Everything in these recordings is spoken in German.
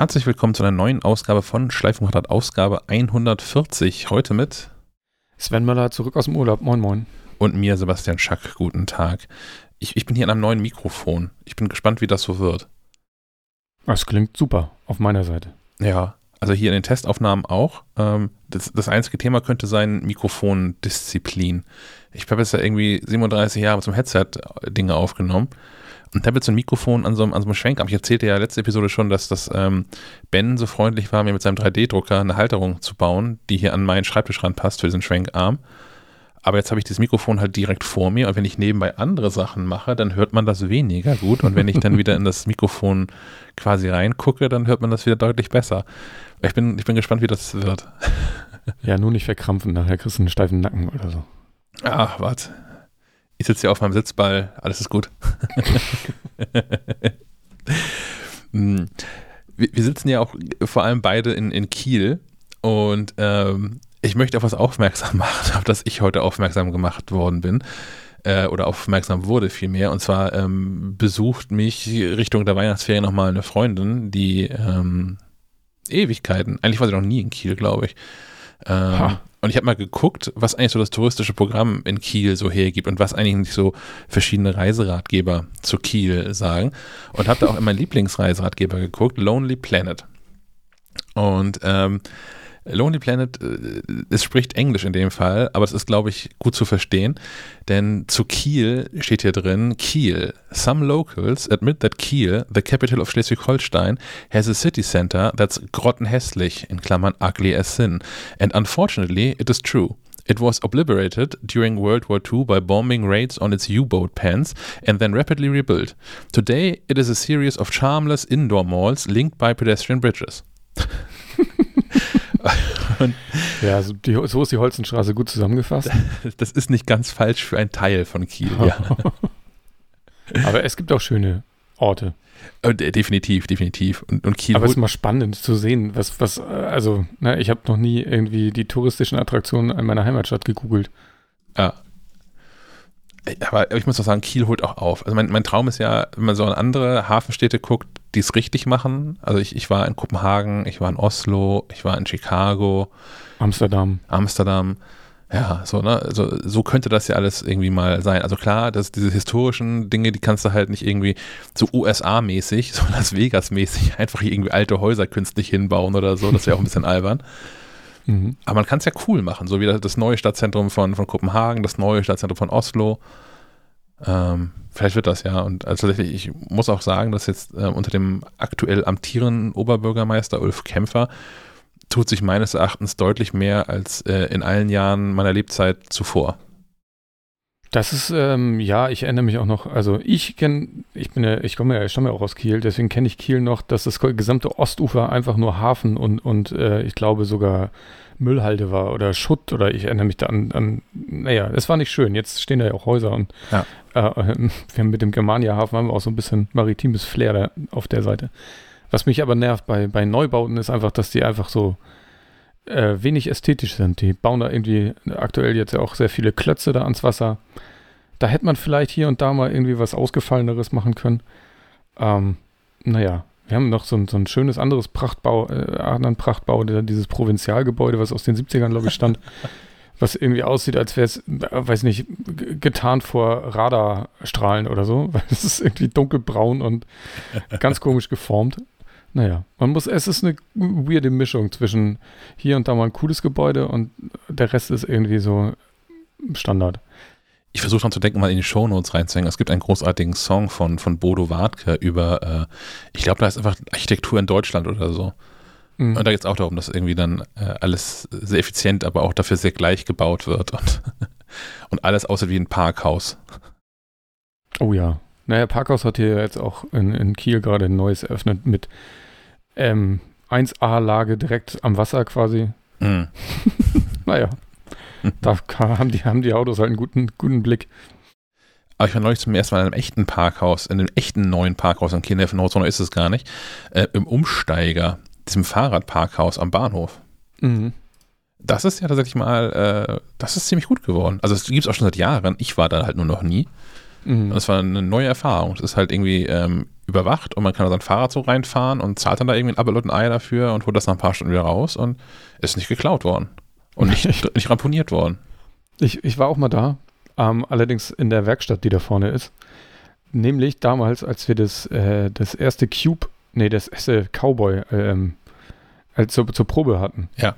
Herzlich willkommen zu einer neuen Ausgabe von Schleifenquadrat, Ausgabe 140. Heute mit Sven Möller zurück aus dem Urlaub. Moin, moin. Und mir, Sebastian Schack. Guten Tag. Ich, ich bin hier an einem neuen Mikrofon. Ich bin gespannt, wie das so wird. Das klingt super auf meiner Seite. Ja, also hier in den Testaufnahmen auch. Ähm, das, das einzige Thema könnte sein Mikrofondisziplin. Ich habe jetzt ja irgendwie 37 Jahre zum Headset Dinge aufgenommen und habe jetzt ein Mikrofon an so, einem, an so einem Schwenkarm. Ich erzählte ja letzte Episode schon, dass das ähm, Ben so freundlich war, mir mit seinem 3D-Drucker eine Halterung zu bauen, die hier an meinen Schreibtisch ranpasst für diesen Schwenkarm. Aber jetzt habe ich das Mikrofon halt direkt vor mir und wenn ich nebenbei andere Sachen mache, dann hört man das weniger gut. Und wenn ich dann wieder in das Mikrofon quasi reingucke, dann hört man das wieder deutlich besser. Ich bin, ich bin gespannt, wie das wird. Ja, nur nicht verkrampfen, nachher kriegst du einen steifen Nacken oder so. Ach, warte. Ich sitze hier auf meinem Sitzball, alles ist gut. Hm. wir, wir, sitzen ja auch vor allem beide in, in Kiel und ähm, ich möchte auf was aufmerksam machen, auf das ich heute aufmerksam gemacht worden bin äh, oder aufmerksam wurde vielmehr. Und zwar ähm, besucht mich Richtung der Weihnachtsferien nochmal eine Freundin, die ähm, Ewigkeiten, eigentlich war sie noch nie in Kiel, glaube ich. Ähm, und ich habe mal geguckt, was eigentlich so das touristische Programm in Kiel so hergibt und was eigentlich so verschiedene Reiseratgeber zu Kiel sagen. Und habe da auch in meinen Lieblingsreiseratgeber geguckt, Lonely Planet. Und ähm, Lonely Planet, äh, es spricht Englisch in dem Fall, aber es ist, glaube ich, gut zu verstehen, denn zu Kiel steht hier drin, Kiel. Some locals admit that Kiel, the capital of Schleswig-Holstein, has a city center that's grottenhässlich, in Klammern ugly as sin. And unfortunately, it is true. It was obliterated during World War II by bombing raids on its U-boat pens and then rapidly rebuilt. Today, it is a series of charmless indoor malls linked by pedestrian bridges. ja, also die, so ist die Holzenstraße gut zusammengefasst. Das ist nicht ganz falsch für einen Teil von Kiel, ja. Aber es gibt auch schöne Orte. Äh, definitiv, definitiv. Und, und Kiel. Aber es ist mal spannend zu sehen, was, was, also, na, ne, ich habe noch nie irgendwie die touristischen Attraktionen in meiner Heimatstadt gegoogelt. Ja. Aber ich muss doch sagen, Kiel holt auch auf. Also mein, mein Traum ist ja, wenn man so an andere Hafenstädte guckt, die es richtig machen. Also ich, ich war in Kopenhagen, ich war in Oslo, ich war in Chicago. Amsterdam. Amsterdam. Ja, so, ne? Also, so könnte das ja alles irgendwie mal sein. Also klar, dass diese historischen Dinge, die kannst du halt nicht irgendwie so USA-mäßig, so Las Vegas-mäßig einfach irgendwie alte Häuser künstlich hinbauen oder so. Das wäre auch ein bisschen albern. Mhm. Aber man kann es ja cool machen, so wie das, das neue Stadtzentrum von, von Kopenhagen, das neue Stadtzentrum von Oslo. Ähm, vielleicht wird das ja. Und also tatsächlich, ich muss auch sagen, dass jetzt äh, unter dem aktuell amtierenden Oberbürgermeister Ulf Kämpfer tut sich meines Erachtens deutlich mehr als äh, in allen Jahren meiner Lebzeit zuvor. Das ist, ähm, ja, ich erinnere mich auch noch, also ich kenne, ich bin ja, ich komme ja, ich stamme ja auch aus Kiel, deswegen kenne ich Kiel noch, dass das gesamte Ostufer einfach nur Hafen und, und äh, ich glaube sogar Müllhalde war oder Schutt oder ich erinnere mich da an, an naja, es war nicht schön. Jetzt stehen da ja auch Häuser und ja. äh, wir haben mit dem Germania-Hafen haben wir auch so ein bisschen maritimes Flair da auf der Seite. Was mich aber nervt bei, bei Neubauten ist einfach, dass die einfach so äh, wenig ästhetisch sind. Die bauen da irgendwie aktuell jetzt ja auch sehr viele Klötze da ans Wasser. Da hätte man vielleicht hier und da mal irgendwie was Ausgefalleneres machen können. Ähm, naja, wir haben noch so ein, so ein schönes anderes Prachtbau, äh, anderen Prachtbau, dieses Provinzialgebäude, was aus den 70ern, glaube ich, stand, was irgendwie aussieht, als wäre es, äh, weiß nicht, getarnt vor Radarstrahlen oder so, weil es ist irgendwie dunkelbraun und ganz komisch geformt. Naja, man muss, es ist eine weirde Mischung zwischen hier und da mal ein cooles Gebäude und der Rest ist irgendwie so Standard ich versuche dran zu denken, mal in die Shownotes reinzuhängen. Es gibt einen großartigen Song von, von Bodo Wartke über, äh, ich glaube, da ist einfach Architektur in Deutschland oder so. Mhm. Und da geht es auch darum, dass irgendwie dann äh, alles sehr effizient, aber auch dafür sehr gleich gebaut wird und, und alles aussieht wie ein Parkhaus. Oh ja. Naja, Parkhaus hat hier jetzt auch in, in Kiel gerade ein neues eröffnet mit ähm, 1A-Lage direkt am Wasser quasi. Mhm. naja. da haben die, haben die Autos halt einen guten, guten Blick. Aber ich war neulich zum ersten Mal in einem echten Parkhaus, in einem echten neuen Parkhaus in Kiel, von Horizon ist es gar nicht, äh, im Umsteiger, diesem Fahrradparkhaus am Bahnhof. Mhm. Das ist ja tatsächlich mal, äh, das ist ziemlich gut geworden. Also es gibt es auch schon seit Jahren. Ich war da halt nur noch nie. Mhm. Das war eine neue Erfahrung. Es ist halt irgendwie ähm, überwacht und man kann da sein Fahrrad so reinfahren und zahlt dann da irgendwie ein und ein Ei dafür und holt das nach ein paar Stunden wieder raus und ist nicht geklaut worden. Und nicht, nicht ramponiert worden. Ich, ich war auch mal da, ähm, allerdings in der Werkstatt, die da vorne ist. Nämlich damals, als wir das, äh, das erste Cube, nee, das erste Cowboy ähm, als zur, zur Probe hatten. Ja.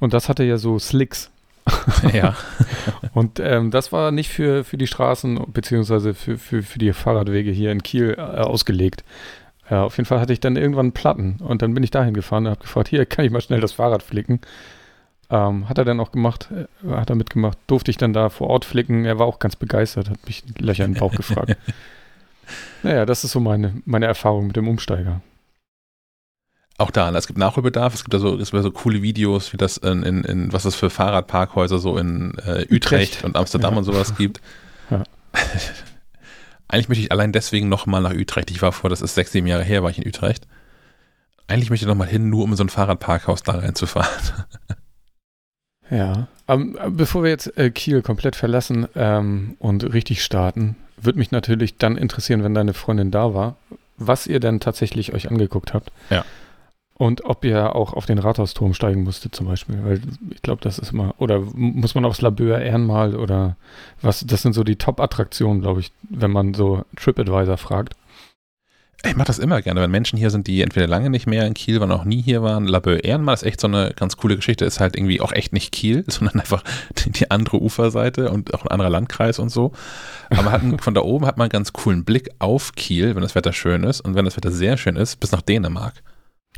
Und das hatte ja so Slicks. ja. Und ähm, das war nicht für, für die Straßen beziehungsweise für, für, für die Fahrradwege hier in Kiel äh, ausgelegt. Äh, auf jeden Fall hatte ich dann irgendwann Platten und dann bin ich dahin gefahren und habe gefragt, hier kann ich mal schnell das Fahrrad flicken. Ähm, hat er dann auch gemacht, äh, hat er mitgemacht, durfte ich dann da vor Ort flicken. Er war auch ganz begeistert, hat mich Löcher in den Bauch gefragt. naja, das ist so meine, meine Erfahrung mit dem Umsteiger. Auch da, es gibt Nachholbedarf, es gibt da so, es gibt so coole Videos, wie das in, in, in was es für Fahrradparkhäuser so in äh, Utrecht, Utrecht, und Amsterdam ja. und sowas gibt. Ja. Eigentlich möchte ich allein deswegen nochmal nach Utrecht. Ich war vor, das ist sechs, sieben Jahre her, war ich in Utrecht. Eigentlich möchte ich nochmal hin, nur um in so ein Fahrradparkhaus da reinzufahren. Ja, ähm, bevor wir jetzt äh, Kiel komplett verlassen ähm, und richtig starten, würde mich natürlich dann interessieren, wenn deine Freundin da war, was ihr denn tatsächlich euch angeguckt habt. Ja. Und ob ihr auch auf den Rathausturm steigen musstet zum Beispiel, weil ich glaube, das ist immer, oder muss man aufs Labeur Ehrenmal oder was, das sind so die Top-Attraktionen, glaube ich, wenn man so TripAdvisor fragt. Ich mache das immer gerne, wenn Menschen hier sind, die entweder lange nicht mehr in Kiel waren, auch nie hier waren. Labeur Ehrenmal ist echt so eine ganz coole Geschichte. Ist halt irgendwie auch echt nicht Kiel, sondern einfach die andere Uferseite und auch ein anderer Landkreis und so. Aber hat, von da oben hat man einen ganz coolen Blick auf Kiel, wenn das Wetter schön ist. Und wenn das Wetter sehr schön ist, bis nach Dänemark.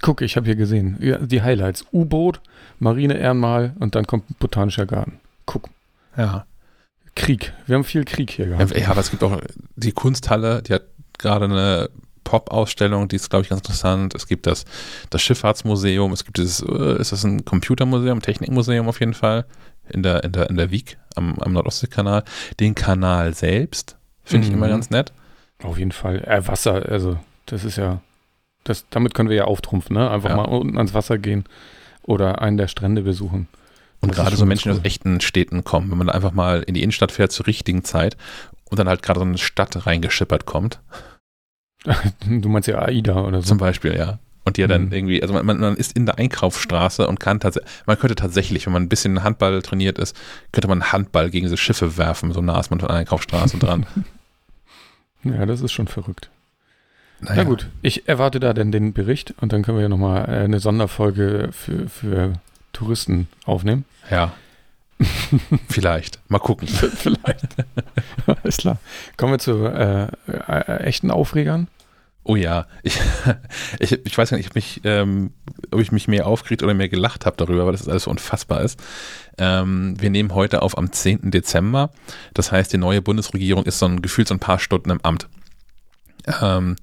Guck, ich habe hier gesehen. Ja, die Highlights. U-Boot, Marine Ehrenmal und dann kommt Botanischer Garten. Guck. Ja. Krieg. Wir haben viel Krieg hier gehabt. Ja, aber es gibt auch die Kunsthalle, die hat gerade eine Pop-Ausstellung, die ist, glaube ich, ganz interessant. Es gibt das, das Schifffahrtsmuseum, es gibt dieses, äh, ist das ein Computermuseum, Technikmuseum auf jeden Fall, in der, in der, in der Wieg am, am Nordostseekanal. Den Kanal selbst finde mhm. ich immer ganz nett. Auf jeden Fall. Äh, Wasser, also das ist ja, das, damit können wir ja auftrumpfen, ne? Einfach ja. mal unten ans Wasser gehen oder einen der Strände besuchen. Und gerade so Menschen, die aus echten Städten kommen, wenn man einfach mal in die Innenstadt fährt zur richtigen Zeit und dann halt gerade so eine Stadt reingeschippert kommt. Du meinst ja AIDA oder so. Zum Beispiel, ja. Und die ja dann mhm. irgendwie, also man, man, ist in der Einkaufsstraße und kann tatsächlich, man könnte tatsächlich, wenn man ein bisschen Handball trainiert ist, könnte man Handball gegen diese Schiffe werfen, so nah ist man von der Einkaufsstraße dran. Ja, das ist schon verrückt. Naja. Na gut, ich erwarte da dann den Bericht und dann können wir ja nochmal äh, eine Sonderfolge für, für Touristen aufnehmen. Ja. Vielleicht. Mal gucken. Vielleicht. Alles klar. Kommen wir zu äh, äh, echten Aufregern. Oh ja, ich, ich, ich weiß gar nicht, mich, ähm, ob ich mich mehr aufgeregt oder mehr gelacht habe darüber, weil das alles so unfassbar ist. Ähm, wir nehmen heute auf am 10. Dezember. Das heißt, die neue Bundesregierung ist so ein gefühlt so ein paar Stunden im Amt. Ähm,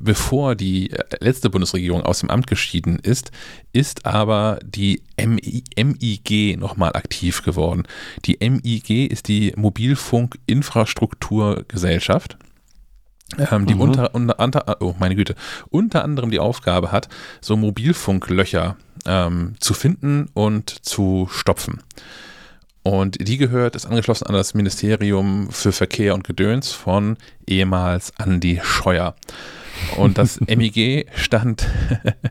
bevor die äh, letzte Bundesregierung aus dem Amt geschieden ist, ist aber die MIG nochmal aktiv geworden. Die MIG ist die Mobilfunkinfrastrukturgesellschaft. Ähm, die mhm. unter, unter, unter, oh meine Güte, unter anderem die Aufgabe hat, so Mobilfunklöcher ähm, zu finden und zu stopfen. Und die gehört, ist angeschlossen an das Ministerium für Verkehr und Gedöns von ehemals Andy Scheuer. Und das MIG stand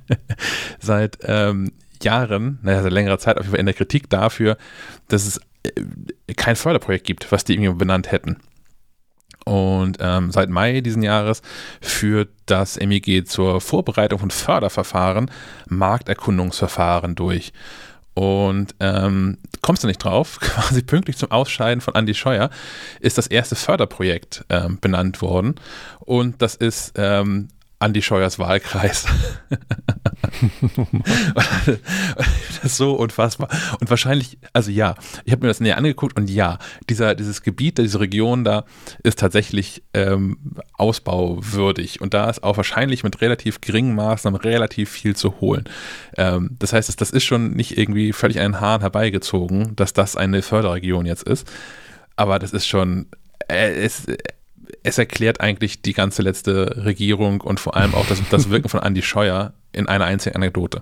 seit ähm, Jahren, naja, seit längerer Zeit auf jeden Fall in der Kritik dafür, dass es äh, kein Förderprojekt gibt, was die irgendwie benannt hätten. Und ähm, seit Mai diesen Jahres führt das MIG zur Vorbereitung von Förderverfahren Markterkundungsverfahren durch. Und ähm, kommst du nicht drauf, quasi pünktlich zum Ausscheiden von Andy Scheuer ist das erste Förderprojekt ähm, benannt worden. Und das ist ähm, Andi Scheuers Wahlkreis. das ist so unfassbar. Und wahrscheinlich, also ja, ich habe mir das näher angeguckt und ja, dieser, dieses Gebiet, diese Region da ist tatsächlich ähm, ausbauwürdig. Und da ist auch wahrscheinlich mit relativ geringen Maßnahmen relativ viel zu holen. Ähm, das heißt, das ist schon nicht irgendwie völlig einen Hahn herbeigezogen, dass das eine Förderregion jetzt ist. Aber das ist schon, äh, es, es erklärt eigentlich die ganze letzte Regierung und vor allem auch das, das Wirken von Andy Scheuer in einer einzigen Anekdote.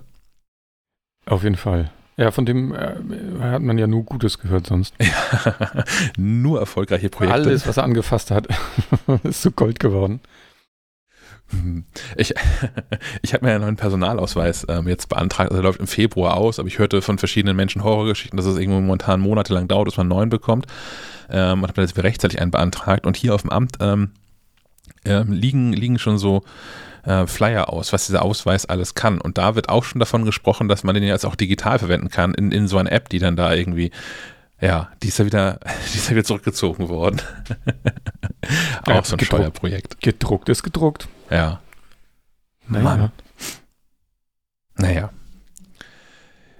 Auf jeden Fall. Ja, von dem äh, hat man ja nur Gutes gehört sonst. Nur erfolgreiche Projekte. Alles, was er angefasst hat, ist zu Gold geworden. Ich, ich habe mir einen neuen Personalausweis ähm, jetzt beantragt. Also der läuft im Februar aus, aber ich hörte von verschiedenen Menschen Horrorgeschichten, dass es irgendwo momentan monatelang dauert, bis man einen neuen bekommt. Ähm, und habe jetzt rechtzeitig einen beantragt. Und hier auf dem Amt ähm, ähm, liegen, liegen schon so äh, Flyer aus, was dieser Ausweis alles kann. Und da wird auch schon davon gesprochen, dass man den jetzt auch digital verwenden kann, in, in so einer App, die dann da irgendwie ja, die ist ja wieder, die ist ja wieder zurückgezogen worden. auch ja, so ein gedruckt, Steuerprojekt. Gedruckt ist gedruckt. Ja. Naja. Mann. Naja.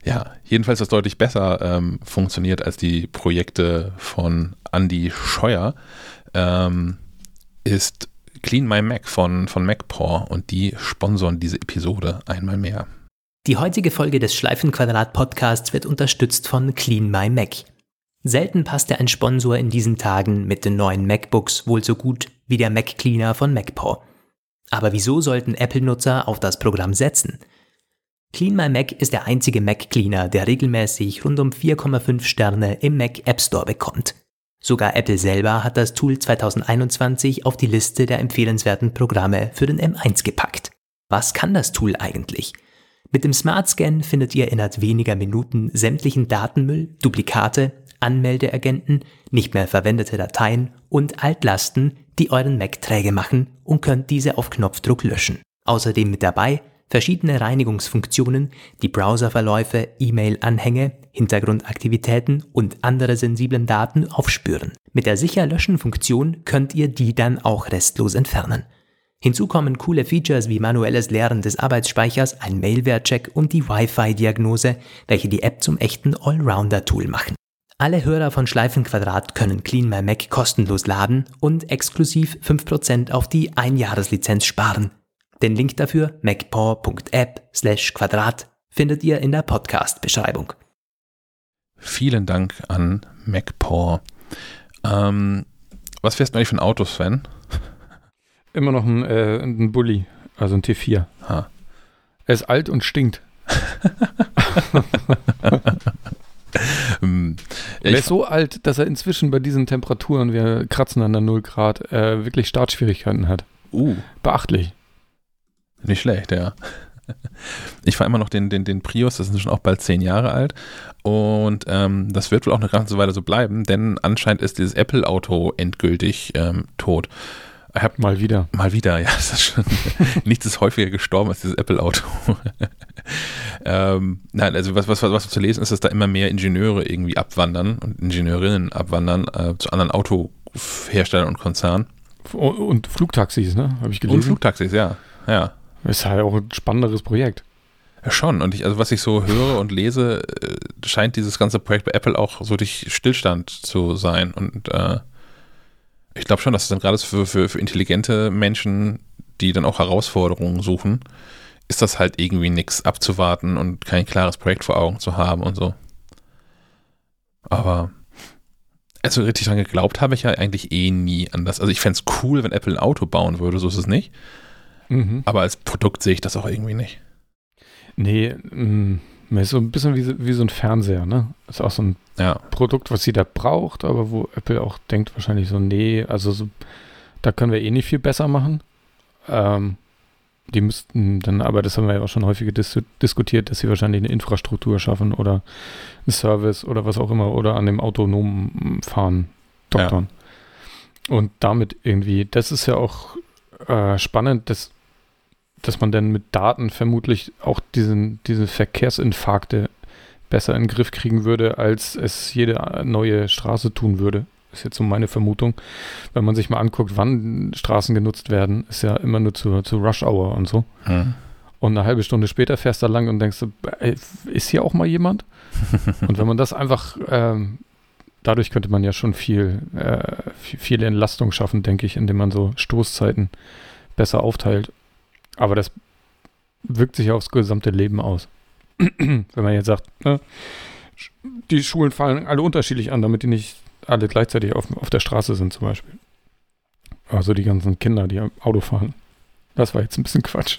Ja, jedenfalls was deutlich besser ähm, funktioniert als die Projekte von Andy Scheuer, ähm, ist Clean My Mac von, von MacPaw und die sponsoren diese Episode einmal mehr. Die heutige Folge des Schleifenquadrat Podcasts wird unterstützt von Clean My Mac. Selten passte ein Sponsor in diesen Tagen mit den neuen MacBooks wohl so gut wie der Mac Cleaner von MacPaw. Aber wieso sollten Apple-Nutzer auf das Programm setzen? Clean My Mac ist der einzige Mac Cleaner, der regelmäßig rund um 4,5 Sterne im Mac App Store bekommt. Sogar Apple selber hat das Tool 2021 auf die Liste der empfehlenswerten Programme für den M1 gepackt. Was kann das Tool eigentlich? Mit dem Smart Scan findet ihr innerhalb weniger Minuten sämtlichen Datenmüll, Duplikate, Anmeldeagenten, nicht mehr verwendete Dateien und Altlasten, die euren Mac träge machen und könnt diese auf Knopfdruck löschen. Außerdem mit dabei verschiedene Reinigungsfunktionen, die Browserverläufe, E-Mail-Anhänge, Hintergrundaktivitäten und andere sensiblen Daten aufspüren. Mit der Sicher-Löschen-Funktion könnt ihr die dann auch restlos entfernen. Hinzu kommen coole Features wie manuelles Leeren des Arbeitsspeichers, ein Mailware-Check und die Wi-Fi-Diagnose, welche die App zum echten Allrounder-Tool machen. Alle Hörer von Schleifenquadrat können Clean My Mac kostenlos laden und exklusiv 5% auf die Einjahreslizenz sparen. Den Link dafür macpaw.app slash Quadrat findet ihr in der Podcast-Beschreibung. Vielen Dank an MacPaw. Ähm, was fährst du eigentlich für ein Auto, Sven? Immer noch ein, äh, ein Bulli, also ein T4. Ha. Er ist alt und stinkt. ähm, er ist so alt, dass er inzwischen bei diesen Temperaturen, wir kratzen an der 0 Grad, äh, wirklich Startschwierigkeiten hat. Uh. Beachtlich. Nicht schlecht, ja. Ich fahre immer noch den, den, den Prius, das ist schon auch bald zehn Jahre alt. Und ähm, das wird wohl auch eine ganze Weile so bleiben, denn anscheinend ist dieses Apple-Auto endgültig ähm, tot. Hab, mal wieder. Mal wieder, ja. Das ist schon, nichts ist häufiger gestorben als dieses Apple-Auto. ähm, nein, also was, was, was zu lesen ist, dass da immer mehr Ingenieure irgendwie abwandern und Ingenieurinnen abwandern äh, zu anderen Autoherstellern und Konzernen. Und Flugtaxis, ne? Habe ich gelesen. Und Flugtaxis, ja. ja. Ist halt auch ein spannenderes Projekt. Ja, schon. Und ich, also was ich so höre und lese, äh, scheint dieses ganze Projekt bei Apple auch so durch Stillstand zu sein. Und äh, ich glaube schon, dass es dann gerade für, für, für intelligente Menschen, die dann auch Herausforderungen suchen, ist das halt irgendwie nichts abzuwarten und kein klares Projekt vor Augen zu haben und so. Aber also richtig dran geglaubt habe ich ja eigentlich eh nie an das. Also ich fände es cool, wenn Apple ein Auto bauen würde, so ist es nicht. Mhm. Aber als Produkt sehe ich das auch irgendwie nicht. Nee, mm, ist so ein bisschen wie, wie so ein Fernseher, ne? Ist auch so ein ja. Produkt, was jeder braucht, aber wo Apple auch denkt wahrscheinlich so, nee, also so, da können wir eh nicht viel besser machen. Ähm, die müssten dann, aber das haben wir ja auch schon häufiger dis diskutiert, dass sie wahrscheinlich eine Infrastruktur schaffen oder einen Service oder was auch immer oder an dem autonomen Fahren doktern. Ja. Und damit irgendwie, das ist ja auch äh, spannend, dass, dass man dann mit Daten vermutlich auch diesen, diese Verkehrsinfarkte besser in den Griff kriegen würde, als es jede neue Straße tun würde. Ist jetzt so meine Vermutung. Wenn man sich mal anguckt, wann Straßen genutzt werden, ist ja immer nur zu, zu Rush Hour und so. Hm. Und eine halbe Stunde später fährst du da lang und denkst, ey, ist hier auch mal jemand? und wenn man das einfach, ähm, dadurch könnte man ja schon viel, äh, viel Entlastung schaffen, denke ich, indem man so Stoßzeiten besser aufteilt. Aber das wirkt sich aufs gesamte Leben aus. wenn man jetzt sagt, ne, die Schulen fallen alle unterschiedlich an, damit die nicht alle gleichzeitig auf, auf der Straße sind zum Beispiel. Also die ganzen Kinder, die Auto fahren. Das war jetzt ein bisschen Quatsch.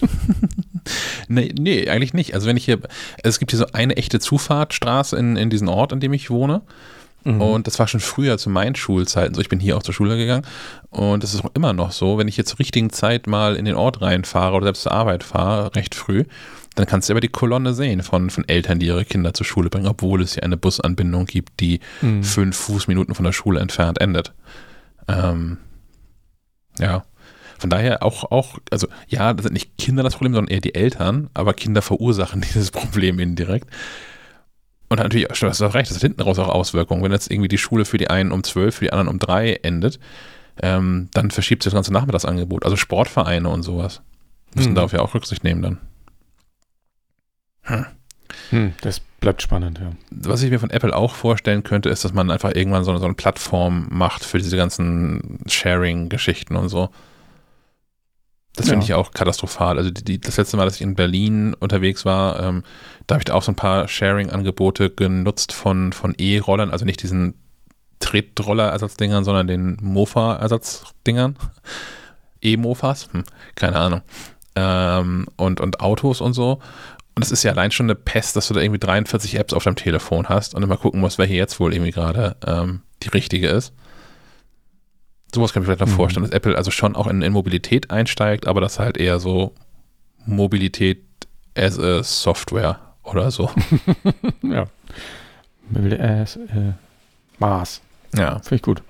nee, nee, eigentlich nicht. Also wenn ich hier, es gibt hier so eine echte Zufahrtstraße in, in diesen Ort, an dem ich wohne. Mhm. Und das war schon früher zu meinen Schulzeiten so. Ich bin hier auch zur Schule gegangen und es ist auch immer noch so, wenn ich jetzt zur richtigen Zeit mal in den Ort reinfahre oder selbst zur Arbeit fahre, recht früh, dann kannst du aber die Kolonne sehen von, von Eltern, die ihre Kinder zur Schule bringen, obwohl es ja eine Busanbindung gibt, die mhm. fünf Fußminuten von der Schule entfernt endet. Ähm, ja. Von daher auch, auch, also ja, das sind nicht Kinder das Problem, sondern eher die Eltern, aber Kinder verursachen dieses Problem indirekt. Und natürlich, du hast recht, das hat hinten raus auch Auswirkungen. Wenn jetzt irgendwie die Schule für die einen um zwölf, für die anderen um drei endet, ähm, dann verschiebt sich das ganze Nachmittagsangebot. Also Sportvereine und sowas müssen mhm. darauf ja auch Rücksicht nehmen dann. Hm. Hm, das bleibt spannend, ja. Was ich mir von Apple auch vorstellen könnte, ist, dass man einfach irgendwann so eine, so eine Plattform macht für diese ganzen Sharing-Geschichten und so. Das finde ja. ich auch katastrophal. Also die, die, das letzte Mal, dass ich in Berlin unterwegs war, ähm, da habe ich da auch so ein paar Sharing-Angebote genutzt von, von E-Rollern, also nicht diesen Tretroller-Ersatzdingern, sondern den Mofa-Ersatzdingern. E-Mofas, hm, keine Ahnung. Ähm, und, und Autos und so. Und es ist ja allein schon eine Pest, dass du da irgendwie 43 Apps auf deinem Telefon hast und immer gucken musst, welche jetzt wohl irgendwie gerade ähm, die richtige ist. Sowas kann ich mir vielleicht noch mhm. vorstellen, dass Apple also schon auch in, in Mobilität einsteigt, aber das halt eher so Mobilität as a Software oder so. ja. As äh, Maß. Ja. Finde ich gut.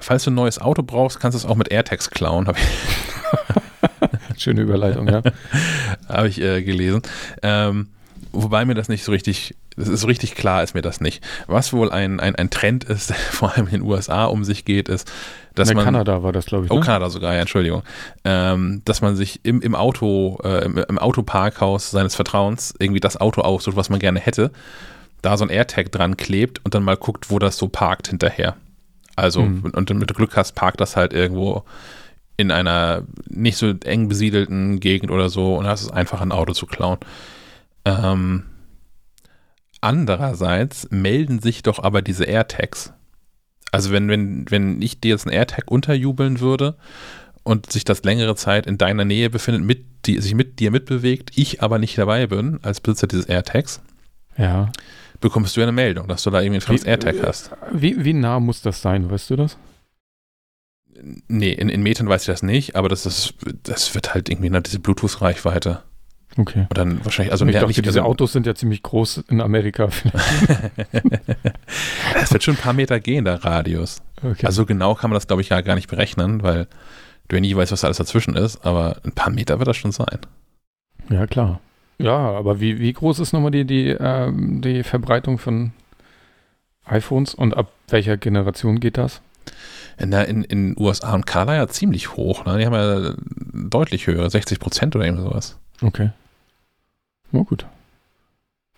Falls du ein neues Auto brauchst, kannst du es auch mit AirTags klauen. Schöne Überleitung, ja. Habe ich äh, gelesen. Ähm, wobei mir das nicht so richtig, das ist so richtig klar ist mir das nicht. Was wohl ein, ein, ein Trend ist, der vor allem in den USA um sich geht, ist, dass in man. Kanada war das, glaube ich. Oh, ne? Oh, Kanada sogar, ja, Entschuldigung. Ähm, dass man sich im, im Auto, äh, im, im Autoparkhaus seines Vertrauens irgendwie das Auto aussucht, was man gerne hätte, da so ein AirTag dran klebt und dann mal guckt, wo das so parkt hinterher. Also, mhm. und, und mit Glück hast, parkt das halt irgendwo in einer nicht so eng besiedelten Gegend oder so und hast es einfach ein Auto zu klauen. Ähm, andererseits melden sich doch aber diese AirTags. Also wenn, wenn, wenn ich dir jetzt einen AirTag unterjubeln würde und sich das längere Zeit in deiner Nähe befindet, mit die, sich mit dir mitbewegt, ich aber nicht dabei bin als Besitzer dieses AirTags, ja. bekommst du eine Meldung, dass du da irgendwie ein fremdes AirTag hast. Wie, wie nah muss das sein, weißt du das? Nee, in, in Metern weiß ich das nicht, aber das, ist, das wird halt irgendwie diese Bluetooth-Reichweite. Okay. Und dann wahrscheinlich, also ich dachte, nicht, diese also, Autos sind ja ziemlich groß in Amerika. Es wird schon ein paar Meter gehen, der Radius. Okay. Also genau kann man das, glaube ich, ja gar nicht berechnen, weil du ja nie weißt, was da alles dazwischen ist, aber ein paar Meter wird das schon sein. Ja, klar. Ja, aber wie, wie groß ist nochmal die, die, ähm, die Verbreitung von iPhones und ab welcher Generation geht das? in den in, in USA und Kanada ja ziemlich hoch. Ne? Die haben ja deutlich höher, 60 Prozent oder irgendwas sowas. Okay. Na gut.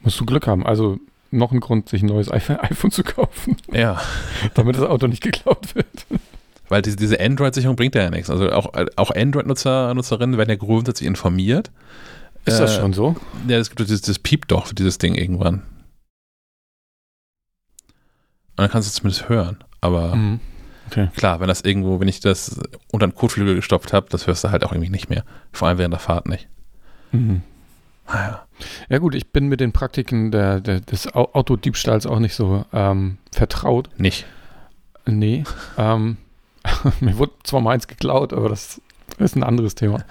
Musst du Glück haben. Also noch ein Grund, sich ein neues iPhone zu kaufen. Ja. Damit das Auto nicht geklaut wird. Weil diese, diese Android-Sicherung bringt ja nichts. Also auch, auch Android-Nutzer, Nutzerinnen werden ja grundsätzlich informiert. Ist das äh, schon so? Ja, es gibt dieses, das piept doch für dieses Ding irgendwann. Und dann kannst du es zumindest hören. Aber mhm. okay. klar, wenn das irgendwo, wenn ich das unter den Kotflügel gestopft habe, das hörst du halt auch irgendwie nicht mehr. Vor allem während der Fahrt nicht. Mhm. Naja. Ja gut, ich bin mit den Praktiken der, der, des Autodiebstahls auch nicht so ähm, vertraut. Nicht? Nee. ähm, mir wurde zwar mal eins geklaut, aber das ist ein anderes Thema.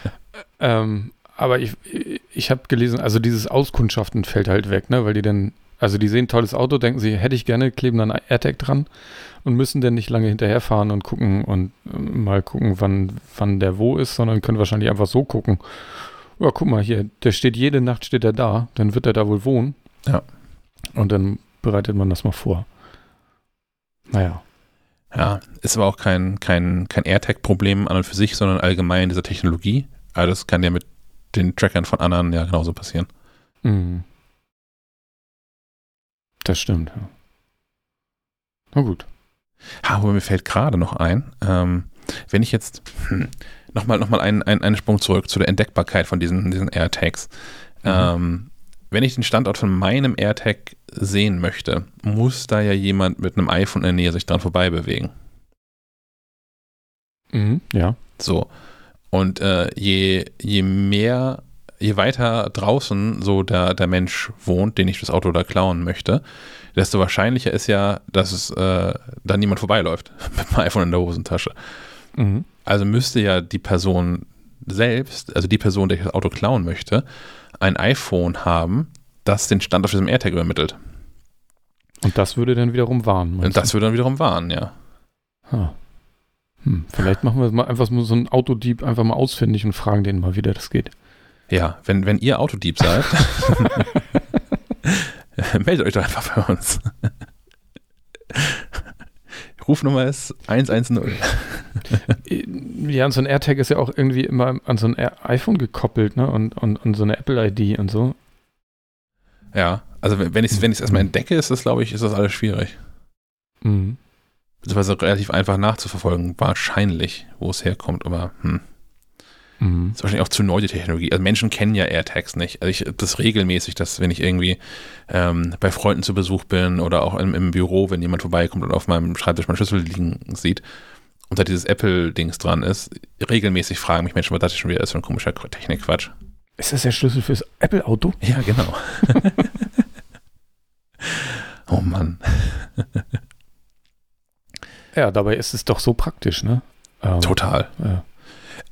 ähm, aber ich, ich habe gelesen, also dieses Auskundschaften fällt halt weg, ne, weil die dann, also die sehen tolles Auto, denken sie, hätte ich gerne, kleben dann AirTag dran und müssen dann nicht lange hinterherfahren und gucken und äh, mal gucken, wann, wann der wo ist, sondern können wahrscheinlich einfach so gucken ja, guck mal hier, der steht jede Nacht steht er da, dann wird er da wohl wohnen. Ja. Und dann bereitet man das mal vor. Naja. Ja, ist aber auch kein, kein, kein AirTag-Problem an und für sich, sondern allgemein dieser Technologie. Aber das kann ja mit den Trackern von anderen ja genauso passieren. Mhm. Das stimmt, ja. Na gut. Ha, aber mir fällt gerade noch ein, ähm, wenn ich jetzt, hm, nochmal noch mal einen, einen, einen Sprung zurück zu der Entdeckbarkeit von diesen, diesen AirTags. Mhm. Ähm, wenn ich den Standort von meinem AirTag sehen möchte, muss da ja jemand mit einem iPhone in der Nähe sich dran vorbei bewegen. Mhm, ja. So. Und äh, je, je mehr, je weiter draußen so der, der Mensch wohnt, den ich das Auto da klauen möchte, desto wahrscheinlicher ist ja, dass es äh, da niemand vorbeiläuft mit dem iPhone in der Hosentasche. Mhm. Also müsste ja die Person selbst, also die Person, die das Auto klauen möchte, ein iPhone haben, das den Stand auf diesem AirTag übermittelt. Und das würde dann wiederum warnen. Und das würde dann wiederum warnen, ja. Hm, vielleicht machen wir mal einfach so einen Autodieb einfach mal ausfindig und fragen den mal, wie das geht. Ja, wenn, wenn ihr Autodieb seid, meldet euch doch einfach bei uns. Rufnummer ist 110. Ja, und so ein AirTag ist ja auch irgendwie immer an so ein iPhone gekoppelt, ne? Und, und, und so eine Apple-ID und so. Ja, also wenn ich es wenn erstmal entdecke, ist das, glaube ich, ist das alles schwierig. Mhm. Beziehungsweise relativ einfach nachzuverfolgen, wahrscheinlich, wo es herkommt, aber hm. Mhm. ist wahrscheinlich auch zu neu die Technologie. Also Menschen kennen ja AirTags nicht. Also ich das regelmäßig, dass wenn ich irgendwie ähm, bei Freunden zu Besuch bin oder auch im, im, Büro, wenn jemand vorbeikommt und auf meinem Schreibtisch meinen Schlüssel liegen sieht und da dieses Apple-Dings dran ist, regelmäßig fragen mich Menschen, was das schon wieder ist für ein komischer Technikquatsch. Ist das der Schlüssel fürs Apple-Auto? Ja, genau. oh Mann. ja, dabei ist es doch so praktisch, ne? Ähm, Total. Ja.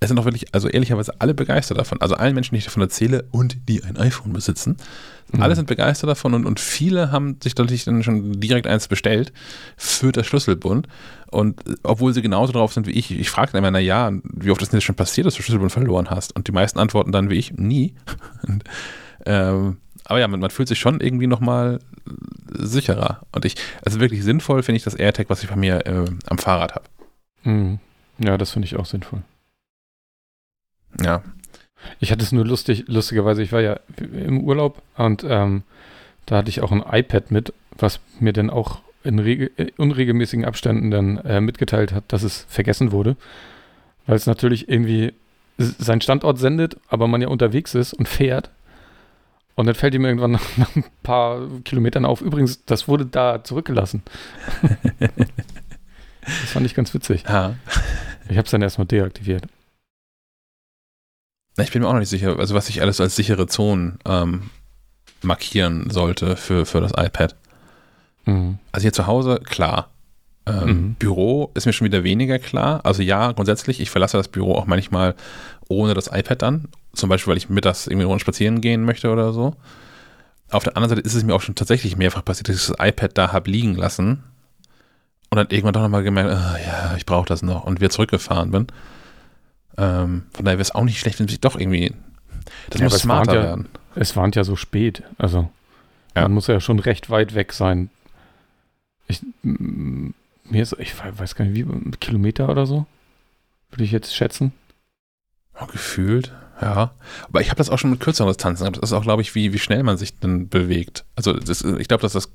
Es sind auch wirklich, also ehrlicherweise alle begeistert davon. Also allen Menschen, die ich davon erzähle und die ein iPhone besitzen, mhm. alle sind begeistert davon und, und viele haben sich natürlich dann schon direkt eins bestellt für das Schlüsselbund. Und äh, obwohl sie genauso drauf sind wie ich, ich frage dann immer, na ja, wie oft ist denn das schon passiert, dass du Schlüsselbund verloren hast? Und die meisten antworten dann wie ich, nie. und, ähm, aber ja, man, man, fühlt sich schon irgendwie nochmal sicherer. Und ich, also wirklich sinnvoll finde ich das AirTag, was ich bei mir äh, am Fahrrad habe. Mhm. Ja, das finde ich auch sinnvoll. Ja. Ich hatte es nur lustig, lustigerweise, ich war ja im Urlaub und ähm, da hatte ich auch ein iPad mit, was mir dann auch in äh, unregelmäßigen Abständen dann äh, mitgeteilt hat, dass es vergessen wurde. Weil es natürlich irgendwie seinen Standort sendet, aber man ja unterwegs ist und fährt. Und dann fällt ihm irgendwann nach, nach ein paar Kilometern auf. Übrigens, das wurde da zurückgelassen. das fand ich ganz witzig. Ja. Ich habe es dann erstmal deaktiviert. Ich bin mir auch noch nicht sicher, also was ich alles als sichere Zonen ähm, markieren sollte für, für das iPad. Mhm. Also hier zu Hause, klar. Ähm, mhm. Büro ist mir schon wieder weniger klar. Also ja, grundsätzlich, ich verlasse das Büro auch manchmal ohne das iPad dann. Zum Beispiel, weil ich mittags irgendwie runter spazieren gehen möchte oder so. Auf der anderen Seite ist es mir auch schon tatsächlich mehrfach passiert, dass ich das iPad da habe liegen lassen und dann irgendwann doch nochmal gemerkt, oh, ja, ich brauche das noch und wieder zurückgefahren bin. Ähm, von daher wäre es auch nicht schlecht, wenn sich doch irgendwie. Das ja, muss smarter ja, werden. Es warnt ja so spät. Also, ja. man muss ja schon recht weit weg sein. Ich, mir ist, ich weiß gar nicht, wie, Kilometer oder so? Würde ich jetzt schätzen. Ja, gefühlt, ja. Aber ich habe das auch schon mit kürzeren Distanzen. Das ist auch, glaube ich, wie, wie schnell man sich dann bewegt. Also, das, ich glaube, dass das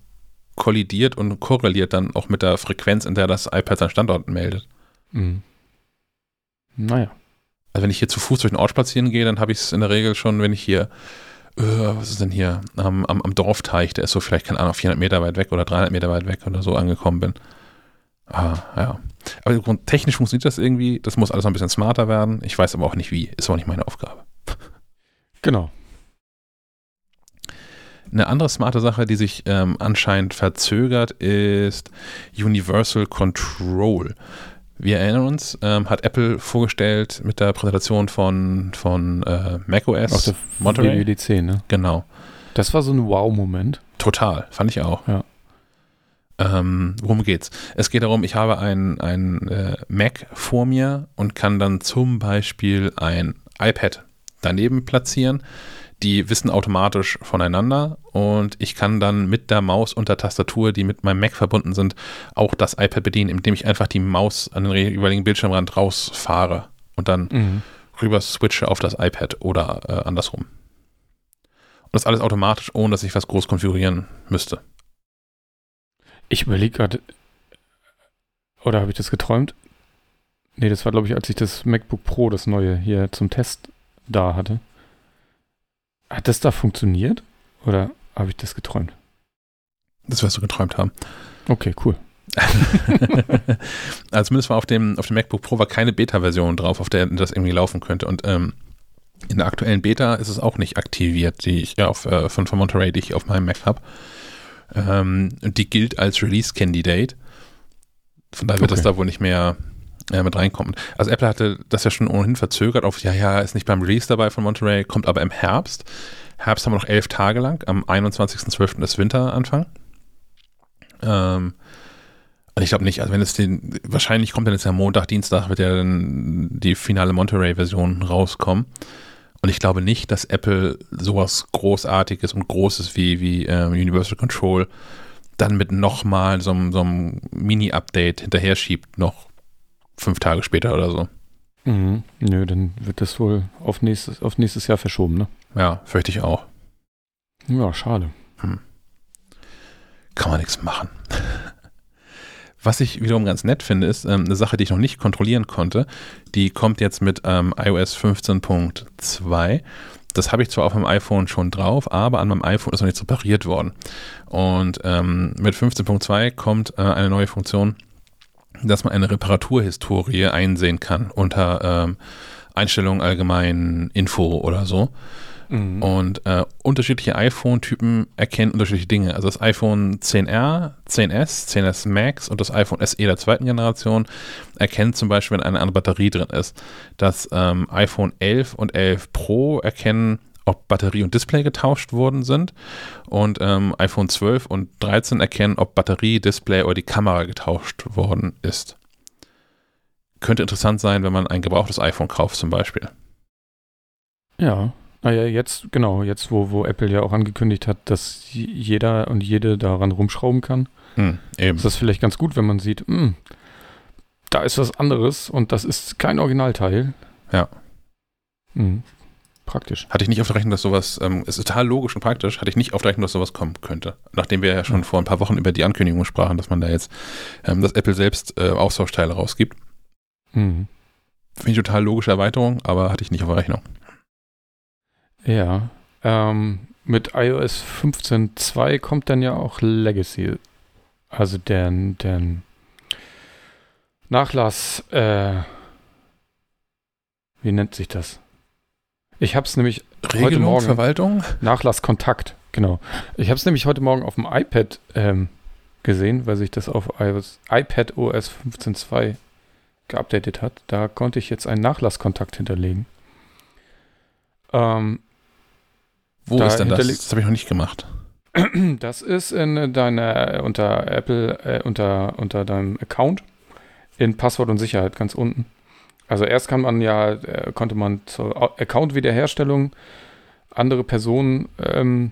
kollidiert und korreliert dann auch mit der Frequenz, in der das iPad seinen Standort meldet. Mhm. Naja. Also wenn ich hier zu Fuß durch den Ort spazieren gehe, dann habe ich es in der Regel schon, wenn ich hier, äh, was ist denn hier, am, am, am, Dorfteich, der ist so vielleicht, keine Ahnung, 400 Meter weit weg oder 300 Meter weit weg oder so angekommen bin. Ah, ja. Aber technisch funktioniert das irgendwie, das muss alles noch ein bisschen smarter werden. Ich weiß aber auch nicht wie, ist auch nicht meine Aufgabe. Genau. Eine andere smarte Sache, die sich ähm, anscheinend verzögert, ist Universal Control. Wir erinnern uns, ähm, hat Apple vorgestellt mit der Präsentation von, von äh, macOS Auf der Monterey. WWDC, ne? Genau. Das war so ein Wow-Moment. Total, fand ich auch. Ja. Ähm, worum geht's? Es geht darum, ich habe ein, ein äh, Mac vor mir und kann dann zum Beispiel ein iPad daneben platzieren die wissen automatisch voneinander und ich kann dann mit der Maus und der Tastatur, die mit meinem Mac verbunden sind, auch das iPad bedienen, indem ich einfach die Maus an den jeweiligen Bildschirmrand rausfahre und dann mhm. rüber switche auf das iPad oder äh, andersrum. Und das alles automatisch, ohne dass ich was groß konfigurieren müsste. Ich überlege gerade, oder habe ich das geträumt? Nee, das war, glaube ich, als ich das MacBook Pro, das neue, hier zum Test da hatte. Hat das da funktioniert? Oder habe ich das geträumt? Das wirst du geträumt haben. Okay, cool. also zumindest war auf dem, auf dem MacBook Pro war keine Beta-Version drauf, auf der das irgendwie laufen könnte. Und ähm, In der aktuellen Beta ist es auch nicht aktiviert, die ich auf, äh, von, von Monterey, die ich auf meinem Mac habe. Ähm, und die gilt als Release-Candidate. Von daher wird okay. das da wohl nicht mehr äh, mit reinkommen. Also Apple hatte das ja schon ohnehin verzögert auf, ja, ja, ist nicht beim Release dabei von Monterey, kommt aber im Herbst. Herbst haben wir noch elf Tage lang, am 21.12. ist Winteranfang. Ähm, und ich glaube nicht, also wenn es den, wahrscheinlich kommt dann jetzt ja Montag, Dienstag, wird ja dann die finale Monterey-Version rauskommen. Und ich glaube nicht, dass Apple sowas Großartiges und Großes wie, wie äh, Universal Control dann mit nochmal so, so einem Mini-Update hinterher schiebt, noch fünf Tage später oder so. Mhm. Nö, dann wird das wohl auf nächstes, auf nächstes Jahr verschoben, ne? Ja, fürchte ich auch. Ja, schade. Hm. Kann man nichts machen. Was ich wiederum ganz nett finde, ist ähm, eine Sache, die ich noch nicht kontrollieren konnte. Die kommt jetzt mit ähm, iOS 15.2. Das habe ich zwar auf meinem iPhone schon drauf, aber an meinem iPhone ist noch nicht repariert worden. Und ähm, mit 15.2 kommt äh, eine neue Funktion, dass man eine Reparaturhistorie einsehen kann unter ähm, Einstellungen allgemein Info oder so. Mhm. Und äh, unterschiedliche iPhone-Typen erkennen unterschiedliche Dinge. Also das iPhone 10R, 10S, 10S Max und das iPhone SE der zweiten Generation erkennen zum Beispiel, wenn eine andere Batterie drin ist. Das ähm, iPhone 11 und 11 Pro erkennen ob Batterie und Display getauscht worden sind und ähm, iPhone 12 und 13 erkennen, ob Batterie, Display oder die Kamera getauscht worden ist. Könnte interessant sein, wenn man ein gebrauchtes iPhone kauft zum Beispiel. Ja, naja, jetzt, genau, jetzt, wo, wo Apple ja auch angekündigt hat, dass jeder und jede daran rumschrauben kann, hm, ist das vielleicht ganz gut, wenn man sieht, hm, da ist was anderes und das ist kein Originalteil. Ja. Hm, praktisch. Hatte ich nicht auf der Rechnung, dass sowas, ähm, ist total logisch und praktisch, hatte ich nicht auf der Rechnung, dass sowas kommen könnte. Nachdem wir ja schon ja. vor ein paar Wochen über die Ankündigung sprachen, dass man da jetzt, ähm, dass Apple selbst äh, Austauschteile rausgibt. Mhm. Finde ich total logische Erweiterung, aber hatte ich nicht auf der Rechnung. Ja, ähm, mit iOS 15.2 kommt dann ja auch Legacy. Also der, der Nachlass, äh, wie nennt sich das? Ich habe es nämlich Regelung, heute Morgen. Verwaltung? Nachlasskontakt, genau. Ich habe es nämlich heute Morgen auf dem iPad ähm, gesehen, weil sich das auf iOS, iPad OS 15.2 geupdatet hat. Da konnte ich jetzt einen Nachlasskontakt hinterlegen. Ähm, Wo da ist denn das? Das habe ich noch nicht gemacht. Das ist in deiner unter Apple äh, unter unter deinem Account in Passwort und Sicherheit ganz unten. Also erst kann man ja, äh, konnte man zur Account-Wiederherstellung andere Personen ähm,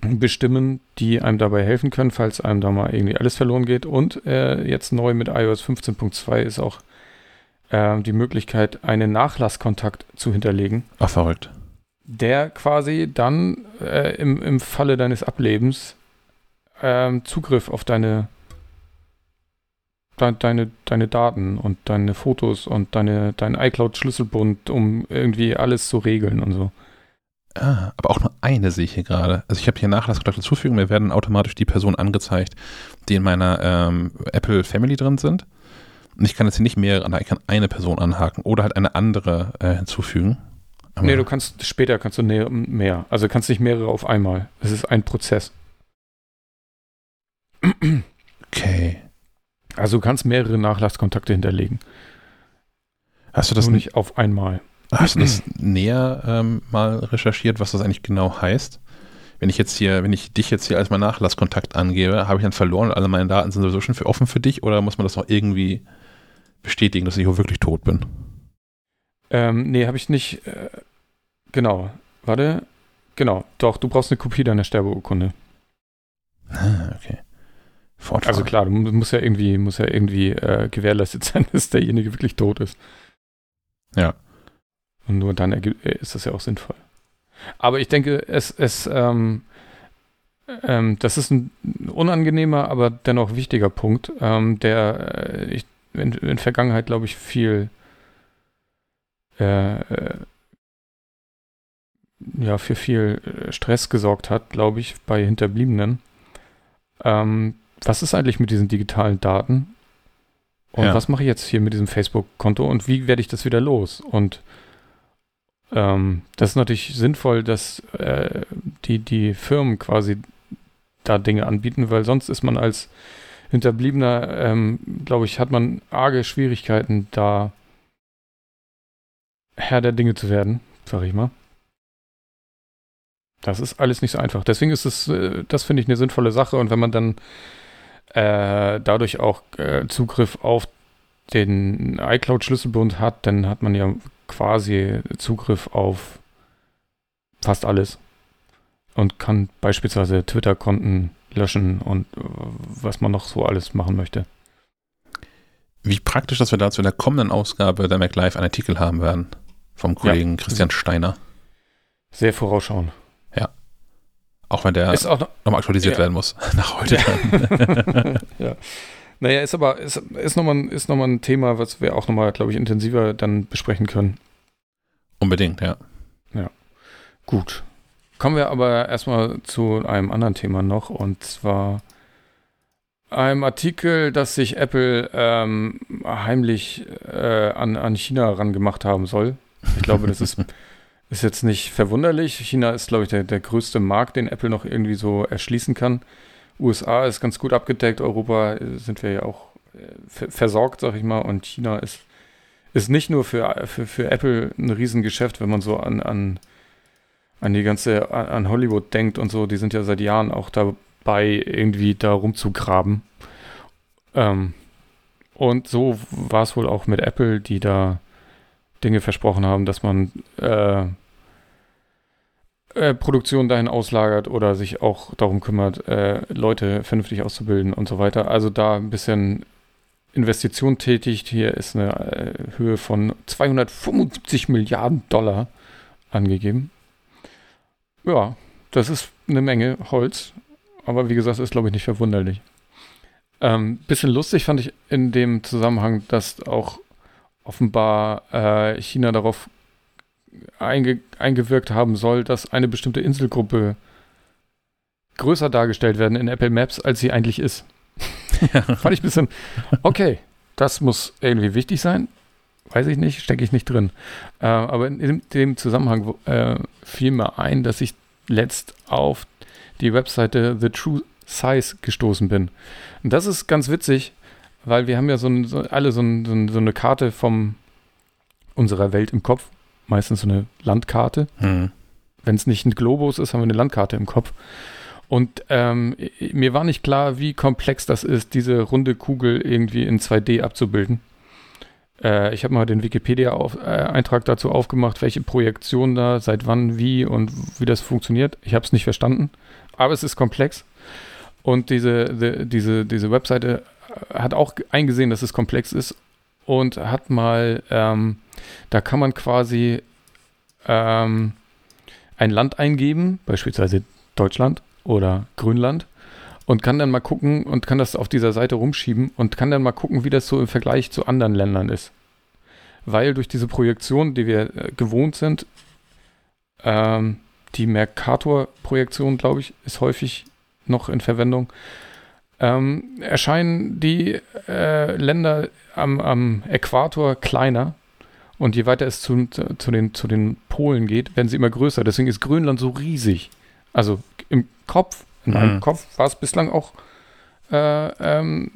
bestimmen, die einem dabei helfen können, falls einem da mal irgendwie alles verloren geht. Und äh, jetzt neu mit iOS 15.2 ist auch äh, die Möglichkeit, einen Nachlasskontakt zu hinterlegen. Ach, verrückt. Der quasi dann äh, im, im Falle deines Ablebens ähm, Zugriff auf deine deine, deine Daten und deine Fotos und deine, dein iCloud-Schlüsselbund, um irgendwie alles zu regeln und so. Ah, aber auch nur eine sehe ich hier gerade. Also ich habe hier Nachlasskontakte zufügen, mir werden automatisch die Personen angezeigt, die in meiner ähm, Apple Family drin sind. Und ich kann jetzt hier nicht mehrere anhaken, ich kann eine Person anhaken oder halt eine andere äh, hinzufügen. Aber nee, du kannst später kannst du mehr. Also kannst nicht mehrere auf einmal. Es ist ein Prozess. Okay. Also du kannst mehrere Nachlasskontakte hinterlegen. Hast du das Nur nicht auf einmal? Hast du das näher ähm, mal recherchiert, was das eigentlich genau heißt? Wenn ich jetzt hier, wenn ich dich jetzt hier als mein Nachlasskontakt angebe, habe ich dann verloren und alle meine Daten sind sowieso schon für offen für dich oder muss man das noch irgendwie bestätigen, dass ich auch wirklich tot bin? Ähm, nee, habe ich nicht. Äh, genau. Warte. Genau. Doch, du brauchst eine Kopie deiner Sterbeurkunde. Ah, okay fortfahren. Also klar, du musst ja irgendwie, muss ja irgendwie äh, gewährleistet sein, dass derjenige wirklich tot ist. Ja. Und nur dann äh, ist das ja auch sinnvoll. Aber ich denke, es, es, ähm, ähm, das ist ein unangenehmer, aber dennoch wichtiger Punkt, ähm, der äh, ich, in, in Vergangenheit, glaube ich, viel äh, äh, ja, für viel äh, Stress gesorgt hat, glaube ich, bei Hinterbliebenen. Ähm, was ist eigentlich mit diesen digitalen Daten? Und ja. was mache ich jetzt hier mit diesem Facebook-Konto und wie werde ich das wieder los? Und ähm, das ist natürlich sinnvoll, dass äh, die, die Firmen quasi da Dinge anbieten, weil sonst ist man als Hinterbliebener, ähm, glaube ich, hat man arge Schwierigkeiten, da Herr der Dinge zu werden, sage ich mal. Das ist alles nicht so einfach. Deswegen ist es, äh, das finde ich eine sinnvolle Sache. Und wenn man dann äh, dadurch auch äh, Zugriff auf den iCloud-Schlüsselbund hat, dann hat man ja quasi Zugriff auf fast alles und kann beispielsweise Twitter-Konten löschen und äh, was man noch so alles machen möchte. Wie praktisch, dass wir dazu in der kommenden Ausgabe der MacLive einen Artikel haben werden vom Kollegen ja. Christian Steiner. Sehr vorausschauend. Ja. Auch wenn der ist auch noch, nochmal aktualisiert ja. werden muss nach heute. Ja. ja. Naja, ist aber ist, ist nochmal noch ein Thema, was wir auch nochmal, glaube ich, intensiver dann besprechen können. Unbedingt, ja. Ja. Gut. Kommen wir aber erstmal zu einem anderen Thema noch und zwar einem Artikel, dass sich Apple ähm, heimlich äh, an, an China rangemacht haben soll. Ich glaube, das ist, ist jetzt nicht verwunderlich. China ist, glaube ich, der, der größte Markt, den Apple noch irgendwie so erschließen kann. USA ist ganz gut abgedeckt, Europa äh, sind wir ja auch äh, versorgt, sag ich mal, und China ist, ist nicht nur für, für, für Apple ein Riesengeschäft, wenn man so an, an, an die ganze, an Hollywood denkt und so, die sind ja seit Jahren auch dabei, irgendwie da rumzugraben. Ähm, und so war es wohl auch mit Apple, die da Dinge versprochen haben, dass man äh, äh, Produktion dahin auslagert oder sich auch darum kümmert, äh, Leute vernünftig auszubilden und so weiter. Also da ein bisschen Investition tätigt. Hier ist eine äh, Höhe von 275 Milliarden Dollar angegeben. Ja, das ist eine Menge Holz. Aber wie gesagt, ist glaube ich nicht verwunderlich. Ähm, bisschen lustig fand ich in dem Zusammenhang, dass auch offenbar äh, China darauf einge eingewirkt haben soll, dass eine bestimmte Inselgruppe größer dargestellt werden in Apple Maps, als sie eigentlich ist. Ja. Fand ich ein bisschen, okay, das muss irgendwie wichtig sein. Weiß ich nicht, stecke ich nicht drin. Äh, aber in, in, dem Zusammenhang äh, fiel mir ein, dass ich letzt auf die Webseite The True Size gestoßen bin. Und das ist ganz witzig, weil wir haben ja so, ein, so alle so, ein, so, eine Karte von unserer Welt im Kopf meistens so eine Landkarte. Mhm. Wenn es nicht ein Globus ist, haben wir eine Landkarte im Kopf. Und ähm, mir war nicht klar, wie komplex das ist, diese runde Kugel irgendwie in 2D abzubilden. Äh, ich habe mal den Wikipedia-Eintrag äh, dazu aufgemacht, welche Projektion da, seit wann, wie und wie das funktioniert. Ich habe es nicht verstanden, aber es ist komplex. Und diese, die, diese, diese Webseite hat auch eingesehen, dass es komplex ist und hat mal ähm, da kann man quasi ähm, ein Land eingeben, beispielsweise Deutschland oder Grönland, und kann dann mal gucken und kann das auf dieser Seite rumschieben und kann dann mal gucken, wie das so im Vergleich zu anderen Ländern ist. Weil durch diese Projektion, die wir äh, gewohnt sind, ähm, die Mercator-Projektion, glaube ich, ist häufig noch in Verwendung, ähm, erscheinen die äh, Länder am, am Äquator kleiner und je weiter es zu, zu, den, zu den Polen geht, werden sie immer größer. Deswegen ist Grönland so riesig. Also im Kopf, in mhm. meinem Kopf war es bislang auch äh, ähm,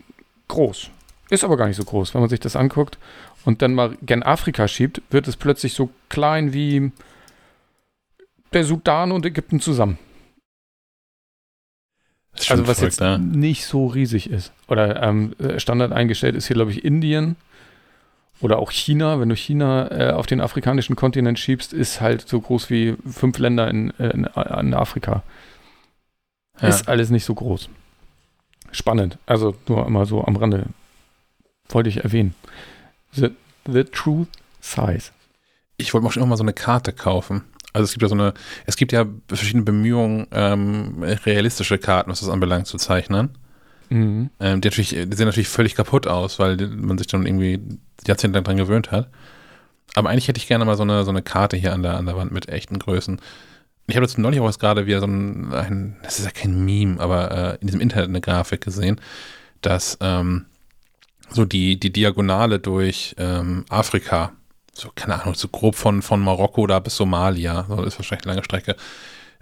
groß. Ist aber gar nicht so groß. Wenn man sich das anguckt und dann mal gen Afrika schiebt, wird es plötzlich so klein wie der Sudan und Ägypten zusammen. Also was verrückt, jetzt ja. nicht so riesig ist. Oder ähm, Standard eingestellt ist hier, glaube ich, Indien oder auch China, wenn du China äh, auf den afrikanischen Kontinent schiebst, ist halt so groß wie fünf Länder in, in, in Afrika. Ja. Ist alles nicht so groß. Spannend. Also nur einmal so am Rande. Wollte ich erwähnen. The, the True Size. Ich wollte mir schon immer mal so eine Karte kaufen. Also es gibt ja so eine, es gibt ja verschiedene Bemühungen, ähm, realistische Karten, was das anbelangt, zu zeichnen. Mhm. Ähm, die, natürlich, die sehen natürlich völlig kaputt aus, weil man sich dann irgendwie jahrzehntelang dran gewöhnt hat. Aber eigentlich hätte ich gerne mal so eine, so eine Karte hier an der, an der Wand mit echten Größen. Ich habe jetzt neulich auch gerade wieder so ein, ein, das ist ja kein Meme, aber äh, in diesem Internet eine Grafik gesehen, dass ähm, so die, die Diagonale durch ähm, Afrika so, keine Ahnung, so grob von, von Marokko da bis Somalia, so ist wahrscheinlich eine lange Strecke,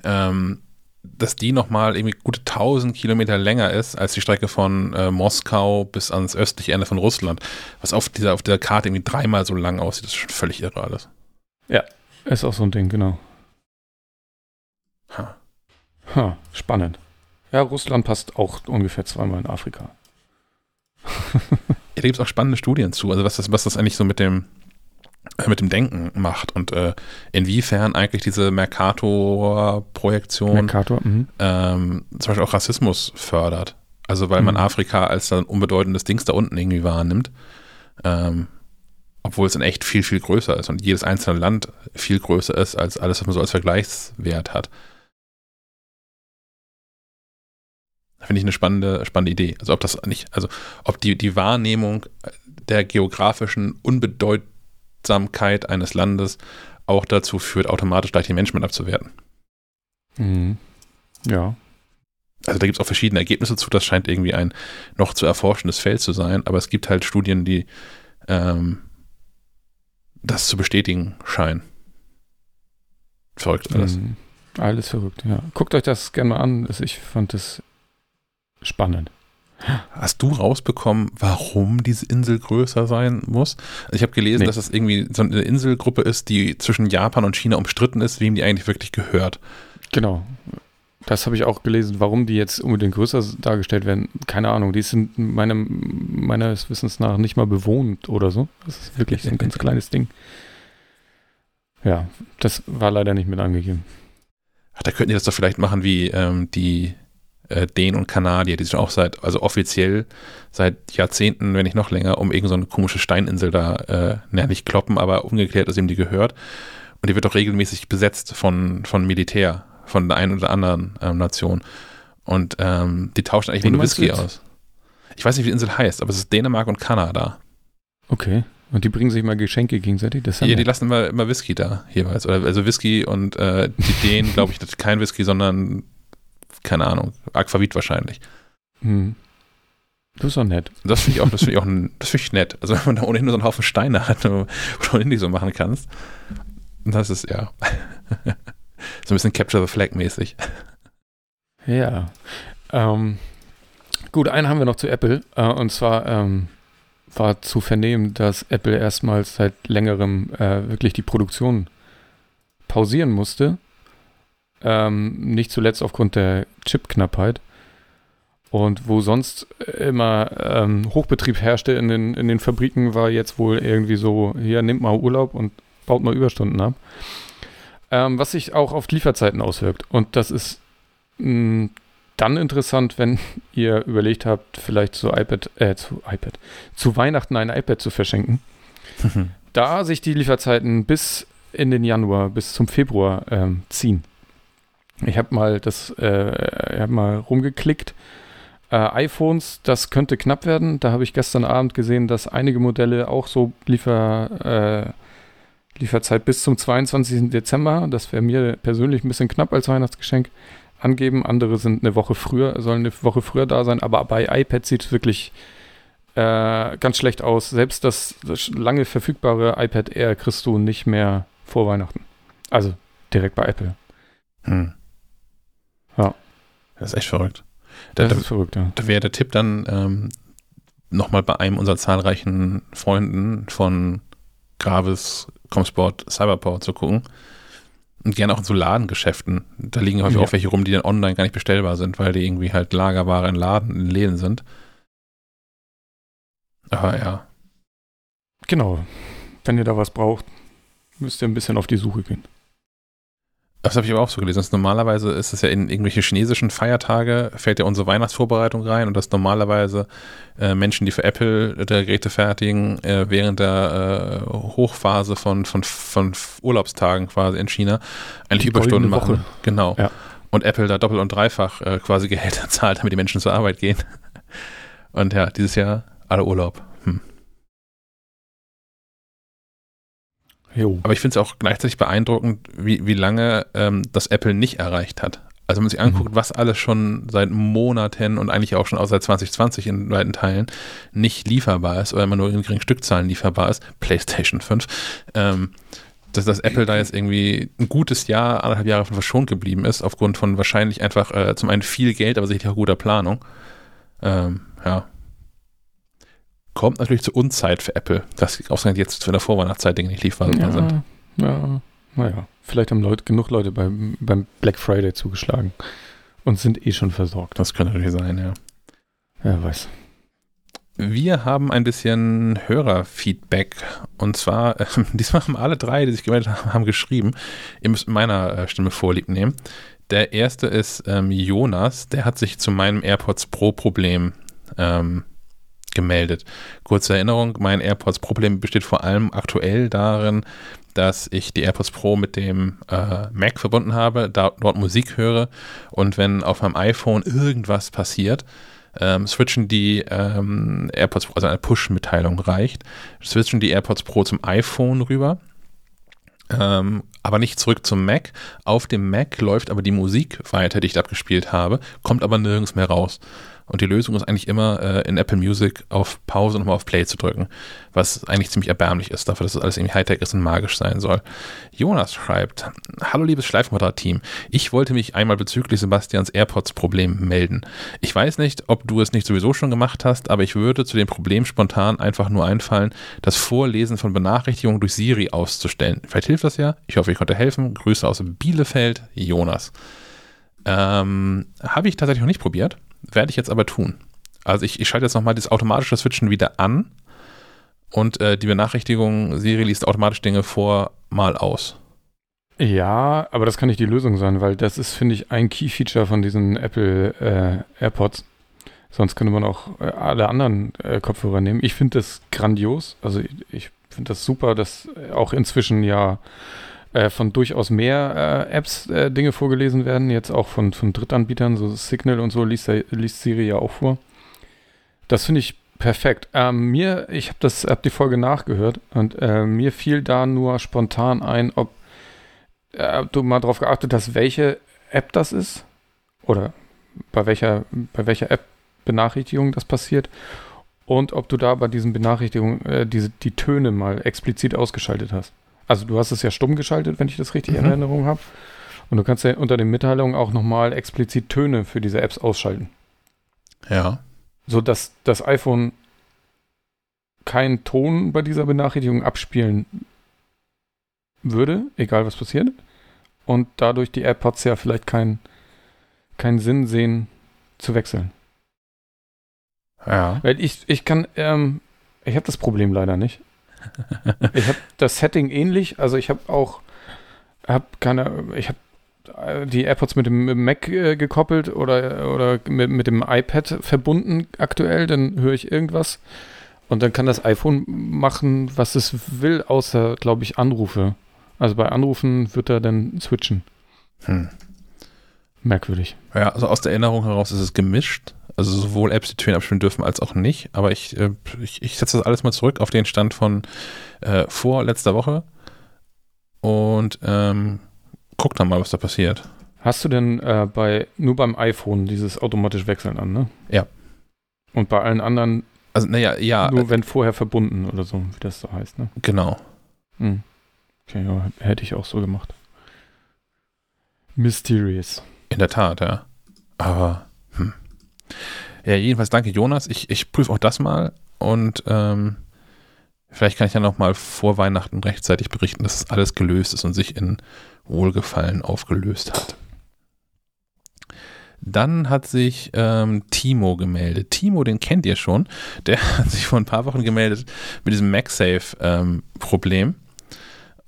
ähm, dass die nochmal irgendwie gute 1000 Kilometer länger ist als die Strecke von äh, Moskau bis ans östliche Ende von Russland, was auf dieser, auf der Karte irgendwie dreimal so lang aussieht, das ist schon völlig irre alles. Ja, ist auch so ein Ding, genau. Ha. Ha, spannend. Ja, Russland passt auch ungefähr zweimal in Afrika. ja, da gibt es auch spannende Studien zu, also was das, was das eigentlich so mit dem, mit dem Denken macht und äh, inwiefern eigentlich diese Mercator-Projektion Mercator, mhm. ähm, zum Beispiel auch Rassismus fördert. Also weil man Mhm. Afrika als ein unbedeutendes Dings da unten irgendwie wahrnimmt. Ähm, obwohl es in echt viel, viel größer ist und jedes einzelne Land viel größer ist als alles, was man so als Vergleichswert hat. Finde ich eine spannende, spannende Idee. Also ob das nicht, also ob die, die Wahrnehmung der geografischen Unbedeutsamkeit eines Landes auch dazu führt, automatisch gleich die Menschen mit abzuwerten. Mhm. Ja. Also da gibt es auch verschiedene Ergebnisse zu, das scheint irgendwie ein noch zu erforschendes Feld zu sein, aber es gibt halt Studien, die ähm, das zu bestätigen scheinen. Verrückt alles. Mhm. Alles verrückt, ja. Guckt euch das gerne mal an. Ich fand das spannend. Hast du rausbekommen, warum diese Insel größer sein muss? Also ich habe gelesen, Nee. dass das irgendwie so eine Inselgruppe ist, die zwischen Japan und China umstritten ist, wem die eigentlich wirklich gehört. Genau. Das habe ich auch gelesen, warum die jetzt unbedingt größer dargestellt werden. Keine Ahnung, die sind meinem, meines Wissens nach nicht mal bewohnt oder so. Das ist wirklich so ein ganz kleines Ding. Ja, das war leider nicht mit angegeben. Ach, da könnten die das doch vielleicht machen wie ähm, die äh, Dänen und Kanadier, die sich auch seit, also offiziell seit Jahrzehnten, wenn nicht noch länger, um irgendeine so eine komische Steininsel da, äh, naja, nicht kloppen, aber ungeklärt ist, ihm die gehört. Und die wird doch regelmäßig besetzt von, von Militär, von der einen oder anderen ähm, Nation. Und ähm, die tauschen eigentlich nur Whisky aus. Ich weiß nicht, wie die Insel heißt, aber es ist Dänemark und Kanada. Okay. Und die bringen sich mal Geschenke gegenseitig. Das ja die lassen immer, immer Whisky da jeweils. Oder, also Whisky und äh, die Dänen, glaube ich, das ist kein Whisky, sondern keine Ahnung, Aquavit wahrscheinlich. Hm. Das ist doch nett. Das finde ich auch, das finde ich auch, ein, das finde ich nett. Also wenn man da ohnehin nur so einen Haufen Steine hat, wo du ohnehin nicht so machen kannst. Das ist ja so ein bisschen Capture the Flag mäßig. Ja. Ähm, gut, einen haben wir noch zu Apple. Äh, und zwar ähm, war zu vernehmen, dass Apple erstmals seit längerem äh, wirklich die Produktion pausieren musste. Ähm, nicht zuletzt aufgrund der Chipknappheit. Und wo sonst immer ähm, Hochbetrieb herrschte in den, in den Fabriken, war jetzt wohl irgendwie so, hier, nehmt mal Urlaub und baut mal Überstunden ab. Ähm, was sich auch auf die Lieferzeiten auswirkt. Und das ist mh, dann interessant, wenn ihr überlegt habt, vielleicht zu iPad, äh, zu iPad, zu Weihnachten ein iPad zu verschenken. Da sich die Lieferzeiten bis in den Januar, bis zum Februar ähm, ziehen. Ich habe mal das, äh, habe mal rumgeklickt. Äh, iPhones, das könnte knapp werden. Da habe ich gestern Abend gesehen, dass einige Modelle auch so Liefer, äh, Lieferzeit bis zum 22. Dezember, das wäre mir persönlich ein bisschen knapp als Weihnachtsgeschenk, angeben. Andere sind eine Woche früher, sollen eine Woche früher da sein, aber bei iPad sieht es wirklich äh, ganz schlecht aus. Selbst das, das lange verfügbare iPad Air kriegst du nicht mehr vor Weihnachten. Also direkt bei Apple. Hm. Ja. Das ist echt verrückt. Da, Das da, ist verrückt, ja. da wäre der Tipp dann ähm, nochmal bei einem unserer zahlreichen Freunden von Gravis, Comsport, Cyberpower zu gucken. Und gerne auch in so Ladengeschäften. Da liegen häufig Ja. auch welche rum, die dann online gar nicht bestellbar sind, weil die irgendwie halt Lagerware in Laden, in Läden sind. Aber ja. Genau. Wenn ihr da was braucht, müsst ihr ein bisschen auf die Suche gehen. Das habe ich aber auch so gelesen. Das normalerweise ist es ja in irgendwelche chinesischen Feiertage, fällt ja unsere Weihnachtsvorbereitung rein und dass normalerweise äh, Menschen, die für Apple äh, Geräte fertigen, äh, während der äh, Hochphase von, von, von Urlaubstagen quasi in China eigentlich Die Überstunden machen. Woche. Genau. Ja. Und Apple da doppelt und dreifach äh, quasi Gehälter zahlt, damit die Menschen zur Arbeit gehen. Und ja, dieses Jahr alle Urlaub. Jo. Aber ich finde es auch gleichzeitig beeindruckend, wie, wie lange ähm, das Apple nicht erreicht hat. Also wenn man sich anguckt, was alles schon seit Monaten und eigentlich auch schon auch seit 2020 in weiten Teilen nicht lieferbar ist oder immer nur in geringen Stückzahlen lieferbar ist, PlayStation 5, ähm, dass das Apple da jetzt irgendwie ein gutes Jahr, anderthalb Jahre von verschont geblieben ist, aufgrund von wahrscheinlich einfach äh, zum einen viel Geld, aber sicherlich auch guter Planung. Ähm, ja. Kommt natürlich zur Unzeit für Apple, dass ausgerechnet jetzt für der Vorweihnachtszeit Dinge nicht lieferbar ja, sind. Ja, naja. Vielleicht haben Leute, genug Leute beim, beim Black Friday zugeschlagen und sind eh schon versorgt. Das könnte natürlich sein, ja. Wer weiß. Wir haben ein bisschen Hörerfeedback und zwar, äh, diesmal haben alle drei, die sich gemeldet haben, haben geschrieben. Ihr müsst meiner äh, Stimme vorlieb nehmen. Der erste ist ähm, Jonas, der hat sich zu meinem AirPods Pro Problem ähm, gemeldet. Kurze Erinnerung, mein AirPods Pro Problem besteht vor allem aktuell darin, dass ich die AirPods Pro mit dem äh, Mac verbunden habe, da, dort Musik höre und wenn auf meinem iPhone irgendwas passiert, ähm, switchen die ähm, AirPods Pro, also eine Push-Mitteilung reicht, switchen die AirPods Pro zum iPhone rüber. Ähm, aber nicht zurück zum Mac. Auf dem Mac läuft aber die Musik weiter, die ich abgespielt habe, kommt aber nirgends mehr raus. Und die Lösung ist eigentlich immer äh, in Apple Music auf Pause nochmal auf Play zu drücken, was eigentlich ziemlich erbärmlich ist, dafür, dass das alles irgendwie Hightech ist und magisch sein soll. Jonas schreibt, Hallo liebes Schleifenquadrat-Team, ich wollte mich einmal bezüglich Sebastians AirPods-Problem melden. Ich weiß nicht, ob du es nicht sowieso schon gemacht hast, aber ich würde zu dem Problem spontan einfach nur einfallen, das Vorlesen von Benachrichtigungen durch Siri auszustellen. Vielleicht hilft das ja. Ich hoffe, ich konnte helfen. Grüße aus Bielefeld, Jonas. Ähm, Habe ich tatsächlich noch nicht probiert. Werde ich jetzt aber tun. Also ich, ich schalte jetzt nochmal das automatische Switchen wieder an und äh, die Benachrichtigung, Siri liest automatisch Dinge vor, mal aus. Ja, aber das kann nicht die Lösung sein, weil das ist, finde ich, ein Key-Feature von diesen Apple äh, AirPods. Sonst könnte man auch äh, alle anderen äh, Kopfhörer nehmen. Ich finde das grandios. Also ich, ich finde das super, dass auch inzwischen ja äh, von durchaus mehr äh, Apps äh, Dinge vorgelesen werden, jetzt auch von, von Drittanbietern, so Signal und so liest, liest Siri ja auch vor. Das finde ich perfekt. Ähm, mir, ich habe habe die Folge nachgehört und äh, mir fiel da nur spontan ein, ob äh, du mal darauf geachtet hast, welche App das ist oder bei welcher, bei welcher App Benachrichtigung das passiert und ob du da bei diesen Benachrichtigungen äh, diese, die Töne mal explizit ausgeschaltet hast. Also du hast es ja stumm geschaltet, wenn ich das richtig mhm. in Erinnerung habe. Und du kannst ja unter den Mitteilungen auch nochmal explizit Töne für diese Apps ausschalten. Ja. So dass das iPhone keinen Ton bei dieser Benachrichtigung abspielen würde, egal was passiert. Und dadurch die AirPods ja vielleicht keinen keinen Sinn sehen, zu wechseln. Ja. Weil ich, ich kann, ähm, ich habe das Problem leider nicht ich habe das Setting ähnlich. Also ich habe auch, habe keine, ich habe äh, die AirPods mit dem, mit dem Mac äh, gekoppelt oder, oder mit, mit dem iPad verbunden aktuell. Dann höre ich irgendwas und dann kann das iPhone machen, was es will, außer, glaube ich, Anrufe. Also bei Anrufen wird er dann switchen. Hm. Merkwürdig. Ja, also aus der Erinnerung heraus ist es gemischt. Also sowohl Apps, die Töne abspielen dürfen, als auch nicht. Aber ich, äh, ich, ich setze das alles mal zurück auf den Stand von äh, vor letzter Woche und ähm, guck dann mal, was da passiert. Hast du denn äh, bei nur beim iPhone dieses automatisch Wechseln an, ne? Ja. Und bei allen anderen also, naja, ja. Nur äh, wenn vorher verbunden oder so, wie das so heißt, ne? Genau. Hm. Okay, ja, hätte ich auch so gemacht. Mysterious. In der Tat, ja. Aber. Ja, jedenfalls danke Jonas. Ich, ich prüfe auch das mal und ähm, vielleicht kann ich ja noch mal vor Weihnachten rechtzeitig berichten, dass es alles gelöst ist und sich in Wohlgefallen aufgelöst hat. Dann hat sich ähm, Timo gemeldet. Timo, den kennt ihr schon. Der hat sich vor ein paar Wochen gemeldet mit diesem MagSafe-Problem. Ähm,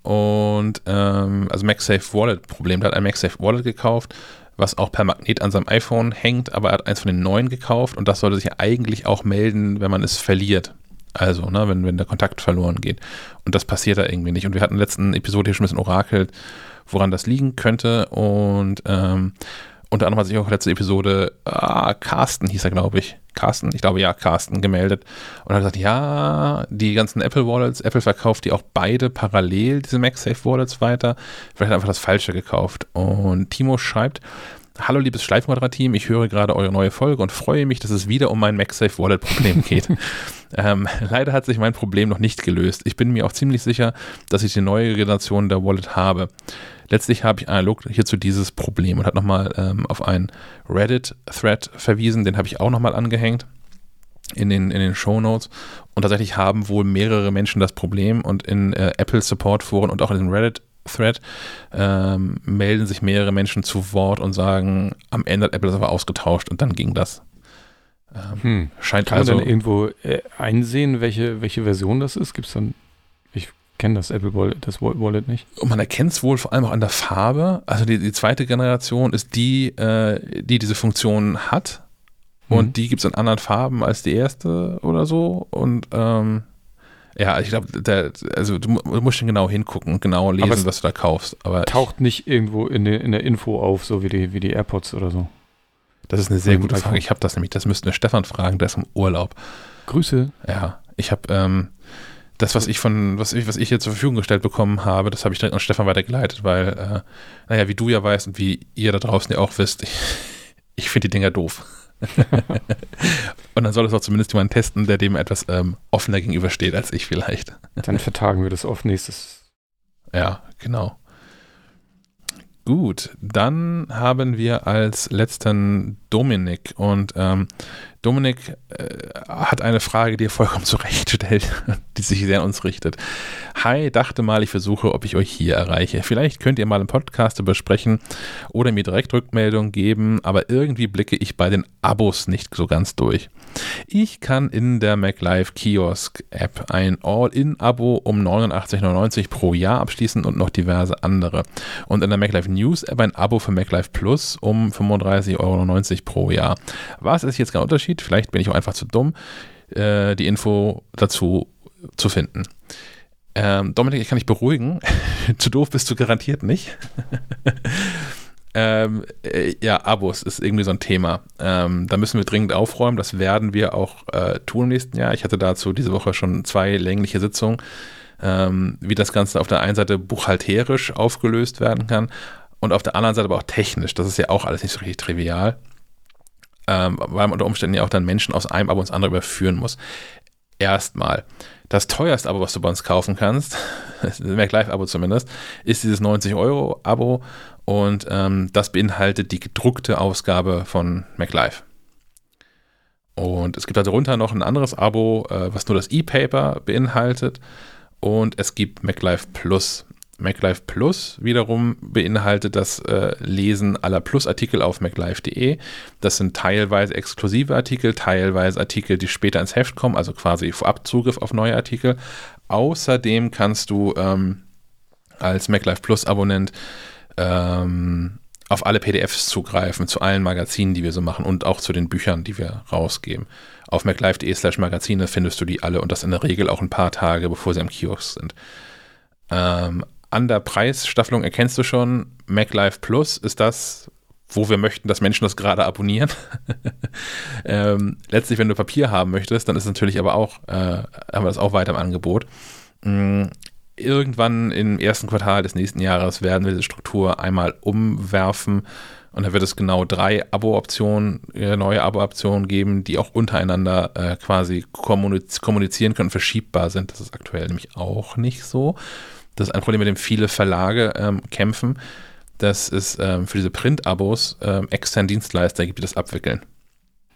und ähm, also MagSafe Wallet-Problem. Der hat ein MagSafe Wallet gekauft was auch per Magnet an seinem iPhone hängt, aber er hat eins von den neuen gekauft und das sollte sich ja eigentlich auch melden, wenn man es verliert. Also, ne, wenn, wenn der Kontakt verloren geht. Und das passiert da irgendwie nicht. Und wir hatten in der letzten Episode hier schon ein bisschen orakelt, woran das liegen könnte. Und ähm, unter anderem hat sich auch letzte Episode, ah, Carsten hieß er, glaube ich. Carsten, ich glaube ja, Carsten gemeldet und hat gesagt, ja, die ganzen Apple Wallets, Apple verkauft die auch beide parallel, diese MagSafe Wallets weiter. Vielleicht hat er einfach das Falsche gekauft. Und Timo schreibt, Hallo liebes Schleifenquadrat-Team, ich höre gerade eure neue Folge und freue mich, dass es wieder um mein MagSafe Wallet Problem geht. ähm, leider hat sich mein Problem noch nicht gelöst. Ich bin mir auch ziemlich sicher, dass ich die neue Generation der Wallet habe. Letztlich habe ich analog hierzu dieses Problem und hat nochmal ähm, auf einen Reddit-Thread verwiesen, den habe ich auch nochmal angehängt in den, in den Show Notes. Und tatsächlich haben wohl mehrere Menschen das Problem und in äh, Apple Support Foren und auch in den Reddit Thread ähm, melden sich mehrere Menschen zu Wort und sagen, am Ende hat Apple das aber ausgetauscht und dann ging das. Ähm, hm. Scheint Kann also, man denn irgendwo äh, einsehen, welche, welche Version das ist? Gibt es dann, ich kenne das Apple Wallet, das Wallet nicht. Und man erkennt es wohl vor allem auch an der Farbe. Also die, die zweite Generation ist die, äh, die diese Funktion hat. Und mhm. die gibt es in anderen Farben als die erste oder so. Und ähm, ja, ich glaube, also du, musst schon genau hingucken und genau lesen, was du da kaufst. Aber taucht ich, nicht irgendwo in, de, in der Info auf, so wie die, wie die AirPods oder so. Das ist eine sehr gute Frage. Ich habe das nämlich, das müsste wir Stefan fragen, der ist im Urlaub. Grüße. Ja, ich habe ähm, das, was ich von, was ich, was ich hier zur Verfügung gestellt bekommen habe, das habe ich direkt an Stefan weitergeleitet, weil, äh, naja, wie du ja weißt und wie ihr da draußen ja auch wisst, ich, ich finde die Dinger doof. und dann soll es auch zumindest jemand testen, der dem etwas ähm, offener gegenübersteht als ich vielleicht. Dann vertagen wir das auf nächstes. Ja, genau. Gut, dann haben wir als letzten Dominik und ähm, Dominik äh, hat eine Frage, die er vollkommen zurecht stellt, die sich sehr an uns richtet. Hi, dachte mal, ich versuche, ob ich euch hier erreiche. Vielleicht könnt ihr mal im Podcast übersprechen oder mir direkt Rückmeldung geben, aber irgendwie blicke ich bei den Abos nicht so ganz durch. Ich kann in der MacLife Kiosk App ein All-In-Abo um 89,99 pro Jahr abschließen und noch diverse andere. Und in der MacLife News App ein Abo für MacLife Plus um 35,90 Euro pro Jahr. Was ist jetzt kein Unterschied? Vielleicht bin ich auch einfach zu dumm, äh, die Info dazu zu finden. Ähm, Dominik, ich kann dich beruhigen. zu doof bist du garantiert nicht. ähm, äh, ja, Abos ist irgendwie so ein Thema. Ähm, da müssen wir dringend aufräumen. Das werden wir auch äh, tun im nächsten Jahr. Ich hatte dazu diese Woche schon zwei längliche Sitzungen, ähm, wie das Ganze auf der einen Seite buchhalterisch aufgelöst werden kann und auf der anderen Seite aber auch technisch. Das ist ja auch alles nicht so richtig trivial. Ähm, weil man unter Umständen ja auch dann Menschen aus einem Abo ins andere überführen muss. Erstmal das teuerste Abo, was du bei uns kaufen kannst, das MacLife-Abo zumindest, ist dieses 90-Euro-Abo und ähm, das beinhaltet die gedruckte Ausgabe von MacLife. Und es gibt darunter noch ein anderes Abo, äh, was nur das E-Paper beinhaltet und es gibt MacLife Plus. MacLife Plus wiederum beinhaltet das äh, Lesen aller Plus-Artikel auf MacLife.de. Das sind teilweise exklusive Artikel, teilweise Artikel, die später ins Heft kommen, also quasi vorab Zugriff auf neue Artikel. Außerdem kannst du ähm, als MacLife Plus-Abonnent ähm, auf alle PDFs zugreifen, zu allen Magazinen, die wir so machen und auch zu den Büchern, die wir rausgeben. Auf maclife.de slash Magazine findest du die alle und das in der Regel auch ein paar Tage, bevor sie am Kiosk sind. Ähm, an der Preisstaffelung erkennst du schon, MacLife Plus ist das, wo wir möchten, dass Menschen das gerade abonnieren. ähm, letztlich, wenn du Papier haben möchtest, dann ist natürlich aber auch, äh, haben wir das auch weiter im Angebot. Irgendwann im ersten Quartal des nächsten Jahres werden wir diese Struktur einmal umwerfen und da wird es genau drei Abo-Optionen, äh, neue Abo-Optionen geben, die auch untereinander äh, quasi kommunizieren können, verschiebbar sind. Das ist aktuell nämlich auch nicht so. Das ist ein Problem, mit dem viele Verlage ähm, kämpfen, dass es ähm, für diese Print-Abos ähm, externe Dienstleister gibt, die das abwickeln.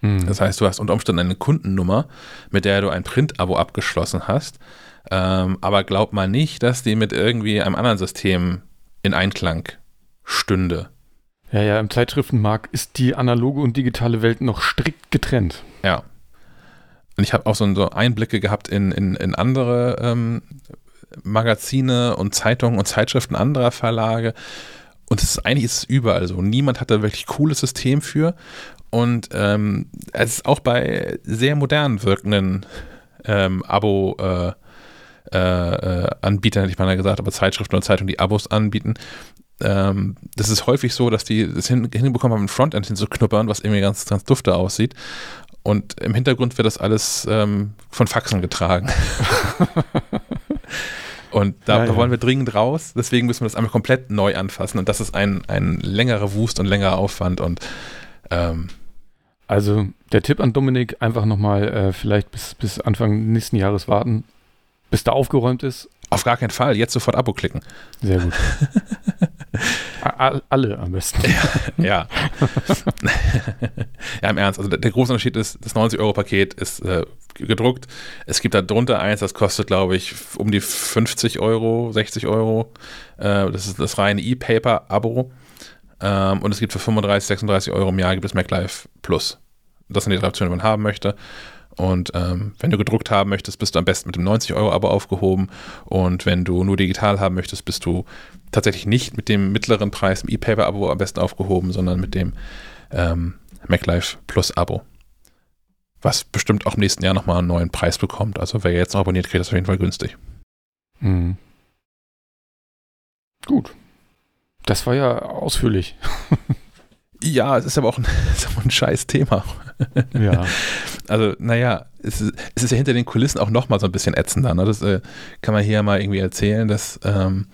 Hm. Das heißt, du hast unter Umständen eine Kundennummer, mit der du ein Print-Abo abgeschlossen hast, ähm, aber glaub mal nicht, dass die mit irgendwie einem anderen System in Einklang stünde. Ja, ja, im Zeitschriftenmarkt ist die analoge und digitale Welt noch strikt getrennt. Ja. Und ich habe auch so, so, Einblicke gehabt in, in, in andere ähm, Magazine und Zeitungen und Zeitschriften anderer Verlage. Und es ist, eigentlich ist es überall so. Niemand hat da wirklich cooles System für. Und ähm, es ist auch bei sehr modern wirkenden ähm, Abo- äh, äh, Anbietern, hätte ich mal gesagt, aber Zeitschriften und Zeitungen, die Abos anbieten. Ähm, das ist häufig so, dass die das hin, hinbekommen haben, ein Frontend hinzuknuppern, was irgendwie ganz, ganz dufte aussieht. Und im Hintergrund wird das alles ähm, von Faxen getragen. Und da, Ja, ja. wollen wir dringend raus. Deswegen müssen wir das einmal komplett neu anfassen. Und das ist ein, ein längerer Wust und längerer Aufwand. Und ähm, Also der Tipp an Dominik, einfach nochmal äh, vielleicht bis, bis Anfang nächsten Jahres warten, bis da aufgeräumt ist. auf gar keinen Fall. Jetzt sofort Abo klicken. Sehr gut. Alle am besten. Ja. ja, im Ernst. Also der, der große Unterschied ist, das 90-Euro-Paket ist äh, gedruckt. Es gibt da drunter eins, das kostet, glaube ich, um die 50 Euro, 60 Euro. Äh, das ist das reine E-Paper-Abo. Ähm, und es gibt für 35, 36 Euro im Jahr gibt es MacLife Plus. Das sind die drei Optionen, die man haben möchte. Und ähm, wenn du gedruckt haben möchtest, bist du am besten mit dem 90-Euro-Abo aufgehoben. Und wenn du nur digital haben möchtest, bist du tatsächlich nicht mit dem mittleren Preis im E-Paper-Abo am besten aufgehoben, sondern mit dem ähm, MacLife Plus-Abo. Was bestimmt auch im nächsten Jahr nochmal einen neuen Preis bekommt. Also wer jetzt noch abonniert, kriegt das auf jeden Fall günstig. Mhm. Gut. Das war ja ausführlich. Ja, es ist aber auch ein, ein scheiß Thema. Ja. Also, naja, es ist, es ist ja hinter den Kulissen auch nochmal so ein bisschen ätzender. Ne? Das äh, kann man hier mal irgendwie erzählen, dass ähm,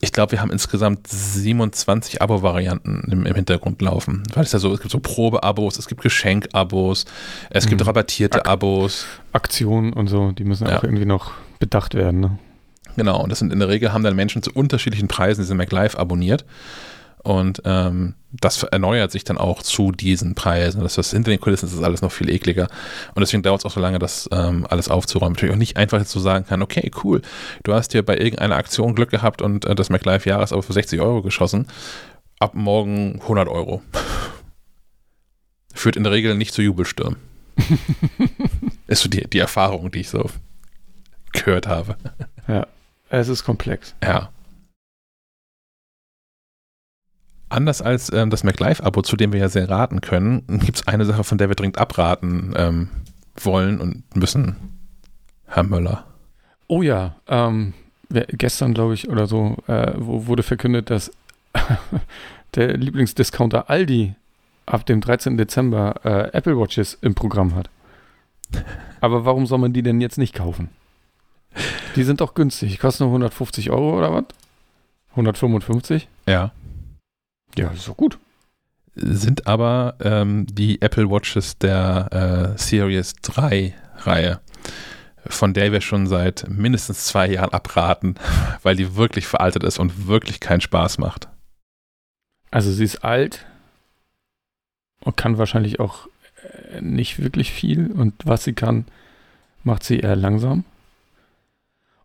ich glaube, wir haben insgesamt 27 Abo-Varianten im, im Hintergrund laufen. Weil es ja so, es gibt so Probe-Abos, es gibt Geschenk-Abos, es gibt Mhm. rabattierte Ak- Abos. Aktionen und so, die müssen Ja. auch irgendwie noch bedacht werden. Ne? Genau, und das sind in der Regel haben dann Menschen zu unterschiedlichen Preisen diese MacLive abonniert. Und ähm, das erneuert sich dann auch zu diesen Preisen. Das ist hinter den Kulissen ist das alles noch viel ekliger. Und deswegen dauert es auch so lange, das ähm, alles aufzuräumen. Natürlich auch nicht einfach jetzt so sagen kann, okay, cool, du hast hier bei irgendeiner Aktion Glück gehabt und äh, das MacLive Jahresabo für 60 Euro geschossen. Ab morgen 100 Euro. Führt in der Regel nicht zu Jubelstürmen. ist so die, die Erfahrung, die ich so gehört habe. Es ist komplex. Ja. Anders als ähm, das MacLife-Abo, zu dem wir ja sehr raten können, gibt es eine Sache, von der wir dringend abraten ähm, wollen und müssen. Herr Möller. Oh ja, ähm, gestern glaube ich oder so äh, wo, wurde verkündet, dass der Lieblingsdiscounter Aldi ab dem 13. Dezember äh, Apple Watches im Programm hat. Aber warum soll man die denn jetzt nicht kaufen? Die sind doch günstig. Kosten nur 150 Euro oder was? 155? Ja. Ja, ist doch gut. Sind aber ähm, die Apple Watches der äh, Series 3 Reihe, von der wir schon seit mindestens zwei Jahren abraten, weil die wirklich veraltet ist und wirklich keinen Spaß macht. Also sie ist alt und kann wahrscheinlich auch äh, nicht wirklich viel und was sie kann, macht sie eher langsam.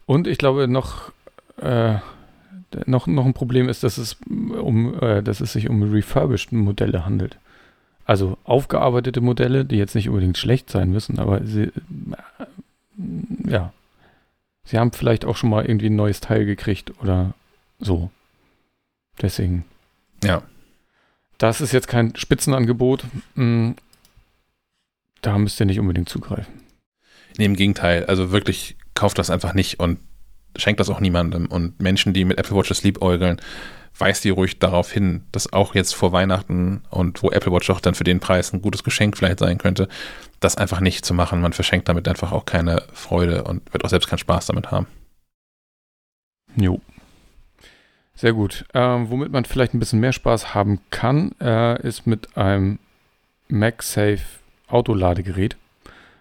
Und ich glaube noch, äh, noch, noch ein Problem ist, dass es, um, äh, dass es sich um refurbished Modelle handelt. Also aufgearbeitete Modelle, die jetzt nicht unbedingt schlecht sein müssen, aber sie, äh, ja, sie haben vielleicht auch schon mal irgendwie ein neues Teil gekriegt oder so. Deswegen. Ja. Das ist jetzt kein Spitzenangebot. Mm, Da müsst ihr nicht unbedingt zugreifen. Nee, im Gegenteil. Also wirklich, kauft das einfach nicht und schenkt das auch niemandem. Und Menschen, die mit Apple Watches liebäugeln, weist die ruhig darauf hin, dass auch jetzt vor Weihnachten und wo Apple Watch auch dann für den Preis ein gutes Geschenk vielleicht sein könnte, das einfach nicht zu machen. Man verschenkt damit einfach auch keine Freude und wird auch selbst keinen Spaß damit haben. Jo. Sehr gut. Ähm, womit man vielleicht ein bisschen mehr Spaß haben kann, äh, ist mit einem MagSafe Autoladegerät.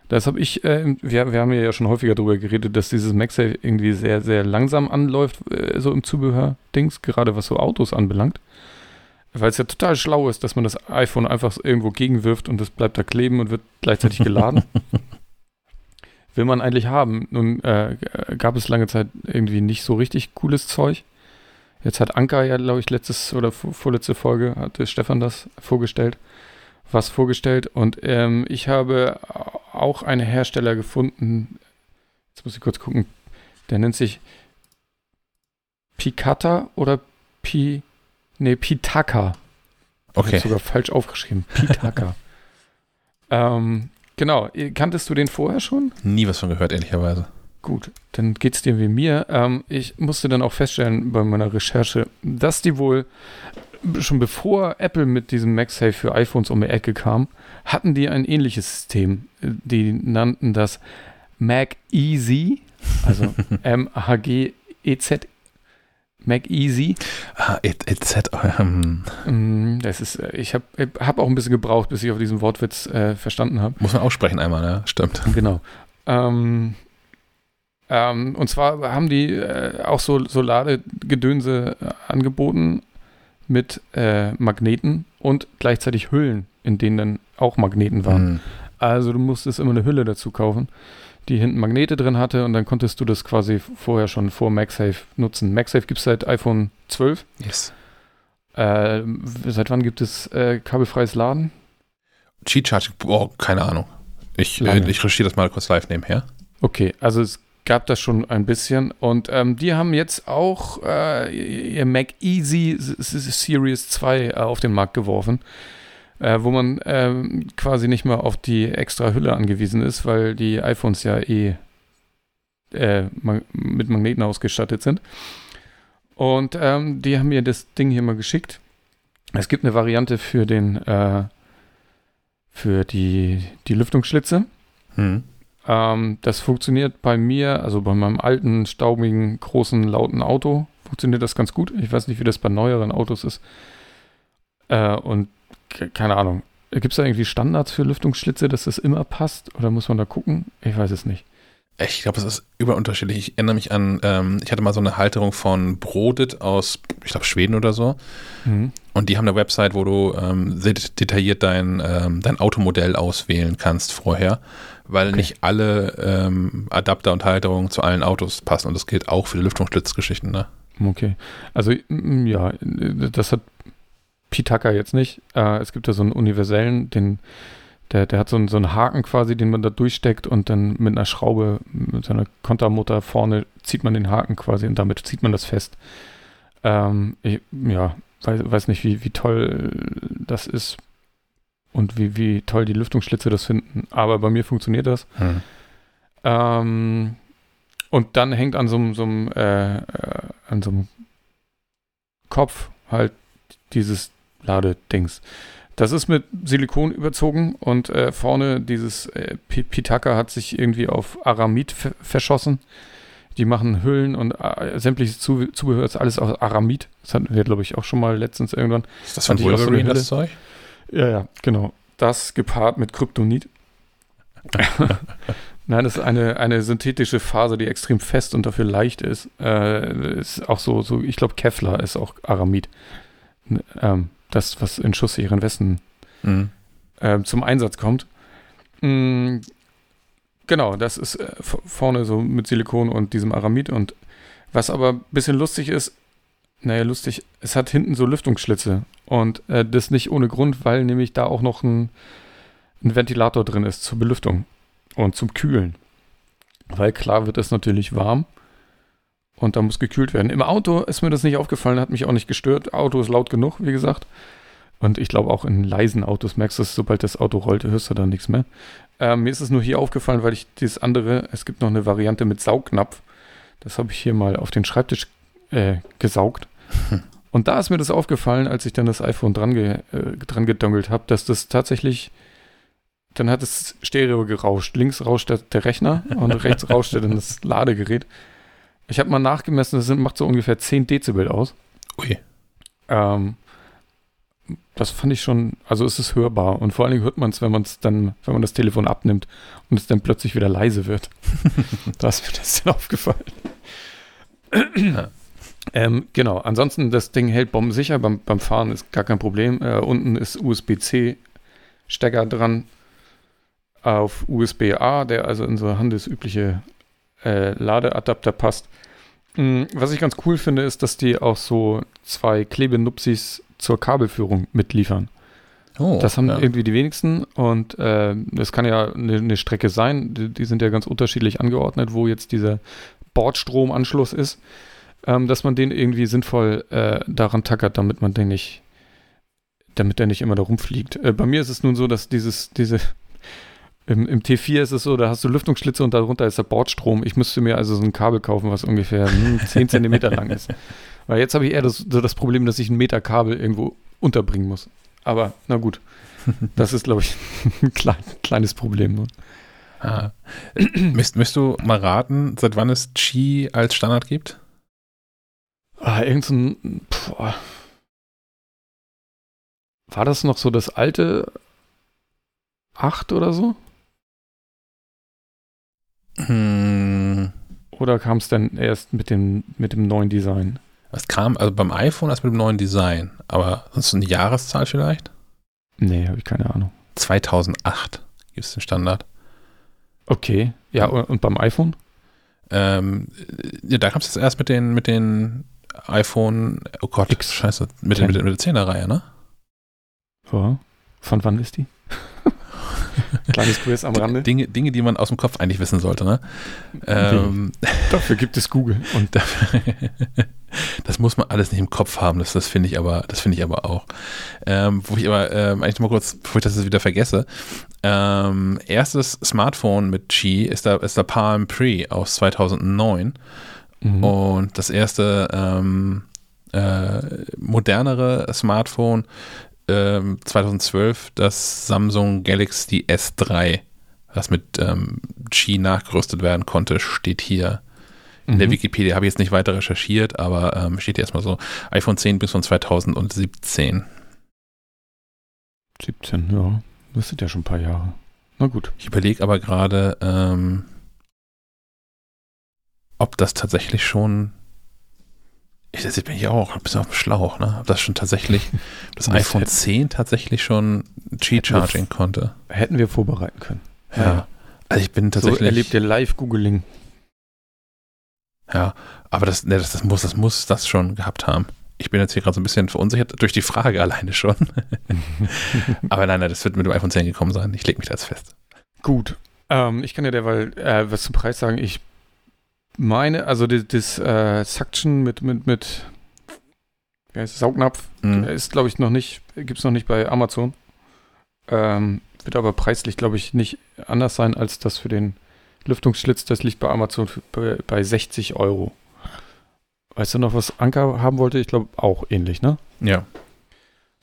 Das habe ich, äh, wir, wir haben ja schon häufiger darüber geredet, dass dieses MagSafe irgendwie sehr, sehr langsam anläuft, äh, so im Zubehör-Dings, gerade was so Autos anbelangt. Weil es ja total schlau ist, dass man das iPhone einfach irgendwo gegenwirft und das bleibt da kleben und wird gleichzeitig geladen. Will man eigentlich haben. Nun äh, gab es lange Zeit irgendwie nicht so richtig cooles Zeug. Jetzt hat Anka ja, glaube ich, letztes oder vor- vorletzte Folge hatte Stefan das vorgestellt, was vorgestellt. Und ähm, ich habe auch einen Hersteller gefunden. Jetzt muss ich kurz gucken. Der nennt sich Picata oder Pi. Nee, Pitaka. Ich Okay. habe sogar falsch aufgeschrieben. Pitaka. ähm, genau. Kanntest du den vorher schon? Nie was von gehört, ehrlicherweise. Gut, dann geht's dir wie mir. Ähm, ich musste dann auch feststellen bei meiner Recherche, dass die wohl schon bevor Apple mit diesem MagSafe für iPhones um die Ecke kam, hatten die ein ähnliches System. Die nannten das Mag Easy, also EZ Mac Easy. Ah, EZ. Ähm. Mm, Das ist, äh, ich habe hab auch ein bisschen gebraucht, bis ich auf diesen Wortwitz äh, verstanden habe. Muss man aussprechen einmal, ne? Stimmt. Genau. Ähm, ähm, und zwar haben die äh, auch so, so Ladegedönse äh, angeboten mit äh, Magneten und gleichzeitig Hüllen, in denen dann auch Magneten waren. Hm. Also du musstest immer eine Hülle dazu kaufen, die hinten Magnete drin hatte und dann konntest du das quasi vorher schon vor MagSafe nutzen. MagSafe gibt es seit iPhone 12. Yes. Äh, seit wann gibt es äh, kabelfreies Laden? Cheat Charge, boah, keine Ahnung. Ich, Lange. ich recherchiere das mal kurz live nebenher. Okay, also es gab das schon ein bisschen und ähm, die haben jetzt auch äh, ihr Mac Easy Series 2 äh, auf den Markt geworfen, äh, wo man ähm, quasi nicht mehr auf die extra Hülle angewiesen ist, weil die iPhones ja eh äh, mit Magneten ausgestattet sind. Und ähm, die haben mir das Ding hier mal geschickt. Es gibt eine Variante für den äh, für die, die Lüftungsschlitze. Hm. Ähm, das funktioniert bei mir, also bei meinem alten, staubigen, großen, lauten Auto, funktioniert das ganz gut. Ich weiß nicht, wie das bei neueren Autos ist. Äh, und ke- keine Ahnung. Gibt es da irgendwie Standards für Lüftungsschlitze, dass das immer passt? Oder muss man da gucken? Ich weiß es nicht. Ich glaube, es ist überunterschiedlich. Ich erinnere mich an, ähm, ich hatte mal so eine Halterung von Brodit aus, ich glaube, Schweden oder so. Mhm. Und die haben eine Website, wo du ähm, sehr det- detailliert dein, ähm, dein Automodell auswählen kannst vorher, weil Okay. nicht alle ähm, Adapter und Halterungen zu allen Autos passen. Und das gilt auch für die Lüftungsschlitzgeschichten. Ne? Okay. Also, mm, ja, das hat Pitaka jetzt nicht. Äh, es gibt da so einen universellen, den, der, der hat so einen, so einen Haken quasi, den man da durchsteckt und dann mit einer Schraube, mit einer Kontermutter vorne zieht man den Haken quasi und damit zieht man das fest. Ähm, ich, ja, weiß, weiß nicht, wie, wie toll das ist und wie, wie toll die Lüftungsschlitze das finden, aber bei mir funktioniert das. Hm. Ähm, und dann hängt an so einem, äh, äh, an so einem Kopf halt dieses Ladedings. Das ist mit Silikon überzogen und äh, vorne dieses äh, Pi- Pitaka hat sich irgendwie auf Aramid ver- verschossen. Die machen Hüllen und äh, sämtliches Zu Zubehör ist alles aus Aramid. Das hatten wir, glaube ich, auch schon mal letztens irgendwann. Ist das von Wolverine, das Zeug? Ja, ja, genau. Das gepaart mit Kryptonit. Nein, das ist eine, eine synthetische Faser, die extrem fest und dafür leicht ist. Äh, ist auch so, so ich glaube, Kevlar ist auch Aramid. Ähm, das, was in schusssicheren Westen Hm. ähm, zum Einsatz kommt. Mm, genau, das ist äh, vorne so mit Silikon und diesem Aramid. Und was aber ein bisschen lustig ist, naja, lustig, es hat hinten so Lüftungsschlitze. Und äh, das nicht ohne Grund, weil nämlich da auch noch ein, ein Ventilator drin ist zur Belüftung und zum Kühlen. Weil klar wird es natürlich warm und da muss gekühlt werden. Im Auto ist mir das nicht aufgefallen, hat mich auch nicht gestört. Auto ist laut genug, wie gesagt. Und ich glaube auch in leisen Autos merkst du es, sobald das Auto rollt, hörst du dann nichts mehr. Ähm, mir ist es nur hier aufgefallen, weil ich dieses andere, es gibt noch eine Variante mit Saugnapf. Das habe ich hier mal auf den Schreibtisch äh, gesaugt. Und da ist mir das aufgefallen, als ich dann das iPhone dran, ge, äh, dran gedongelt habe, dass das tatsächlich, dann hat es Stereo gerauscht. Links rauscht der, Rechner und rechts rauscht dann das Ladegerät. Ich habe mal nachgemessen, das sind, macht so ungefähr 10 Dezibel aus. Ui. Ähm, das fand ich schon, also es ist hörbar und vor allen Dingen hört man es, wenn man es dann, wenn man das Telefon abnimmt und es dann plötzlich wieder leise wird. da ist mir das dann aufgefallen. Ja. Ähm, genau, ansonsten das Ding hält bombensicher, beim, beim Fahren ist gar kein Problem. Äh, unten ist USB-C-Stecker dran auf USB-A, der also in so handelsübliche äh, Ladeadapter passt. Mm, Was ich ganz cool finde, ist, dass die auch so zwei Klebenupsis zur Kabelführung mitliefern. Oh, das haben ja. irgendwie die wenigsten und äh, das kann ja eine, eine Strecke sein. Die, die sind ja ganz unterschiedlich angeordnet, wo jetzt dieser Bordstromanschluss ist, ähm, dass man den irgendwie sinnvoll äh, daran tackert, damit man den nicht, damit der nicht immer da rumfliegt. Äh, bei mir ist es nun so, dass dieses, diese im, Im T4 ist es so, da hast du Lüftungsschlitze und darunter ist der Bordstrom. Ich müsste mir also so ein Kabel kaufen, was ungefähr hm, 10 Zentimeter lang ist. Weil jetzt habe ich eher das, so das Problem, dass ich einen Meter Kabel irgendwo unterbringen muss. Aber na gut, das ist, glaube ich, ein klein, kleines Problem. Ne? Ah. Müsst, müsst du mal raten, seit wann es Qi als Standard gibt? Ah, irgend so ein. Boah. War das noch so das alte 8 oder so? Hm, Oder kam es dann erst mit dem, mit dem neuen Design? was kam? Also beim iPhone erst mit dem neuen Design. Aber sonst eine Jahreszahl vielleicht? Nee, habe ich keine Ahnung. 2008 gibt es den Standard. Okay. Ja, und, beim iPhone? Ähm, ja, da kam es jetzt erst mit den, mit den iPhone, oh Gott, X. scheiße, mit, mit, mit der 10er-Reihe, ne? Ja. Von wann ist die? Kleines Quiz am Rande. Dinge, Dinge, die man aus dem Kopf eigentlich wissen sollte, ne? Ähm, Dafür gibt es Google. Und das muss man alles nicht im Kopf haben, das, das finde ich aber, das finde ich aber auch. Ähm, wo ich aber ähm, eigentlich noch mal kurz, bevor ich das jetzt wieder vergesse, ähm, erstes Smartphone mit Qi ist der, ist der Palm Pre aus 2009 Mhm. und das erste ähm, äh, modernere Smartphone ähm, 2012 das Samsung Galaxy S3, das mit ähm, Qi nachgerüstet werden konnte, steht hier in der Mhm. Wikipedia habe ich jetzt nicht weiter recherchiert, aber ähm, steht hier erstmal so iPhone 10 bis von 2017. 17, ja. Das sind ja schon ein paar Jahre. Na gut. Ich überlege aber gerade, ähm, ob das tatsächlich schon. Ich, das bin ich auch ein bisschen auf dem Schlauch, ne? Ob das schon tatsächlich, das Das iPhone hätte- 10 tatsächlich schon Qi-Charging konnte. Hätten wir vorbereiten können. Ja. Also ich bin So tatsächlich. erlebt ihr Live-Googling. Ja, aber das, ne, das, das, muss, das muss das schon gehabt haben. Ich bin jetzt hier gerade so ein bisschen verunsichert durch die Frage alleine schon. aber nein, nein, das wird mit dem iPhone 10 gekommen sein. Ich lege mich da jetzt fest. Gut. Ähm, ich kann ja derweil äh, was zum Preis sagen. Ich meine, also das, das äh, Suction mit, mit, mit wie heißt es, Saugnapf Mhm. ist, glaube ich, noch nicht, gibt es noch nicht bei Amazon. Ähm, wird aber preislich, glaube ich, nicht anders sein als das für den Lüftungsschlitz. Das liegt bei Amazon für, bei, bei 60 Euro. Weißt du noch, was Anker haben wollte? Ich glaube auch ähnlich, ne? Ja.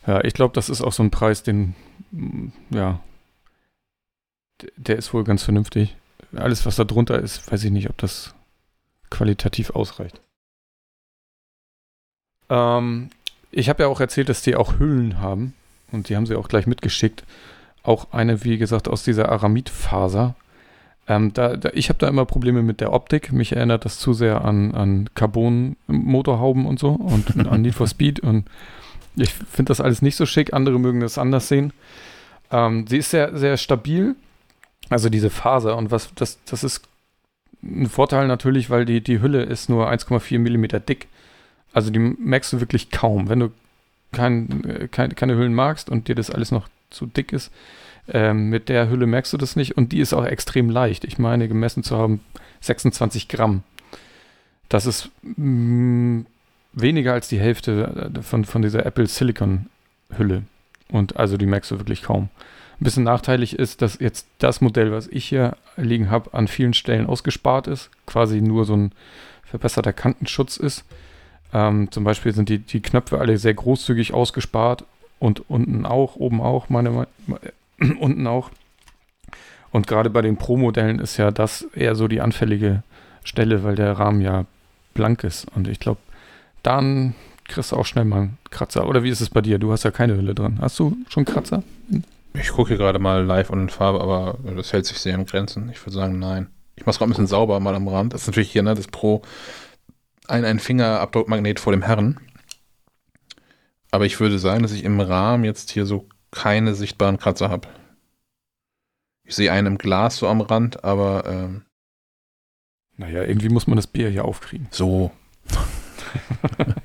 Ja, ich glaube, das ist auch so ein Preis, den, mm, ja, der ist wohl ganz vernünftig. Alles, was da drunter ist, weiß ich nicht, ob das qualitativ ausreicht. Ähm, ich habe ja auch erzählt, dass die auch Hüllen haben und die haben sie auch gleich mitgeschickt. Auch eine, wie gesagt, aus dieser Aramidfaser. Ähm, da, da, ich habe da immer Probleme mit der Optik. Mich erinnert das zu sehr an, an Carbon-Motorhauben und so und an Need for Speed und ich finde das alles nicht so schick. Andere mögen das anders sehen. Ähm, sie ist sehr, sehr stabil. Also diese Faser. Und was, das, das ist ein Vorteil natürlich, weil die, die Hülle ist nur 1,4 Millimeter dick. Also die merkst du wirklich kaum. Wenn du kein, äh, kein, keine Hüllen magst und dir das alles noch zu dick ist, ähm, mit der Hülle merkst du das nicht. Und die ist auch extrem leicht. Ich meine, gemessen zu haben 26 Gramm. Das ist mh, weniger als die Hälfte äh, von, von dieser Apple Silicon Hülle. Und also die merkst du wirklich kaum. Ein bisschen nachteilig ist, dass jetzt das Modell, was ich hier liegen habe, an vielen Stellen ausgespart ist. Quasi nur so ein verbesserter Kantenschutz ist. Ähm, zum Beispiel sind die, die Knöpfe alle sehr großzügig ausgespart und unten auch, oben auch, meine, meine unten auch. Und gerade bei den Pro-Modellen ist ja das eher so die anfällige Stelle, weil der Rahmen ja blank ist. Und ich glaube, dann kriegst du auch schnell mal einen Kratzer. Oder wie ist es bei dir? Du hast ja keine Hülle dran. Hast du schon Kratzer? Ich gucke hier gerade mal live und in Farbe, aber das hält sich sehr in Grenzen. Ich würde sagen, nein. Ich mache es gerade ein bisschen sauber mal am Rand. Das ist natürlich hier, ne, das Pro ein, ein Fingerabdruckmagnet vor dem Herren. Aber ich würde sagen, dass ich im Rahmen jetzt hier so keine sichtbaren Kratzer habe. Ich sehe einen im Glas so am Rand, aber ähm, Naja, irgendwie muss man das Bier hier aufkriegen. so.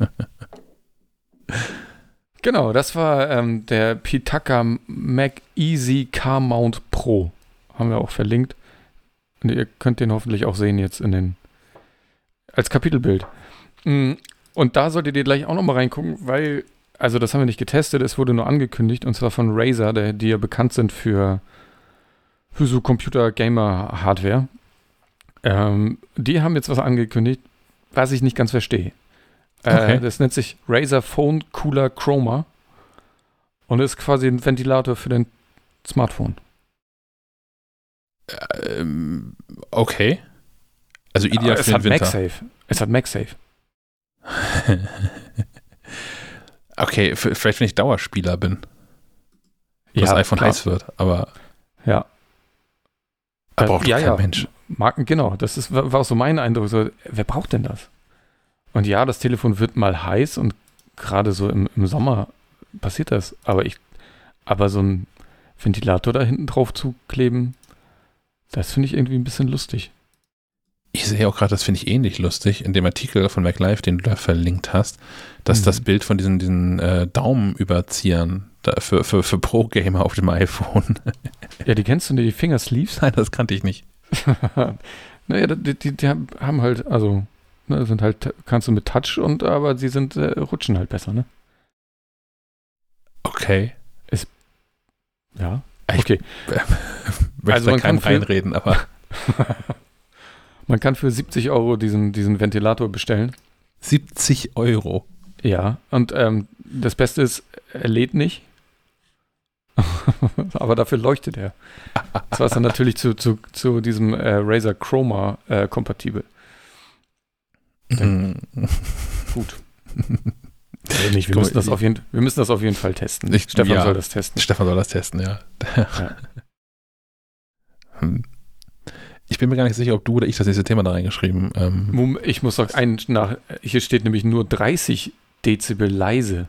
Genau, das war ähm, der Pitaka Mac Easy Car Mount Pro. Haben wir auch verlinkt. Und ihr könnt den hoffentlich auch sehen jetzt in den als Kapitelbild. Mm, Und da solltet ihr gleich auch nochmal reingucken, weil, also das haben wir nicht getestet, es wurde nur angekündigt und zwar von Razer, der, die ja bekannt sind für, für so Computer-Gamer-Hardware. Ähm, die haben jetzt was angekündigt, was ich nicht ganz verstehe. Okay. Äh, das nennt sich Razer Phone Cooler Chroma und ist quasi ein Ventilator für dein Smartphone. Ähm, okay. Also ideal Aber es für den Winter. MagSafe. Es hat MagSafe. okay, vielleicht wenn ich Dauerspieler bin. Ja, das iPhone klar. heiß wird, aber. Ja. Da braucht ja, kein ja. Mensch. Marken, genau, das ist, war auch so mein Eindruck. So, wer braucht denn das? Und ja, das Telefon wird mal heiß und gerade so im, im Sommer passiert das. Aber ich, aber so ein Ventilator da hinten drauf zu kleben, das finde ich irgendwie ein bisschen lustig. Ich sehe auch gerade, das finde ich ähnlich lustig, in dem Artikel von MacLife, den du da verlinkt hast, dass mhm. das Bild von diesen, diesen äh, Daumenüberziehern für, für, für Pro-Gamer auf dem iPhone. ja, die kennst du, die Fingersleeves? Nein, das kannte ich nicht. naja, die, die, die, haben halt, also, ne, sind halt, kannst du mit Touch und, aber sie sind, äh, rutschen halt besser, ne? Okay. Ist, ja, okay. Ich also man kann reinreden, aber. man kann für 70 Euro diesen, diesen Ventilator bestellen. 70 Euro? Ja, und ähm, das Beste ist, er lädt nicht. aber dafür leuchtet er. Das war dann natürlich zu, zu, zu diesem äh, Razer Chroma äh, kompatibel. Mm. Gut. Also nicht, wir, müssen das auf jeden, wir müssen das auf jeden Fall testen. Ich, Stefan ja, soll das testen. Stefan soll das testen, ja. ja. Hm. Ich bin mir gar nicht sicher, ob du oder ich das nächste Thema da reingeschrieben ähm. Ich muss sagen, ein, nach, hier steht nämlich nur 30 Dezibel leise.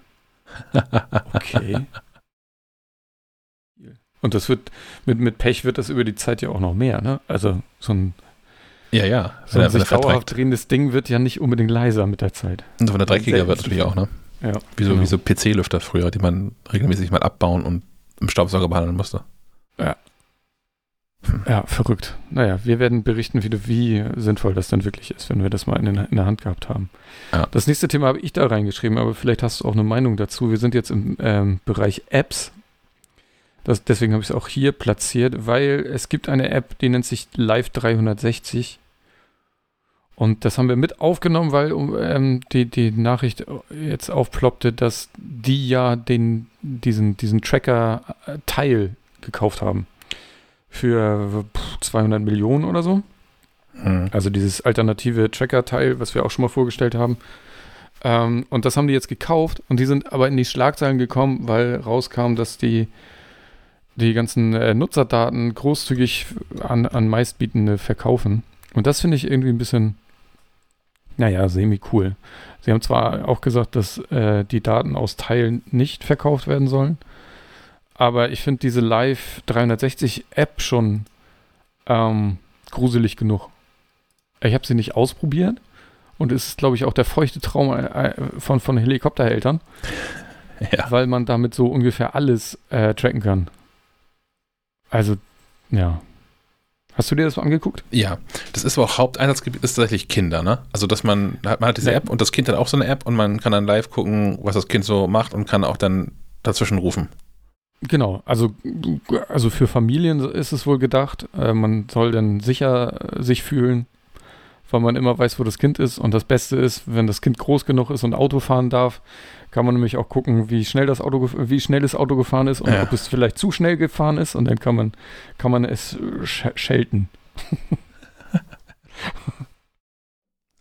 Okay. Und das wird, mit, mit Pech wird das über die Zeit ja auch noch mehr, ne? Also so ein, ja, ja. so ein sich dauerhaft drehendes Ding wird ja nicht unbedingt leiser mit der Zeit. Und von der dreckiger wird natürlich auch, ne? Ja. Wie so, genau. so PC-Lüfter früher, die man regelmäßig mal abbauen und im Staubsauger behandeln musste. Ja. Hm. Ja, verrückt. Naja, wir werden berichten, wie, wie sinnvoll das dann wirklich ist, wenn wir das mal in, in der Hand gehabt haben. Ja. Das nächste Thema habe ich da reingeschrieben, aber vielleicht hast du auch eine Meinung dazu. Wir sind jetzt im ähm, Bereich Apps das, deswegen habe ich es auch hier platziert, weil es gibt eine App, die nennt sich Live 360. Und das haben wir mit aufgenommen, weil ähm, die, die Nachricht jetzt aufploppte, dass die ja den, diesen, diesen Tracker-Teil gekauft haben. Für 200 Millionen oder so. Mhm. Also dieses alternative Tracker-Teil, was wir auch schon mal vorgestellt haben. Ähm, und das haben die jetzt gekauft und die sind aber in die Schlagzeilen gekommen, weil rauskam, dass die die ganzen äh, Nutzerdaten großzügig an, an Meistbietende verkaufen. Und das finde ich irgendwie ein bisschen, naja, semi-cool. Sie haben zwar auch gesagt, dass äh, die Daten aus Teilen nicht verkauft werden sollen, aber ich finde diese Live 360 App schon ähm, gruselig genug. Ich habe sie nicht ausprobiert und es ist, glaube ich, auch der feuchte Traum äh, von, von Helikoptereltern, ja. weil man damit so ungefähr alles äh, tracken kann. Also, ja. Hast du dir das mal angeguckt? Ja, das ist aber auch Haupteinsatzgebiet ist tatsächlich Kinder, ne? Also, dass man, man hat diese ja. App und das Kind hat auch so eine App und man kann dann live gucken, was das Kind so macht und kann auch dann dazwischen rufen. Genau, also, also für Familien ist es wohl gedacht. Äh, man soll dann sicher äh, sich fühlen, weil man immer weiß, wo das Kind ist. Und das Beste ist, wenn das Kind groß genug ist und Auto fahren darf, kann man nämlich auch gucken, wie schnell das Auto, wie schnell das Auto gefahren ist und ja. ob es vielleicht zu schnell gefahren ist und dann kann man, kann man es sch schelten.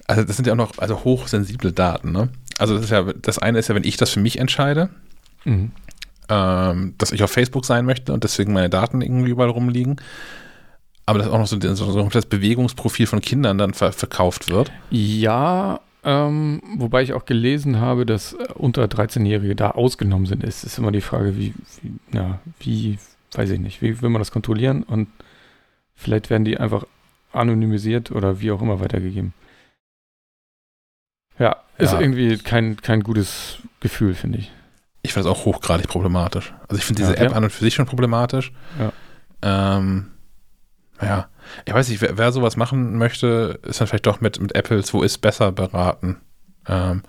also das sind ja auch noch also hochsensible Daten, ne? Also das ist ja, das eine ist ja, wenn ich das für mich entscheide, mhm. ähm, dass ich auf Facebook sein möchte und deswegen meine Daten irgendwie überall rumliegen. Aber dass auch noch so, so, so das Bewegungsprofil von Kindern dann ver verkauft wird. Ja, ähm, wobei ich auch gelesen habe, dass äh, unter 13-Jährige da ausgenommen sind. Es ist immer die Frage, wie, wie, ja, wie, weiß ich nicht, wie will man das kontrollieren? Und vielleicht werden die einfach anonymisiert oder wie auch immer weitergegeben. Ja, ist ja. irgendwie kein, kein gutes Gefühl, finde ich. Ich finde es auch hochgradig problematisch. Also ich finde diese ja, App ja. an und für sich schon problematisch. Ja. Ähm, ja, ich weiß nicht, wer, wer, sowas machen möchte, ist dann vielleicht doch mit, mit Apples, wo ist besser beraten. Ähm,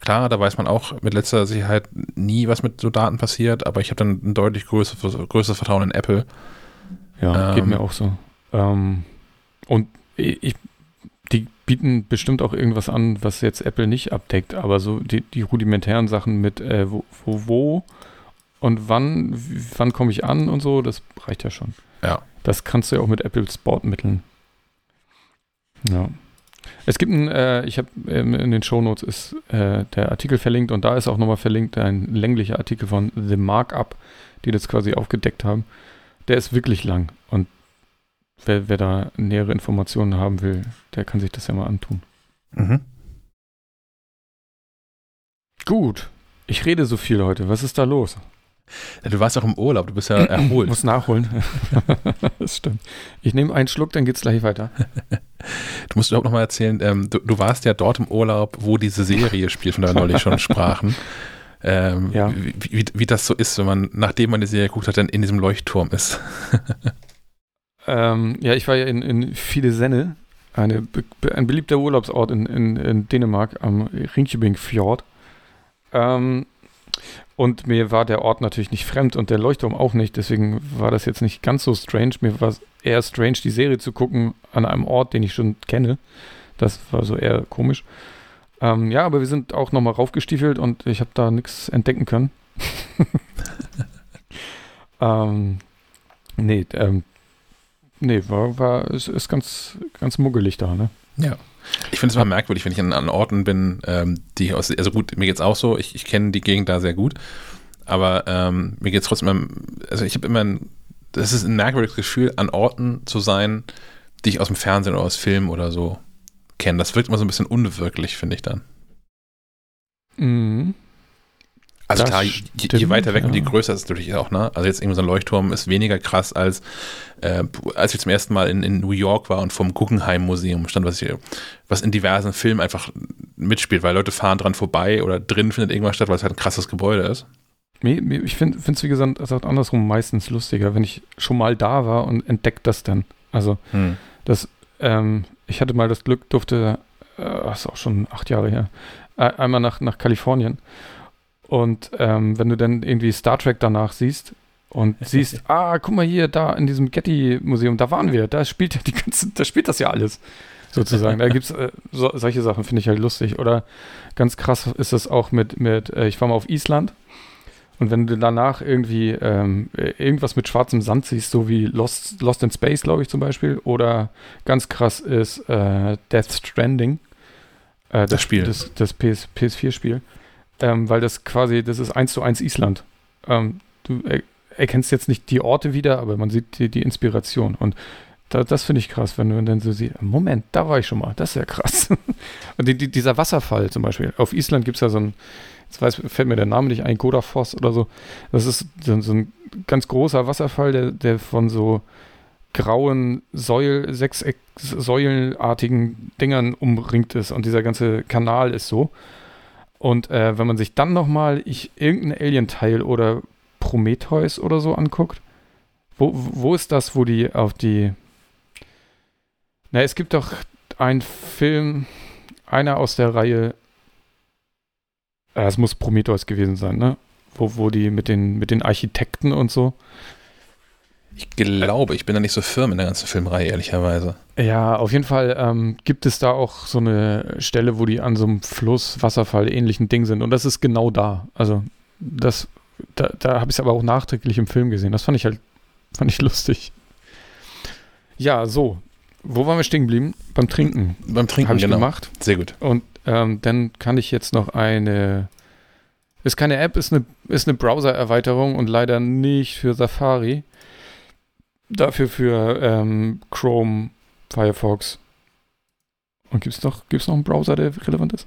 klar, da weiß man auch mit letzter Sicherheit nie, was mit so Daten passiert, aber ich habe dann ein deutlich größeres, größeres Vertrauen in Apple. Ja, ähm, geht mir auch so. Ähm, und ich, die bieten bestimmt auch irgendwas an, was jetzt Apple nicht abdeckt, aber so die, die rudimentären Sachen mit äh, wo, wo, wo und wann, wann komme ich an und so, das reicht ja schon. Ja. Das kannst du ja auch mit Apples Bordmitteln. Ja. Es gibt ein, äh, ich habe ähm, in den Shownotes ist äh, der Artikel verlinkt und da ist auch nochmal verlinkt ein länglicher Artikel von The Markup, die das quasi aufgedeckt haben. Der ist wirklich lang und wer, wer da nähere Informationen haben will, der kann sich das ja mal antun. Mhm. Gut, ich rede so viel heute. Was ist da los? Ja, du warst auch im Urlaub, du bist ja erholt. Muss nachholen. das stimmt. Ich nehme einen Schluck, dann geht's gleich weiter. Du musst überhaupt nochmal erzählen, ähm, du, du, warst ja dort im Urlaub, wo diese Serie spielt, von der wir neulich schon sprachen. Ähm, ja. wie, wie, wie, das so ist, wenn man, nachdem man die Serie geguckt hat, dann in diesem Leuchtturm ist. ähm, ja, ich war ja in, in Fidesenne, eine, ein beliebter Urlaubsort in, in, in Dänemark am Rinkebing Fjord. Ähm, und mir war der Ort natürlich nicht fremd und der Leuchtturm auch nicht. Deswegen war das jetzt nicht ganz so strange. Mir war es eher strange, die Serie zu gucken an einem Ort, den ich schon kenne. Das war so eher komisch. Ähm, ja, aber wir sind auch nochmal raufgestiefelt und ich habe da nichts entdecken können. ähm, nee, ähm, nee, war, war, ist, ist ganz, ganz muggelig da, ne? Ja. Ich finde es immer merkwürdig, wenn ich an, an Orten bin, ähm, die aus, also gut, mir geht es auch so, ich, ich kenne die Gegend da sehr gut, aber ähm, mir geht es trotzdem immer, also ich habe immer ein, das ist ein merkwürdiges Gefühl, an Orten zu sein, die ich aus dem Fernsehen oder aus Filmen oder so kenne. Das wirkt immer so ein bisschen unwirklich, finde ich dann. Mhm. Also das klar, je, je, weiter weg ja. und je größer ist es natürlich auch, ne? Also jetzt irgendwie so ein Leuchtturm ist weniger krass als äh, als ich zum ersten Mal in, in New York war und vom Guggenheim Museum stand, was, hier, was in diversen Filmen einfach mitspielt, weil Leute fahren dran vorbei oder drin findet irgendwas statt, weil es halt ein krasses Gebäude ist. Ich finde es, wie gesagt, also andersrum meistens lustiger, wenn ich schon mal da war und entdeckt das dann. Also, hm. das, ähm, ich hatte mal das Glück, durfte, äh, das ist auch schon acht Jahre her, einmal nach, nach Kalifornien und ähm, wenn du dann irgendwie Star Trek danach siehst und siehst, ah, guck mal hier, da in diesem Getty-Museum, da waren wir, da spielt ja die ganze, da spielt das ja alles. Sozusagen. da gibt es äh, so, solche Sachen, finde ich halt lustig. Oder ganz krass ist es auch mit, mit äh, ich war mal auf Island und wenn du danach irgendwie ähm, irgendwas mit schwarzem Sand siehst, so wie Lost, Lost in Space, glaube ich zum Beispiel, oder ganz krass ist äh, Death Stranding. Äh, das, das, Spiel. Das, das PS, PS4-Spiel ähm, weil das quasi, das ist eins zu eins Island. Ähm, du er, erkennst jetzt nicht die Orte wieder, aber man sieht die, die Inspiration. Und da, das finde ich krass, wenn du dann so siehst, Moment, da war ich schon mal, das ist ja krass. Und die, die, dieser Wasserfall zum Beispiel, auf Island gibt es ja so ein, jetzt weiß, fällt mir der Name nicht ein, Godafoss oder so. Das ist so, so ein ganz großer Wasserfall, der, der von so grauen Säul, sechseck, säulenartigen Dingern umringt ist und dieser ganze Kanal ist so. Und äh, wenn man sich dann nochmal irgendein Alien-Teil oder Prometheus oder so anguckt, wo, wo ist das, wo die auf die. Na, es gibt doch einen Film, einer aus der Reihe. Äh, es muss Prometheus gewesen sein, ne? Wo, wo die mit den, mit den Architekten und so. Ich glaube, ich bin da nicht so firm in der ganzen Filmreihe, ehrlicherweise. Ja, auf jeden Fall ähm, gibt es da auch so eine Stelle, wo die an so einem Fluss, Wasserfall ähnlichen Ding sind. Und das ist genau da. Also, das, da, da habe ich es aber auch nachträglich im Film gesehen. Das fand ich halt, fand ich lustig. Ja, so. Wo waren wir stehen geblieben? Beim Trinken. Beim Trinken, habe ich genau. gemacht. Sehr gut. Und ähm, dann kann ich jetzt noch eine ist keine App, ist eine, ist eine Browser-Erweiterung und leider nicht für Safari dafür für ähm, Chrome, Firefox. Und gibt es noch, gibt's noch einen Browser, der relevant ist?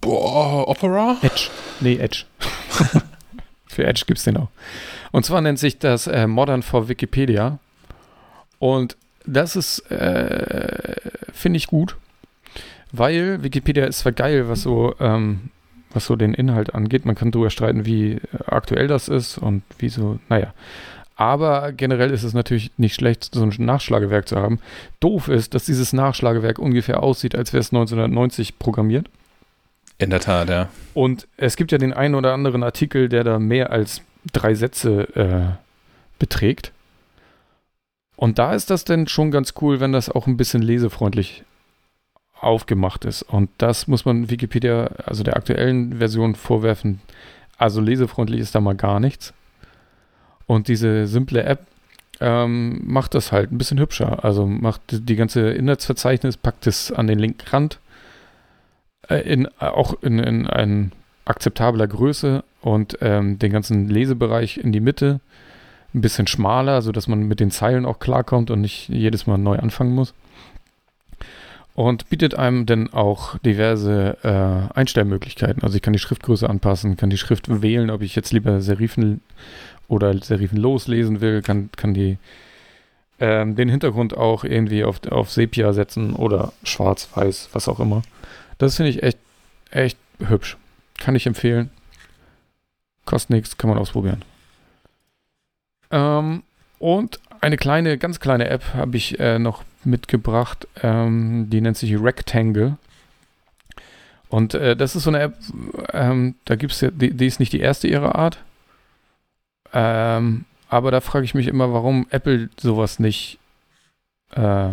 Boah, Opera? Edge. Nee, Edge. für Edge gibt es den auch. Und zwar nennt sich das äh, Modern for Wikipedia. Und das ist, äh, finde ich gut, weil Wikipedia ist zwar geil, was so, ähm, was so den Inhalt angeht. Man kann darüber streiten, wie aktuell das ist und wie so, naja. Aber generell ist es natürlich nicht schlecht, so ein Nachschlagewerk zu haben. Doof ist, dass dieses Nachschlagewerk ungefähr aussieht, als wäre es 1990 programmiert. In der Tat, ja. Und es gibt ja den einen oder anderen Artikel, der da mehr als drei Sätze äh, beträgt. Und da ist das dann schon ganz cool, wenn das auch ein bisschen lesefreundlich aufgemacht ist. Und das muss man Wikipedia, also der aktuellen Version, vorwerfen. Also lesefreundlich ist da mal gar nichts. Und diese simple App ähm, macht das halt ein bisschen hübscher. Also macht die ganze Inhaltsverzeichnis, packt es an den linken Rand, äh, in, auch in, in ein akzeptabler Größe und ähm, den ganzen Lesebereich in die Mitte ein bisschen schmaler, sodass man mit den Zeilen auch klarkommt und nicht jedes Mal neu anfangen muss. Und bietet einem dann auch diverse äh, Einstellmöglichkeiten. Also ich kann die Schriftgröße anpassen, kann die Schrift wählen, ob ich jetzt lieber Serifen oder Serifen loslesen will, kann, kann die ähm, den Hintergrund auch irgendwie auf, auf Sepia setzen oder schwarz-weiß, was auch immer. Das finde ich echt, echt hübsch. Kann ich empfehlen. Kostet nichts, kann man ausprobieren. Ähm, und eine kleine, ganz kleine App habe ich äh, noch mitgebracht. Ähm, die nennt sich Rectangle. Und äh, das ist so eine App, ähm, da gibt es ja, die, die, ist nicht die erste ihrer Art. Ähm, aber da frage ich mich immer, warum Apple sowas nicht äh,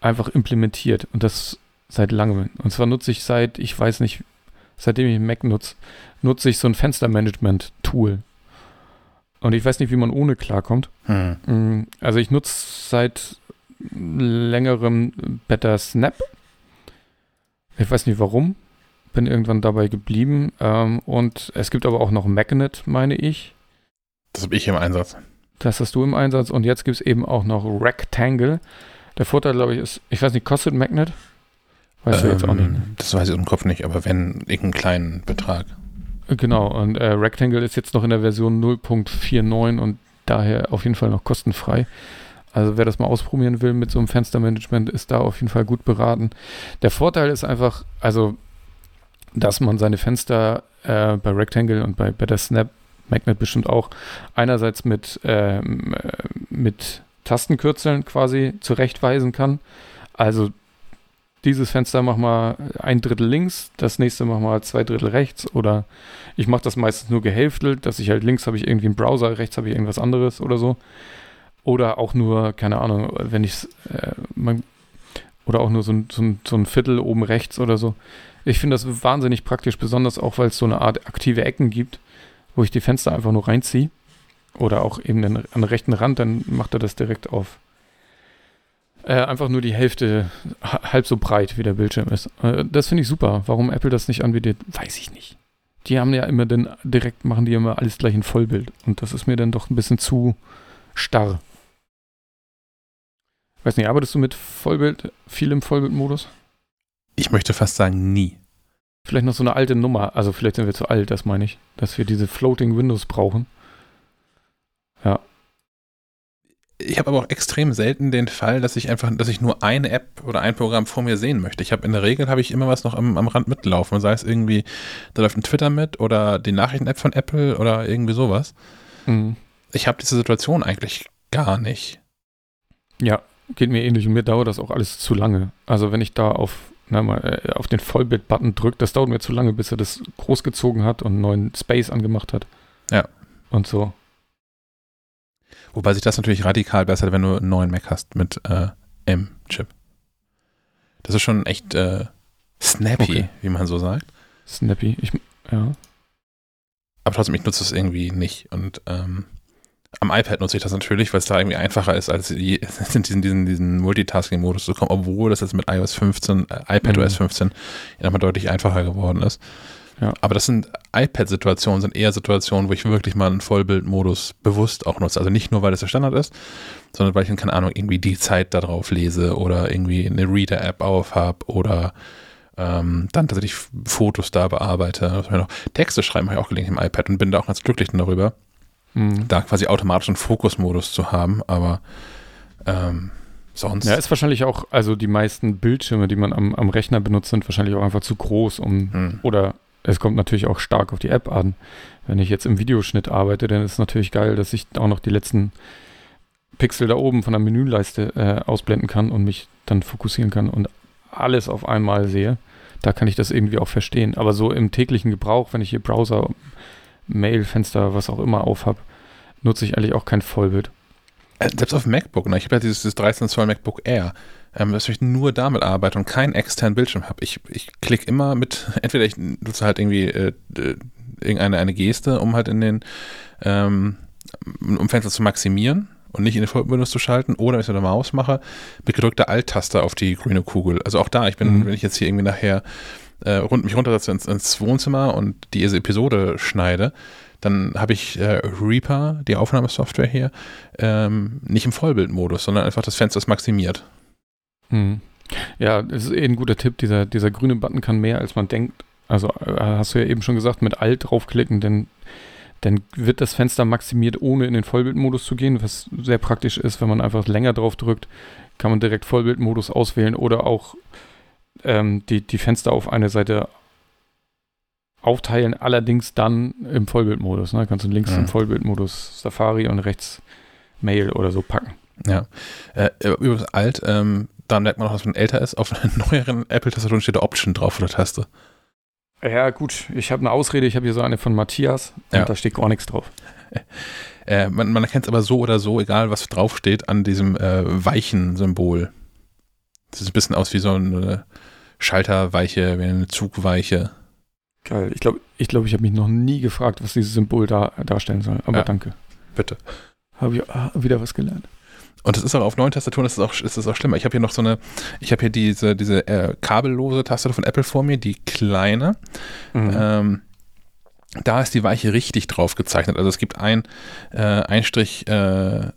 einfach implementiert. Und das seit langem. Und zwar nutze ich seit, ich weiß nicht, seitdem ich Mac nutze, nutze ich so ein Fenstermanagement-Tool. Und ich weiß nicht, wie man ohne klarkommt. Hm. Mm, also ich nutze seit längerem Better Snap. Ich weiß nicht warum. Bin irgendwann dabei geblieben. Ähm, und es gibt aber auch noch Magnet, meine ich. Das habe ich im Einsatz. Das hast du im Einsatz. Und jetzt gibt es eben auch noch Rectangle. Der Vorteil, glaube ich, ist, ich weiß nicht, kostet Magnet? Weißt ähm, du jetzt auch nicht. Ne? Das weiß ich im Kopf nicht, aber wenn irgendeinen kleinen Betrag. Genau, und äh, Rectangle ist jetzt noch in der Version 0.49 und daher auf jeden Fall noch kostenfrei. Also wer das mal ausprobieren will mit so einem Fenstermanagement, ist da auf jeden Fall gut beraten. Der Vorteil ist einfach, also, dass man seine Fenster äh, bei Rectangle und bei Better Snap Magnet bestimmt auch einerseits mit, äh, mit Tastenkürzeln quasi zurechtweisen kann. Also dieses Fenster mach mal ein Drittel links, das nächste mach mal zwei Drittel rechts oder ich mache das meistens nur gehälftelt, dass ich halt links habe ich irgendwie einen Browser, rechts habe ich irgendwas anderes oder so. Oder auch nur, keine Ahnung, wenn ich äh, oder auch nur so so, so ein Viertel oben rechts oder so. Ich finde das wahnsinnig praktisch, besonders auch, weil es so eine Art aktive Ecken gibt, wo ich die Fenster einfach nur reinziehe. Oder auch eben den, an den rechten Rand, dann macht er das direkt auf äh, einfach nur die Hälfte, halb so breit wie der Bildschirm ist. Äh, das finde ich super. Warum Apple das nicht anbietet, weiß ich nicht. Die haben ja immer dann direkt, machen die immer alles gleich in Vollbild. Und das ist mir dann doch ein bisschen zu starr. Weiß nicht, arbeitest du mit Vollbild, viel im Vollbildmodus? Ich möchte fast sagen, nie. Vielleicht noch so eine alte Nummer, also vielleicht sind wir zu alt, das meine ich, dass wir diese Floating Windows brauchen. Ja, ich habe aber auch extrem selten den Fall, dass ich einfach, dass ich nur eine App oder ein Programm vor mir sehen möchte. Ich habe in der Regel habe ich immer was noch am, am Rand mitlaufen. Sei es irgendwie, da läuft ein Twitter mit oder die Nachrichten-App von Apple oder irgendwie sowas. Mhm. Ich habe diese Situation eigentlich gar nicht. Ja, geht mir ähnlich und mir dauert das auch alles zu lange. Also wenn ich da auf, na mal, äh, auf den Vollbild-Button drücke, das dauert mir zu lange, bis er das großgezogen hat und einen neuen Space angemacht hat. Ja. Und so. Wobei sich das natürlich radikal bessert, wenn du einen neuen Mac hast mit äh, M-Chip. Das ist schon echt äh, snappy, okay. wie man so sagt. Snappy, ich, ja. Aber trotzdem, ich nutze es irgendwie nicht. Und ähm, am iPad nutze ich das natürlich, weil es da irgendwie einfacher ist, als in diesen, diesen, diesen Multitasking-Modus zu kommen, obwohl das jetzt mit iOS 15, äh, iPadOS mhm. 15 ja nochmal deutlich einfacher geworden ist. Ja. Aber das sind iPad-Situationen, sind eher Situationen, wo ich wirklich mal einen Vollbildmodus bewusst auch nutze. Also nicht nur, weil es der Standard ist, sondern weil ich, keine Ahnung, irgendwie die Zeit da drauf lese oder irgendwie eine Reader-App auf habe oder ähm, dann tatsächlich Fotos da bearbeite. Texte schreiben habe ich auch gelegentlich im iPad und bin da auch ganz glücklich darüber, mhm. da quasi automatisch einen Fokusmodus zu haben, aber ähm, sonst. Ja, ist wahrscheinlich auch, also die meisten Bildschirme, die man am, am Rechner benutzt, sind wahrscheinlich auch einfach zu groß, um mhm. oder es kommt natürlich auch stark auf die App an. Wenn ich jetzt im Videoschnitt arbeite, dann ist es natürlich geil, dass ich auch noch die letzten Pixel da oben von der Menüleiste äh, ausblenden kann und mich dann fokussieren kann und alles auf einmal sehe. Da kann ich das irgendwie auch verstehen. Aber so im täglichen Gebrauch, wenn ich hier Browser, Mail-Fenster, was auch immer auf habe, nutze ich eigentlich auch kein Vollbild. Äh, selbst auf MacBook, ne? ich habe ja dieses, dieses 13 Zoll MacBook Air ähm, dass ich nur damit arbeite und keinen externen Bildschirm habe. Ich, ich klicke immer mit, entweder ich nutze halt irgendwie äh, irgendeine eine Geste, um halt in den, ähm, um Fenster zu maximieren, und nicht in den Vollbildmodus zu schalten oder wenn ich es mit der Maus mache, mit gedrückter Alt-Taste auf die grüne Kugel. Also auch da, ich bin, mhm. wenn ich jetzt hier irgendwie nachher äh, rund mich runtersetze ins, ins Wohnzimmer und diese Episode schneide, dann habe ich äh, Reaper, die Aufnahmesoftware hier, ähm, nicht im Vollbildmodus, sondern einfach das Fenster ist maximiert. Hm. Ja, das ist eh ein guter Tipp. Dieser, dieser grüne Button kann mehr, als man denkt. Also äh, hast du ja eben schon gesagt, mit Alt draufklicken, denn dann wird das Fenster maximiert, ohne in den Vollbildmodus zu gehen, was sehr praktisch ist, wenn man einfach länger drauf drückt, kann man direkt Vollbildmodus auswählen oder auch ähm, die, die Fenster auf eine Seite aufteilen, allerdings dann im Vollbildmodus. Ne? Kannst du links ja. im Vollbildmodus Safari und rechts Mail oder so packen. Ja. Äh, übrigens alt, ähm, da merkt man auch, dass man älter ist. Auf einer neueren Apple-Tastatur steht da Option drauf oder Taste. Ja, gut. Ich habe eine Ausrede. Ich habe hier so eine von Matthias ja. und da steht gar nichts drauf. Äh, man, man erkennt es aber so oder so, egal was draufsteht, an diesem äh, weichen Symbol. Das sieht ein bisschen aus wie so eine Schalterweiche, wie eine Zugweiche. Geil. Ich glaube, ich, glaub, ich habe mich noch nie gefragt, was dieses Symbol da darstellen soll. Aber ja. danke. Bitte. Habe ich ah, wieder was gelernt. Und das ist auch auf neuen Tastaturen ist es auch, ist es auch schlimmer. Ich habe hier noch so eine, ich habe hier diese, diese äh, kabellose Tastatur von Apple vor mir, die kleine. Mhm. Ähm, da ist die Weiche richtig drauf gezeichnet. Also es gibt ein, äh, ein Strich äh,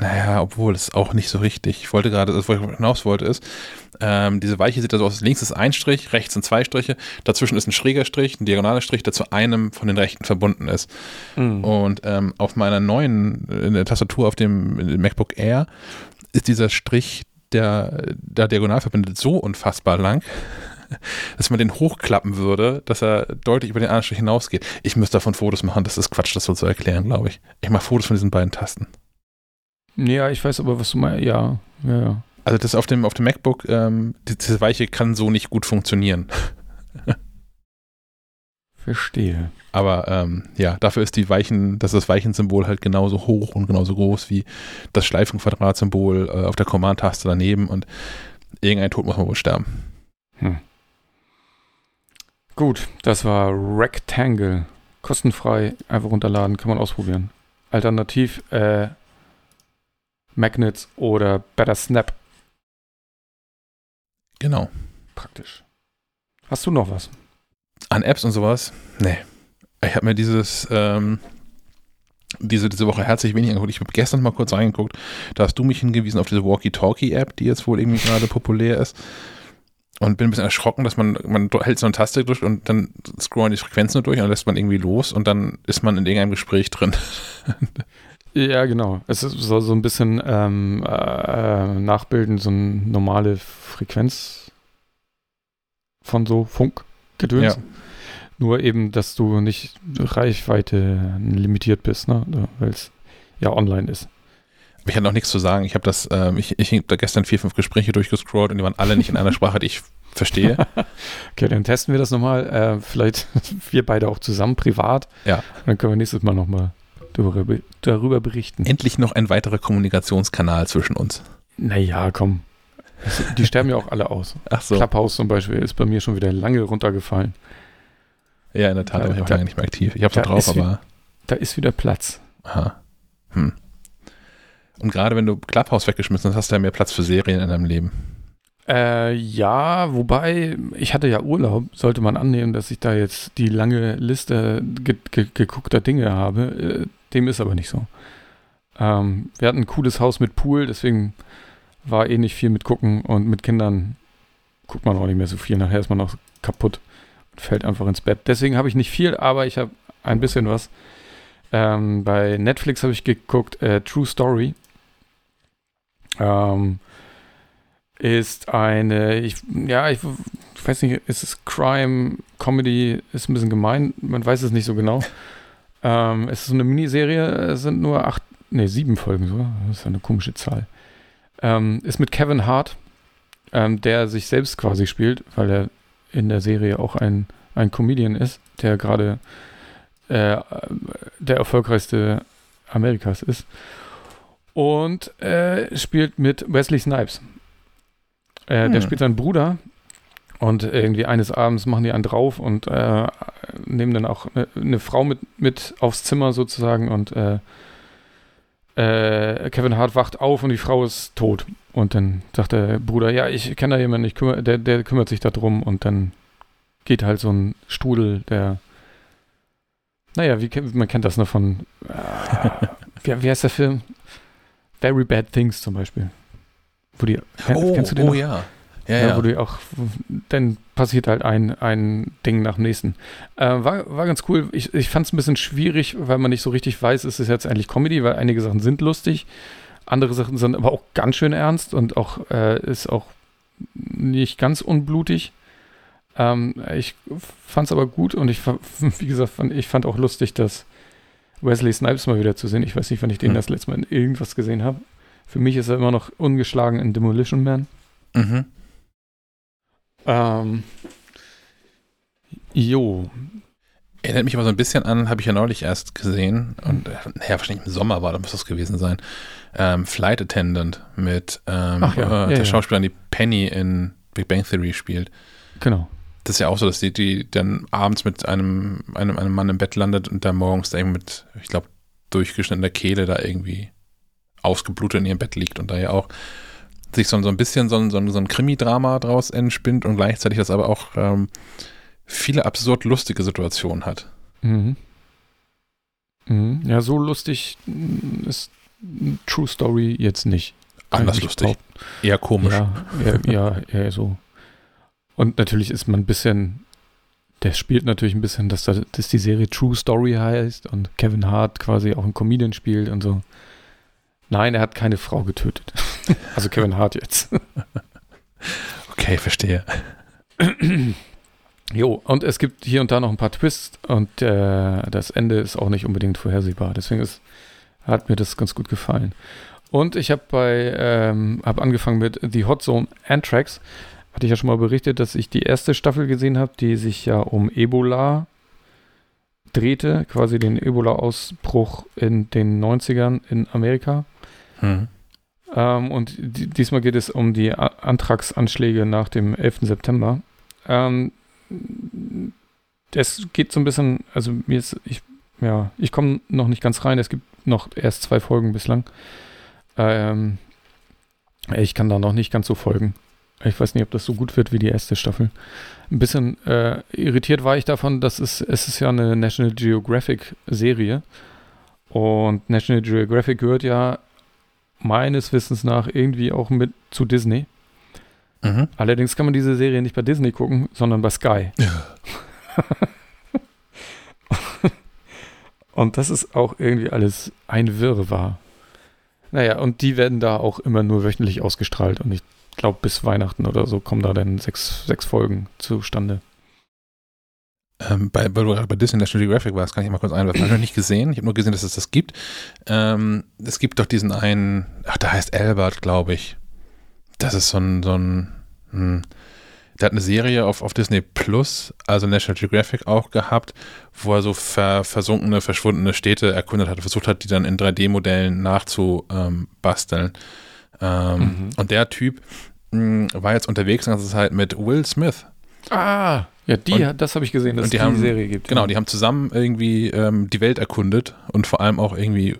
naja, obwohl es auch nicht so richtig. Ich wollte gerade, das, wo ich hinaus wollte, ist, ähm, diese Weiche sieht also aus, links ist ein Strich, rechts sind zwei Striche, dazwischen ist ein schräger Strich, ein diagonaler Strich, der zu einem von den rechten verbunden ist. Mhm. Und ähm, auf meiner neuen in der Tastatur auf dem MacBook Air ist dieser Strich, der da diagonal verbindet, so unfassbar lang, dass man den hochklappen würde, dass er deutlich über den anderen Strich hinausgeht. Ich müsste davon Fotos machen, das ist Quatsch, das so zu erklären, glaube ich. Ich mache Fotos von diesen beiden Tasten. Ja, ich weiß aber, was du meinst. Ja, ja, ja. Also das auf dem, auf dem MacBook, ähm, diese Weiche kann so nicht gut funktionieren. Verstehe. Aber ähm, ja, dafür ist die Weichen, das ist das Weichensymbol halt genauso hoch und genauso groß wie das Schleifenquadratsymbol äh, auf der Command-Taste daneben und irgendein Tod muss man wohl sterben. Hm. Gut, das war Rectangle. Kostenfrei, einfach runterladen, kann man ausprobieren. Alternativ, äh, Magnets oder Better Snap. Genau. Praktisch. Hast du noch was? An Apps und sowas? Nee. Ich habe mir dieses, ähm, diese, diese Woche herzlich wenig angeguckt. Ich habe gestern mal kurz reingeguckt. Da hast du mich hingewiesen auf diese Walkie-Talkie-App, die jetzt wohl irgendwie gerade populär ist. Und bin ein bisschen erschrocken, dass man, man hält so eine Taste durch und dann scrollen die Frequenzen nur durch und dann lässt man irgendwie los und dann ist man in irgendeinem Gespräch drin. Ja, genau. Es soll so ein bisschen ähm, äh, nachbilden, so eine normale Frequenz von so Funkgedöns. Ja. Nur eben, dass du nicht Reichweite limitiert bist, ne? weil es ja online ist. Ich hatte noch nichts zu sagen. Ich habe das, ähm, ich, ich habe da gestern vier, fünf Gespräche durchgescrollt und die waren alle nicht in einer Sprache, die ich verstehe. okay, dann testen wir das nochmal. Äh, vielleicht wir beide auch zusammen privat. Ja. Dann können wir nächstes Mal nochmal darüber, darüber berichten. Endlich noch ein weiterer Kommunikationskanal zwischen uns. Naja, komm. Die sterben ja auch alle aus. Ach so. Clubhouse zum Beispiel ist bei mir schon wieder lange runtergefallen. Ja, in der Tat, da, aber ich auch lange nicht mehr aktiv. Ich habe da drauf, aber. Da ist wieder Platz. Aha. Hm. Und gerade wenn du Clubhouse weggeschmissen hast, hast du ja mehr Platz für Serien in deinem Leben. Äh, ja, wobei, ich hatte ja Urlaub, sollte man annehmen, dass ich da jetzt die lange Liste ge ge geguckter Dinge habe. Dem ist aber nicht so. Ähm, wir hatten ein cooles Haus mit Pool, deswegen war eh nicht viel mit gucken und mit Kindern guckt man auch nicht mehr so viel. Nachher ist man auch kaputt und fällt einfach ins Bett. Deswegen habe ich nicht viel, aber ich habe ein bisschen was. Ähm, bei Netflix habe ich geguckt, äh, True Story. Ähm, ist eine, ich, ja, ich, ich weiß nicht, ist es Crime, Comedy, ist ein bisschen gemein, man weiß es nicht so genau. Ähm, es ist so eine Miniserie, es sind nur acht, nee, sieben Folgen so. Das ist eine komische Zahl. Ähm, ist mit Kevin Hart, ähm, der sich selbst quasi spielt, weil er in der Serie auch ein, ein Comedian ist, der gerade äh, der erfolgreichste Amerikas ist. Und äh, spielt mit Wesley Snipes. Äh, hm. Der spielt seinen Bruder, und irgendwie eines Abends machen die einen drauf und äh, nehmen dann auch eine, eine, Frau mit, mit aufs Zimmer sozusagen und äh, äh, Kevin Hart wacht auf und die Frau ist tot. Und dann sagt der Bruder, ja, ich kenne da jemanden, ich kümmere, der, der kümmert sich darum. Und dann geht halt so ein Strudel, der, naja, wie, man kennt das noch von, äh, wie, wie heißt der Film? Very Bad Things zum Beispiel. Wo die, oh, kennst du den? Oh noch? ja. Ja, ja, ja. Wo du auch, dann passiert halt ein, ein Ding nach dem nächsten. Äh, war, war ganz cool. Ich, ich fand es ein bisschen schwierig, weil man nicht so richtig weiß, ist es jetzt eigentlich Comedy, weil einige Sachen sind lustig, andere Sachen sind aber auch ganz schön ernst und auch äh, ist auch nicht ganz unblutig. Ähm, ich fand es aber gut und ich, wie gesagt, fand, ich fand auch lustig, dass Wesley Snipes mal wieder zu sehen. Ich weiß nicht, wann ich den mhm. das letzte Mal in irgendwas gesehen habe. Für mich ist er immer noch ungeschlagen in Demolition Man. Mhm. Ähm, jo. Erinnert mich aber so ein bisschen an, habe ich ja neulich erst gesehen, und naja, wahrscheinlich im Sommer war, da muss das gewesen sein. Ähm, Flight Attendant mit ähm, ja. äh, der ja, Schauspielerin, die Penny in Big Bang Theory spielt. Genau. Das ist ja auch so, dass die, die dann abends mit einem, einem, einem Mann im Bett landet und dann morgens da irgendwie mit, ich glaube, durchgeschnittener Kehle da irgendwie ausgeblutet in ihrem Bett liegt und da ja auch sich so, so ein bisschen so ein, so ein, so ein Krimi-Drama draus entspinnt und gleichzeitig das aber auch ähm, viele absurd lustige Situationen hat. Mhm. Mhm. Ja, so lustig ist True Story jetzt nicht. Anders lustig. Eher komisch. Ja, eher, ja, eher so. Und natürlich ist man ein bisschen, der spielt natürlich ein bisschen, dass, da, dass die Serie True Story heißt und Kevin Hart quasi auch ein Comedian spielt und so. Nein, er hat keine Frau getötet. also Kevin Hart jetzt. okay, verstehe. Jo, und es gibt hier und da noch ein paar Twists und äh, das Ende ist auch nicht unbedingt vorhersehbar. Deswegen ist, hat mir das ganz gut gefallen. Und ich habe bei, ähm, habe angefangen mit The Hot Zone Anthrax. Hatte ich ja schon mal berichtet, dass ich die erste Staffel gesehen habe, die sich ja um Ebola drehte, quasi den Ebola-Ausbruch in den 90ern in Amerika. Hm. Ähm, und diesmal geht es um die Antragsanschläge nach dem 11. September. Ähm, es geht so ein bisschen, also mir ist, ich, ja, ich komme noch nicht ganz rein. Es gibt noch erst zwei Folgen bislang. Ähm, ich kann da noch nicht ganz so folgen. Ich weiß nicht, ob das so gut wird wie die erste Staffel. Ein bisschen äh, irritiert war ich davon, dass es, es ist ja eine National Geographic Serie. Und National Geographic gehört ja meines Wissens nach irgendwie auch mit zu Disney. Mhm. Allerdings kann man diese Serie nicht bei Disney gucken, sondern bei Sky. Ja. und das ist auch irgendwie alles ein Wirrwarr. Naja, und die werden da auch immer nur wöchentlich ausgestrahlt und ich glaube, bis Weihnachten oder so kommen da dann sechs, sechs Folgen zustande. Ähm, bei, bei, bei Disney National Geographic war, das kann ich mal kurz einwerfen. Habe ich noch nicht gesehen. Ich habe nur gesehen, dass es das gibt. Ähm, es gibt doch diesen einen, ach, der heißt Albert, glaube ich. Das ist so ein, so ein, hm, der hat eine Serie auf, auf Disney Plus, also National Geographic auch gehabt, wo er so ver, versunkene, verschwundene Städte erkundet hat, versucht hat, die dann in 3D-Modellen nachzubasteln. Ähm, mhm. Und der Typ mh, hm, war jetzt unterwegs die ganze Zeit mit Will Smith. Ah, ja, die, und, das habe ich gesehen, dass es die, die haben, Serie gibt. Genau, die haben zusammen irgendwie ähm, die Welt erkundet und vor allem auch irgendwie äh,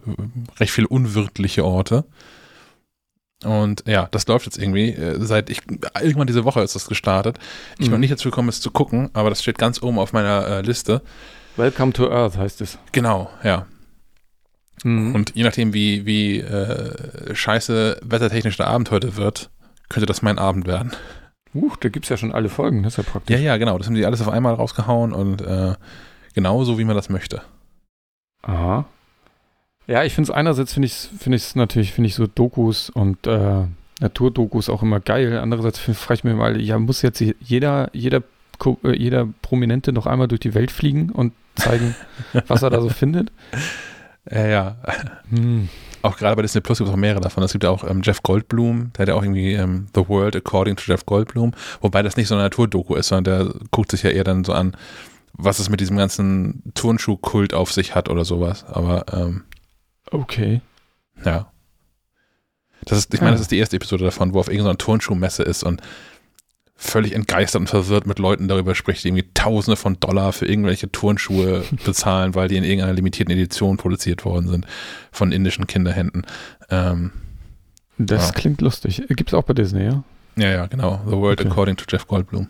recht viele unwirtliche Orte. Und ja, das läuft jetzt irgendwie. Äh, seit ich, irgendwann diese Woche ist das gestartet. Ich mhm. noch nicht dazu gekommen, es zu gucken, aber das steht ganz oben auf meiner äh, Liste. Welcome to Earth heißt es. Genau, ja. Mhm. Und je nachdem, wie, wie äh, scheiße wettertechnisch der Abend heute wird, könnte das mein Abend werden. Uh, da gibt es ja schon alle Folgen, das ist ja praktisch. Ja, ja, genau. Das haben die alles auf einmal rausgehauen und äh, genauso, wie man das möchte. Aha. Ja, ich finde es einerseits, finde ich finde ich natürlich, finde ich so Dokus und äh, Naturdokus auch immer geil. Andererseits frage ich mich mal, ja, muss jetzt jeder, jeder, äh, jeder Prominente noch einmal durch die Welt fliegen und zeigen, was er da so findet? Ja, ja. Hm auch gerade bei Disney Plus gibt es auch mehrere davon. Es gibt ja auch ähm, Jeff Goldblum, der hat ja auch irgendwie ähm, The World According to Jeff Goldblum, wobei das nicht so eine Naturdoku ist, sondern der guckt sich ja eher dann so an, was es mit diesem ganzen Turnschuhkult auf sich hat oder sowas. Aber ähm, okay. Ja. Das ist, ich meine, das ist die erste Episode davon, wo auf irgendeiner Turnschuhmesse ist und völlig entgeistert und verwirrt mit Leuten darüber spricht, die irgendwie Tausende von Dollar für irgendwelche Turnschuhe bezahlen, weil die in irgendeiner limitierten Edition produziert worden sind von indischen Kinderhänden. Ähm, das ja. klingt lustig. Gibt es auch bei Disney, ja? Ja, ja, genau. The World Okay. According to Jeff Goldblum.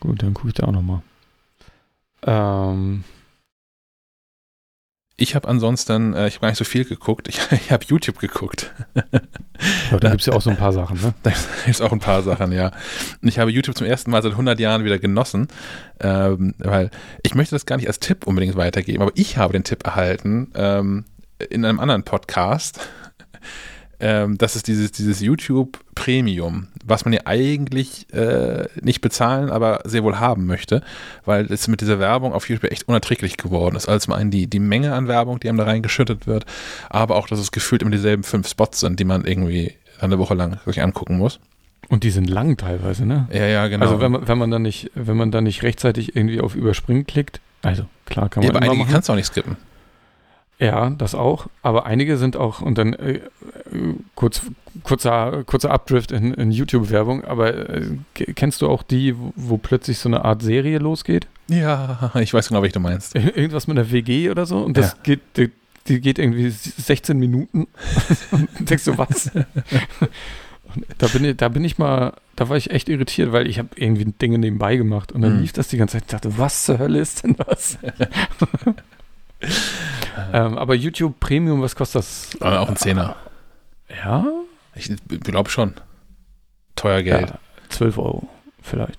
Gut, dann gucke ich da auch nochmal. Ähm, Ich habe ansonsten, äh, ich habe gar nicht so viel geguckt. Ich, ich habe YouTube geguckt. ja, da gibt es ja auch so ein paar Sachen, ne? Da gibt auch ein paar Sachen, ja. Und ich habe YouTube zum ersten Mal seit 100 Jahren wieder genossen, ähm, weil ich möchte das gar nicht als Tipp unbedingt weitergeben, aber ich habe den Tipp erhalten ähm, in einem anderen Podcast. Ähm, das ist dieses, dieses YouTube Premium, was man ja eigentlich äh, nicht bezahlen, aber sehr wohl haben möchte, weil es mit dieser Werbung auf YouTube echt unerträglich geworden ist. Also zum einen die, die Menge an Werbung, die einem da reingeschüttet wird, aber auch, dass es gefühlt immer dieselben fünf Spots sind, die man irgendwie eine Woche lang sich angucken muss. Und die sind lang teilweise, ne? Ja, ja, genau. Also wenn man, wenn man dann nicht, wenn man dann nicht rechtzeitig irgendwie auf Überspringen klickt, also klar kann ja, man aber immer einige machen. kannst du auch nicht skippen. Ja, das auch. Aber einige sind auch, und dann äh, kurz, kurzer, kurzer Updrift in, in YouTube-Werbung, aber äh, ke- kennst du auch die, wo, plötzlich so eine Art Serie losgeht? Ja, ich weiß genau, was du meinst. Ir- Irgendwas mit einer WG oder so? Und das Ja. geht, die, die geht irgendwie 16 Minuten. und denkst du, was? Und da bin, ich, da bin ich mal, da war ich echt irritiert, weil ich habe irgendwie Dinge nebenbei gemacht und dann Mhm. lief das die ganze Zeit. Ich dachte, was zur Hölle ist denn das? ähm, aber YouTube Premium, was kostet das? Aber auch ein Zehner. Ja? Ich glaube schon. Teuer Geld. Ja, 12 Euro vielleicht.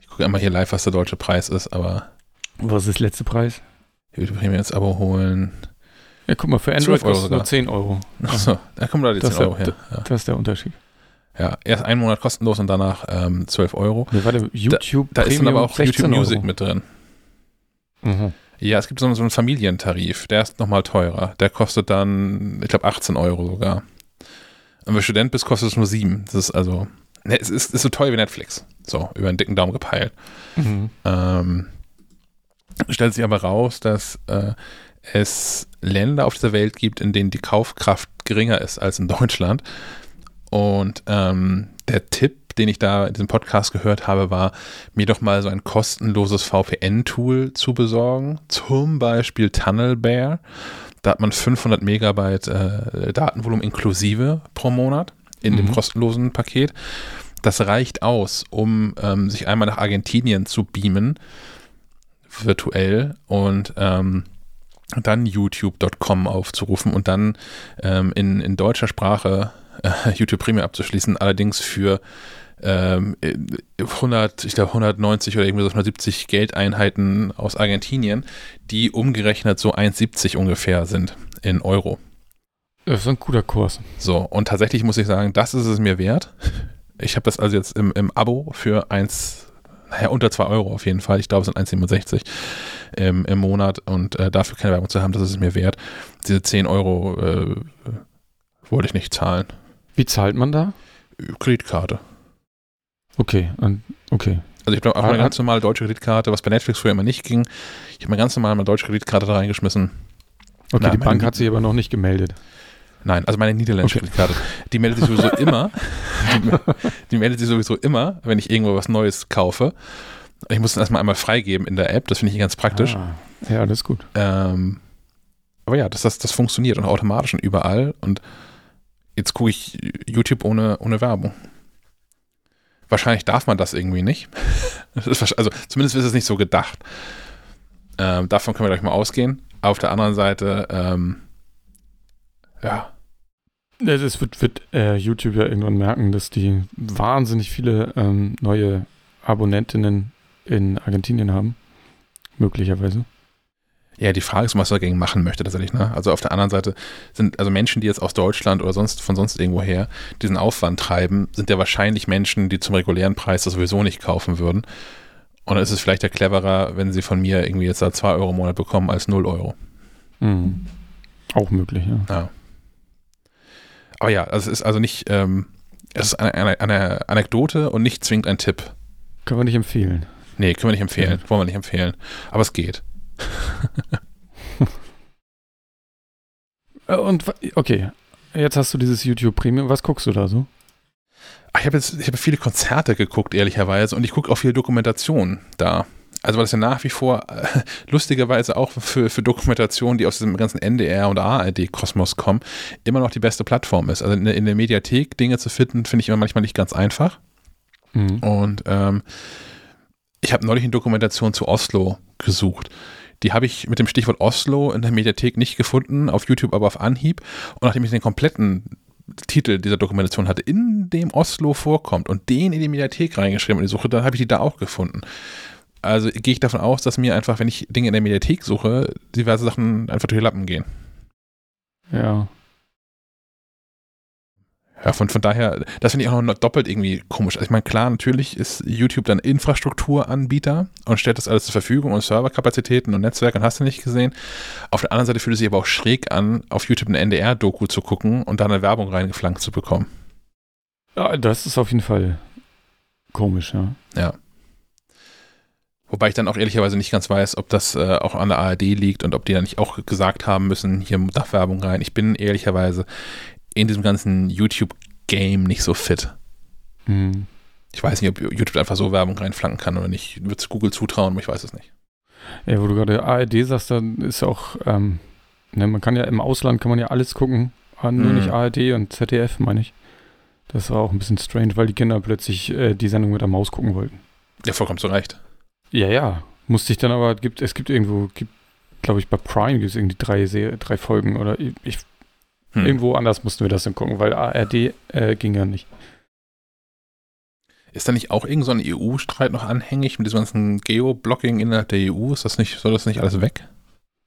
Ich gucke einmal hier live, was der deutsche Preis ist, aber Was ist der letzte Preis? YouTube Premium jetzt Abo holen. Ja, guck mal, für 12 Android kostet es nur sogar. 10 Euro. Achso, da kommen da die Das 10 ist Euro her. Ja. Das ist der Unterschied. ja, erst einen Monat kostenlos und danach ähm, 12 Euro. Nee, warte, YouTube Da ist dann aber auch 16 YouTube Music Euro. mit drin. Mhm. Ja, es gibt so, so einen Familientarif, der ist nochmal teurer. Der kostet dann, ich glaube, 18 Euro sogar. Und wenn du Student bist, kostet es nur 7. Das ist also, ne, es ist, ist so teuer wie Netflix. So, über einen dicken Daumen gepeilt. Mhm. Ähm, stellt sich aber raus, dass äh, es Länder auf dieser Welt gibt, in denen die Kaufkraft geringer ist als in Deutschland. Und ähm, der Tipp, den ich da in diesem Podcast gehört habe, war, mir doch mal so ein kostenloses VPN-Tool zu besorgen. Zum Beispiel Tunnelbear. Da hat man 500 Megabyte äh, Datenvolumen inklusive pro Monat in dem Mhm. kostenlosen Paket. Das reicht aus, um ähm, sich einmal nach Argentinien zu beamen, virtuell, und ähm, dann youtube.com aufzurufen und dann ähm, in, in deutscher Sprache äh, YouTube Premium abzuschließen, allerdings für ähm, 100, ich glaube 190 oder irgendwie so 170 Geldeinheiten aus Argentinien, die umgerechnet so 1,70 ungefähr sind in Euro. Das ist ein guter Kurs. So, und tatsächlich muss ich sagen, das ist es mir wert. Ich habe das also jetzt im, im Abo für 1, naja, unter 2 Euro auf jeden Fall. Ich glaube, es sind 1,67 im, im Monat und äh, dafür keine Werbung zu haben, das ist es mir wert. Diese 10 Euro äh, wollte ich nicht zahlen. Wie zahlt man da? Kreditkarte. Okay, und, okay. Also ich habe auch eine ganz normale deutsche Kreditkarte, was bei Netflix früher immer nicht ging. Ich habe mir ganz normal meine deutsche Kreditkarte da reingeschmissen. Okay, Na, die Bank hat sich aber noch nicht gemeldet. Nein, also meine niederländische Okay. Kreditkarte. Die meldet sich sowieso immer. Die, die meldet sich sowieso immer, wenn ich irgendwo was Neues kaufe. Ich muss dann erstmal einmal freigeben in der App, das finde ich ganz praktisch. Ah, ja, das ist gut. Ähm, aber ja, das, das, das funktioniert und automatisch und überall. Und jetzt gucke ich YouTube ohne, ohne Werbung. Wahrscheinlich darf man das irgendwie nicht. Also zumindest ist es nicht so gedacht. Ähm, davon können wir gleich mal ausgehen. Auf der anderen Seite, ähm, ja, Das wird, wird äh, YouTube ja irgendwann merken, dass die wahnsinnig viele ähm, neue Abonnentinnen in Argentinien haben. Möglicherweise. Ja, die Frage ist, was man dagegen machen möchte tatsächlich. Ne? Also auf der anderen Seite sind also Menschen, die jetzt aus Deutschland oder sonst von sonst irgendwo her diesen Aufwand treiben, sind ja wahrscheinlich Menschen, die zum regulären Preis das sowieso nicht kaufen würden. Und dann ist es vielleicht ja cleverer, wenn sie von mir irgendwie jetzt da 2 Euro im Monat bekommen als 0 Euro. Mhm. Auch möglich, ja. Ja. Aber ja, also es ist also nicht, ähm, es ist eine, eine, eine Anekdote und nicht zwingend ein Tipp. Können wir nicht empfehlen. Nee, können wir nicht empfehlen. Wollen wir nicht empfehlen. Aber es geht. Äh, Und okay, jetzt hast du dieses YouTube Premium. Was guckst du da so? Ach, ich habe jetzt ich hab viele Konzerte geguckt, ehrlicherweise, und ich gucke auch viel Dokumentation da. Also weil es ja nach wie vor äh, lustigerweise auch für, für Dokumentationen, die aus diesem ganzen NDR und ARD-Kosmos kommen, immer noch die beste Plattform ist. Also in, in der Mediathek Dinge zu finden, finde ich immer manchmal nicht ganz einfach. Mhm. Und ähm, ich habe neulich eine Dokumentation zu Oslo gesucht. Die habe ich mit dem Stichwort Oslo in der Mediathek nicht gefunden, auf YouTube aber auf Anhieb. Und nachdem ich den kompletten Titel dieser Dokumentation hatte, in dem Oslo vorkommt und den in die Mediathek reingeschrieben in die Suche, dann habe ich die da auch gefunden. Also gehe ich davon aus, dass mir einfach, wenn ich Dinge in der Mediathek suche, diverse Sachen einfach durch die Lappen gehen. Ja. Ja, von, von daher, das finde ich auch noch doppelt irgendwie komisch. Also ich meine, klar, natürlich ist YouTube dann Infrastrukturanbieter und stellt das alles zur Verfügung und Serverkapazitäten und Netzwerk und hast du nicht gesehen. Auf der anderen Seite fühlt es sich aber auch schräg an, auf YouTube eine NDR-Doku zu gucken und da eine Werbung reingeflankt zu bekommen. Ja, das ist auf jeden Fall komisch, ja. Ja. Wobei ich dann auch ehrlicherweise nicht ganz weiß, ob das äh, auch an der ARD liegt und ob die dann nicht auch gesagt haben müssen, hier darf Werbung rein. Ich bin ehrlicherweise in diesem ganzen YouTube-Game nicht so fit. Hm. Ich weiß nicht, ob YouTube einfach so Werbung reinflanken kann oder nicht. Wird es Google zutrauen, aber ich weiß es nicht. Ja, wo du gerade ARD sagst, dann ist auch, ähm, ne, man kann ja im Ausland kann man ja alles gucken, nur hm. nicht ARD und ZDF, meine ich. Das war auch ein bisschen strange, weil die Kinder plötzlich äh, die Sendung mit der Maus gucken wollten. Ja, vollkommen zu Recht. Ja, ja. Musste ich dann aber, gibt, es gibt irgendwo, gibt, glaube ich, bei Prime gibt es irgendwie drei, drei Folgen oder ich hm. Irgendwo anders mussten wir das dann gucken, weil ARD äh, ging ja nicht. Ist da nicht auch irgend so ein EU-Streit noch anhängig mit diesem ganzen Geo-Blocking innerhalb der EU? Ist das nicht, soll das nicht alles weg?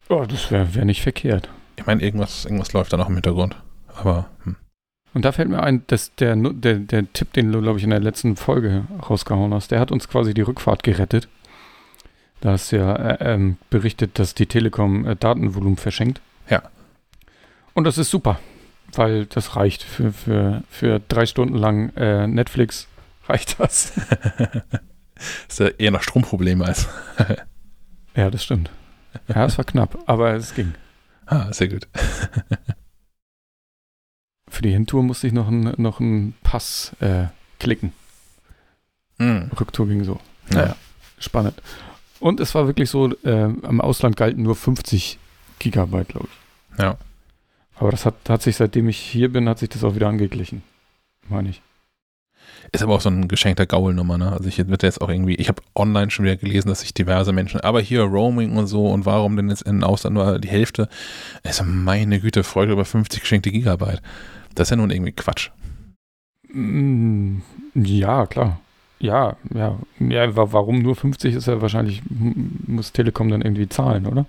Oh, das wäre wär nicht verkehrt. Ich meine, irgendwas, irgendwas läuft da noch im Hintergrund. Aber. Hm. Und da fällt mir ein, dass der, der, der Tipp, den du, glaube ich, in der letzten Folge rausgehauen hast, der hat uns quasi die Rückfahrt gerettet. Da hast du ja äh, ähm, berichtet, dass die Telekom äh, Datenvolumen verschenkt. Ja. Und das ist super, weil das reicht für, für, für drei Stunden lang äh, Netflix. Reicht das. ist ja eher noch Stromprobleme als. ja, das stimmt. Ja, es war knapp, aber es ging. Ah, sehr gut. Für die Hintour musste ich noch einen noch Pass äh, klicken. Mm. Rücktour ging so. Naja, ja. spannend. Und es war wirklich so, äh, im Ausland galten nur 50 Gigabyte, glaube ich. Ja. Aber das hat, hat sich, seitdem ich hier bin, hat sich das auch wieder angeglichen. Meine ich. Ist aber auch so ein geschenkter Gaulnummer, ne? Also ich wird jetzt auch irgendwie, ich habe online schon wieder gelesen, dass sich diverse Menschen, aber hier Roaming und so und warum denn jetzt in Ausland nur die Hälfte? Also meine Güte, Freude über 50 geschenkte Gigabyte. Das ist ja nun irgendwie Quatsch. Mm, ja, klar. Ja, ja. Ja, warum nur 50 ist ja wahrscheinlich, muss Telekom dann irgendwie zahlen, oder?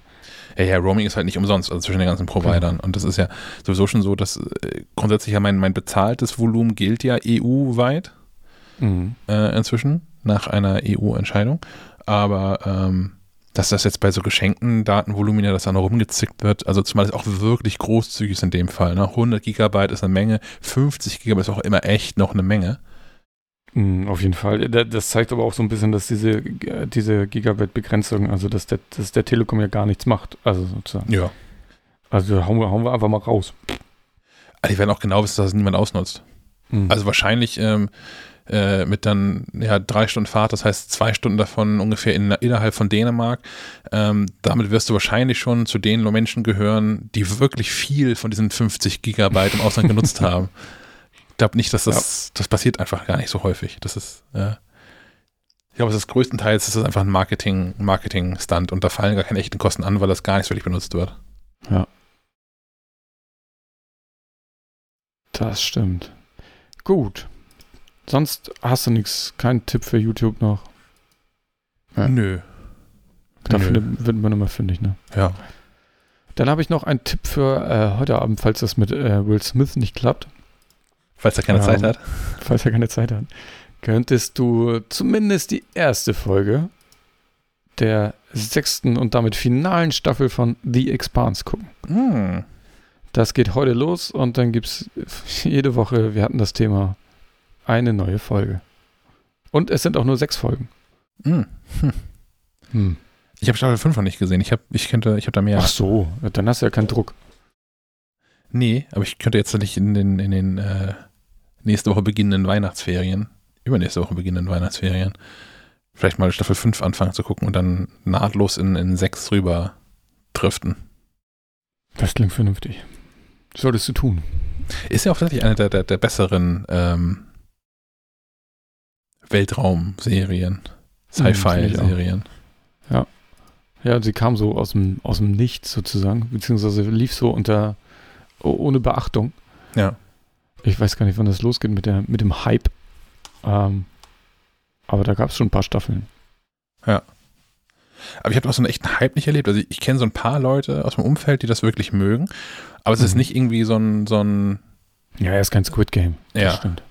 Ja, ja, Roaming ist halt nicht umsonst, also zwischen den ganzen Providern. Genau. Und das ist ja sowieso schon so, dass äh, grundsätzlich ja mein, mein bezahltes Volumen gilt ja EU-weit mhm. äh, inzwischen, nach einer EU-Entscheidung. Aber ähm, dass das jetzt bei so geschenkten Datenvolumina, dass da noch rumgezickt wird, also zumal es auch wirklich großzügig ist in dem Fall. Ne? 100 Gigabyte ist eine Menge, 50 Gigabyte ist auch immer echt noch eine Menge. Mhm, auf jeden Fall. Das zeigt aber auch so ein bisschen, dass diese, diese Gigabyte-Begrenzung, also dass der, dass der Telekom ja gar nichts macht. Also sozusagen. Ja. Also hauen wir, hauen wir einfach mal raus. Also die werden auch genau wissen, dass es niemand ausnutzt. Mhm. Also wahrscheinlich ähm, äh, mit dann ja, drei Stunden Fahrt, das heißt zwei Stunden davon ungefähr in, innerhalb von Dänemark. Ähm, damit wirst du wahrscheinlich schon zu den Menschen gehören, die wirklich viel von diesen 50 Gigabyte im Ausland genutzt haben glaube nicht, dass das, ja. das passiert einfach gar nicht so häufig. Das ist, äh, ich glaube, es ist größtenteils ist das einfach ein Marketing, Marketing-Stunt und da fallen gar keine echten Kosten an, weil das gar nicht wirklich benutzt wird. Ja. Das stimmt. Gut. Sonst hast du nichts, keinen Tipp für YouTube noch? Ja. Nö. Dafür Nö. wird man immer fündig, ne? Ja. Dann habe ich noch einen Tipp für äh, heute Abend, falls das mit äh, Will Smith nicht klappt. Falls er keine ähm, Zeit hat. Falls er keine Zeit hat. Könntest du zumindest die erste Folge der sechsten und damit finalen Staffel von The Expanse gucken. Mm. Das geht heute los und dann gibt es jede Woche, wir hatten das Thema, eine neue Folge. Und es sind auch nur sechs Folgen. Mm. Hm. Hm. Ich habe Staffel 5 noch nicht gesehen. Ich habe ich könnte, ich hab da mehr. Ach so, dann hast du ja keinen Druck. Nee, aber ich könnte jetzt nicht in den, in den äh, nächste Woche beginnenden Weihnachtsferien, übernächste Woche beginnenden Weihnachtsferien, vielleicht mal Staffel 5 anfangen zu gucken und dann nahtlos in, in 6 rüber driften. Das klingt vernünftig. Solltest du tun. Ist ja auch tatsächlich eine der, der, der besseren ähm, Weltraumserien, Sci-Fi-Serien. Ja. Ja, sie kam so aus dem, aus dem Nichts sozusagen, beziehungsweise lief so unter, ohne Beachtung. Ja. Ich weiß gar nicht, wann das losgeht mit, der, mit dem Hype. Ähm, aber da gab es schon ein paar Staffeln. Ja. Aber ich habe auch so einen echten Hype nicht erlebt. Also ich, ich kenne so ein paar Leute aus meinem Umfeld, die das wirklich mögen. Aber es mhm. ist nicht irgendwie so ein, so ein. Ja, er ist kein Squid Game. Das ja. stimmt.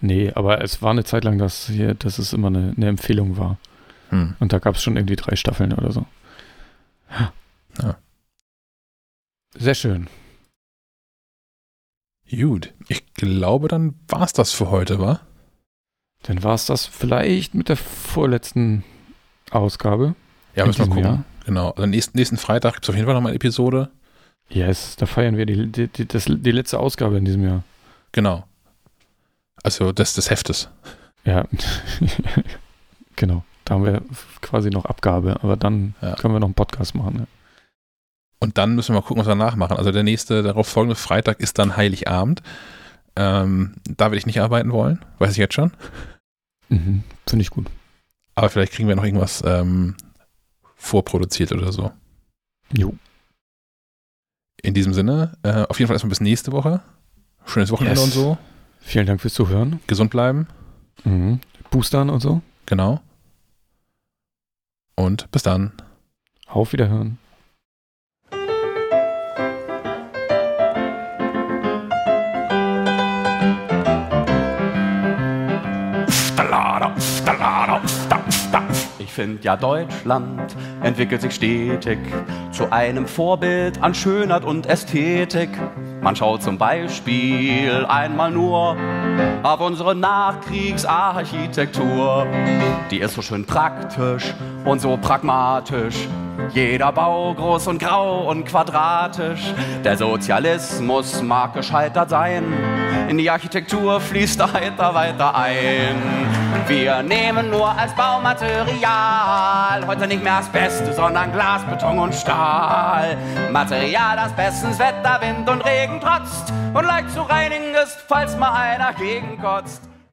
Nee, aber es war eine Zeit lang, dass, hier, dass es immer eine, eine Empfehlung war. Hm. Und da gab es schon irgendwie drei Staffeln oder so. Ja. Sehr schön. Gut, ich glaube, dann war es das für heute, wa? Dann war es das vielleicht mit der vorletzten Ausgabe. Ja, müssen wir gucken. Jahr. Genau. Also nächsten, nächsten Freitag gibt es auf jeden Fall nochmal eine Episode. Yes, da feiern wir die, die, die, das, die letzte Ausgabe in diesem Jahr. Genau. Also des, des Heftes. Ja, genau. Da haben wir quasi noch Abgabe, aber dann ja. können wir noch einen Podcast machen. Ja. Und dann müssen wir mal gucken, was wir nachmachen. Also der nächste, darauf folgende Freitag ist dann Heiligabend. Ähm, da werde ich nicht arbeiten wollen, weiß ich jetzt schon. Mhm, Finde ich gut. Aber vielleicht kriegen wir noch irgendwas ähm, vorproduziert oder so. Jo. In diesem Sinne, äh, auf jeden Fall erstmal bis nächste Woche. Schönes Wochenende yes. und so. Vielen Dank fürs Zuhören. Gesund bleiben. Mhm. Boostern und so. Genau. Und bis dann. Auf Wiederhören. Ich finde ja Deutschland entwickelt sich stetig zu einem Vorbild an Schönheit und Ästhetik. Man schaut zum Beispiel einmal nur auf unsere Nachkriegsarchitektur. Die ist so schön praktisch und so pragmatisch. Jeder Bau groß und grau und quadratisch. Der Sozialismus mag gescheitert sein. In die Architektur fließt er heiter weiter ein. Wir nehmen nur als Baumaterial heute nicht mehr das Beste, sondern Glas, Beton und Stahl. Material, das bestens Wetter, Wind und Regen trotzt und leicht zu reinigen ist, falls mal einer gegenkotzt.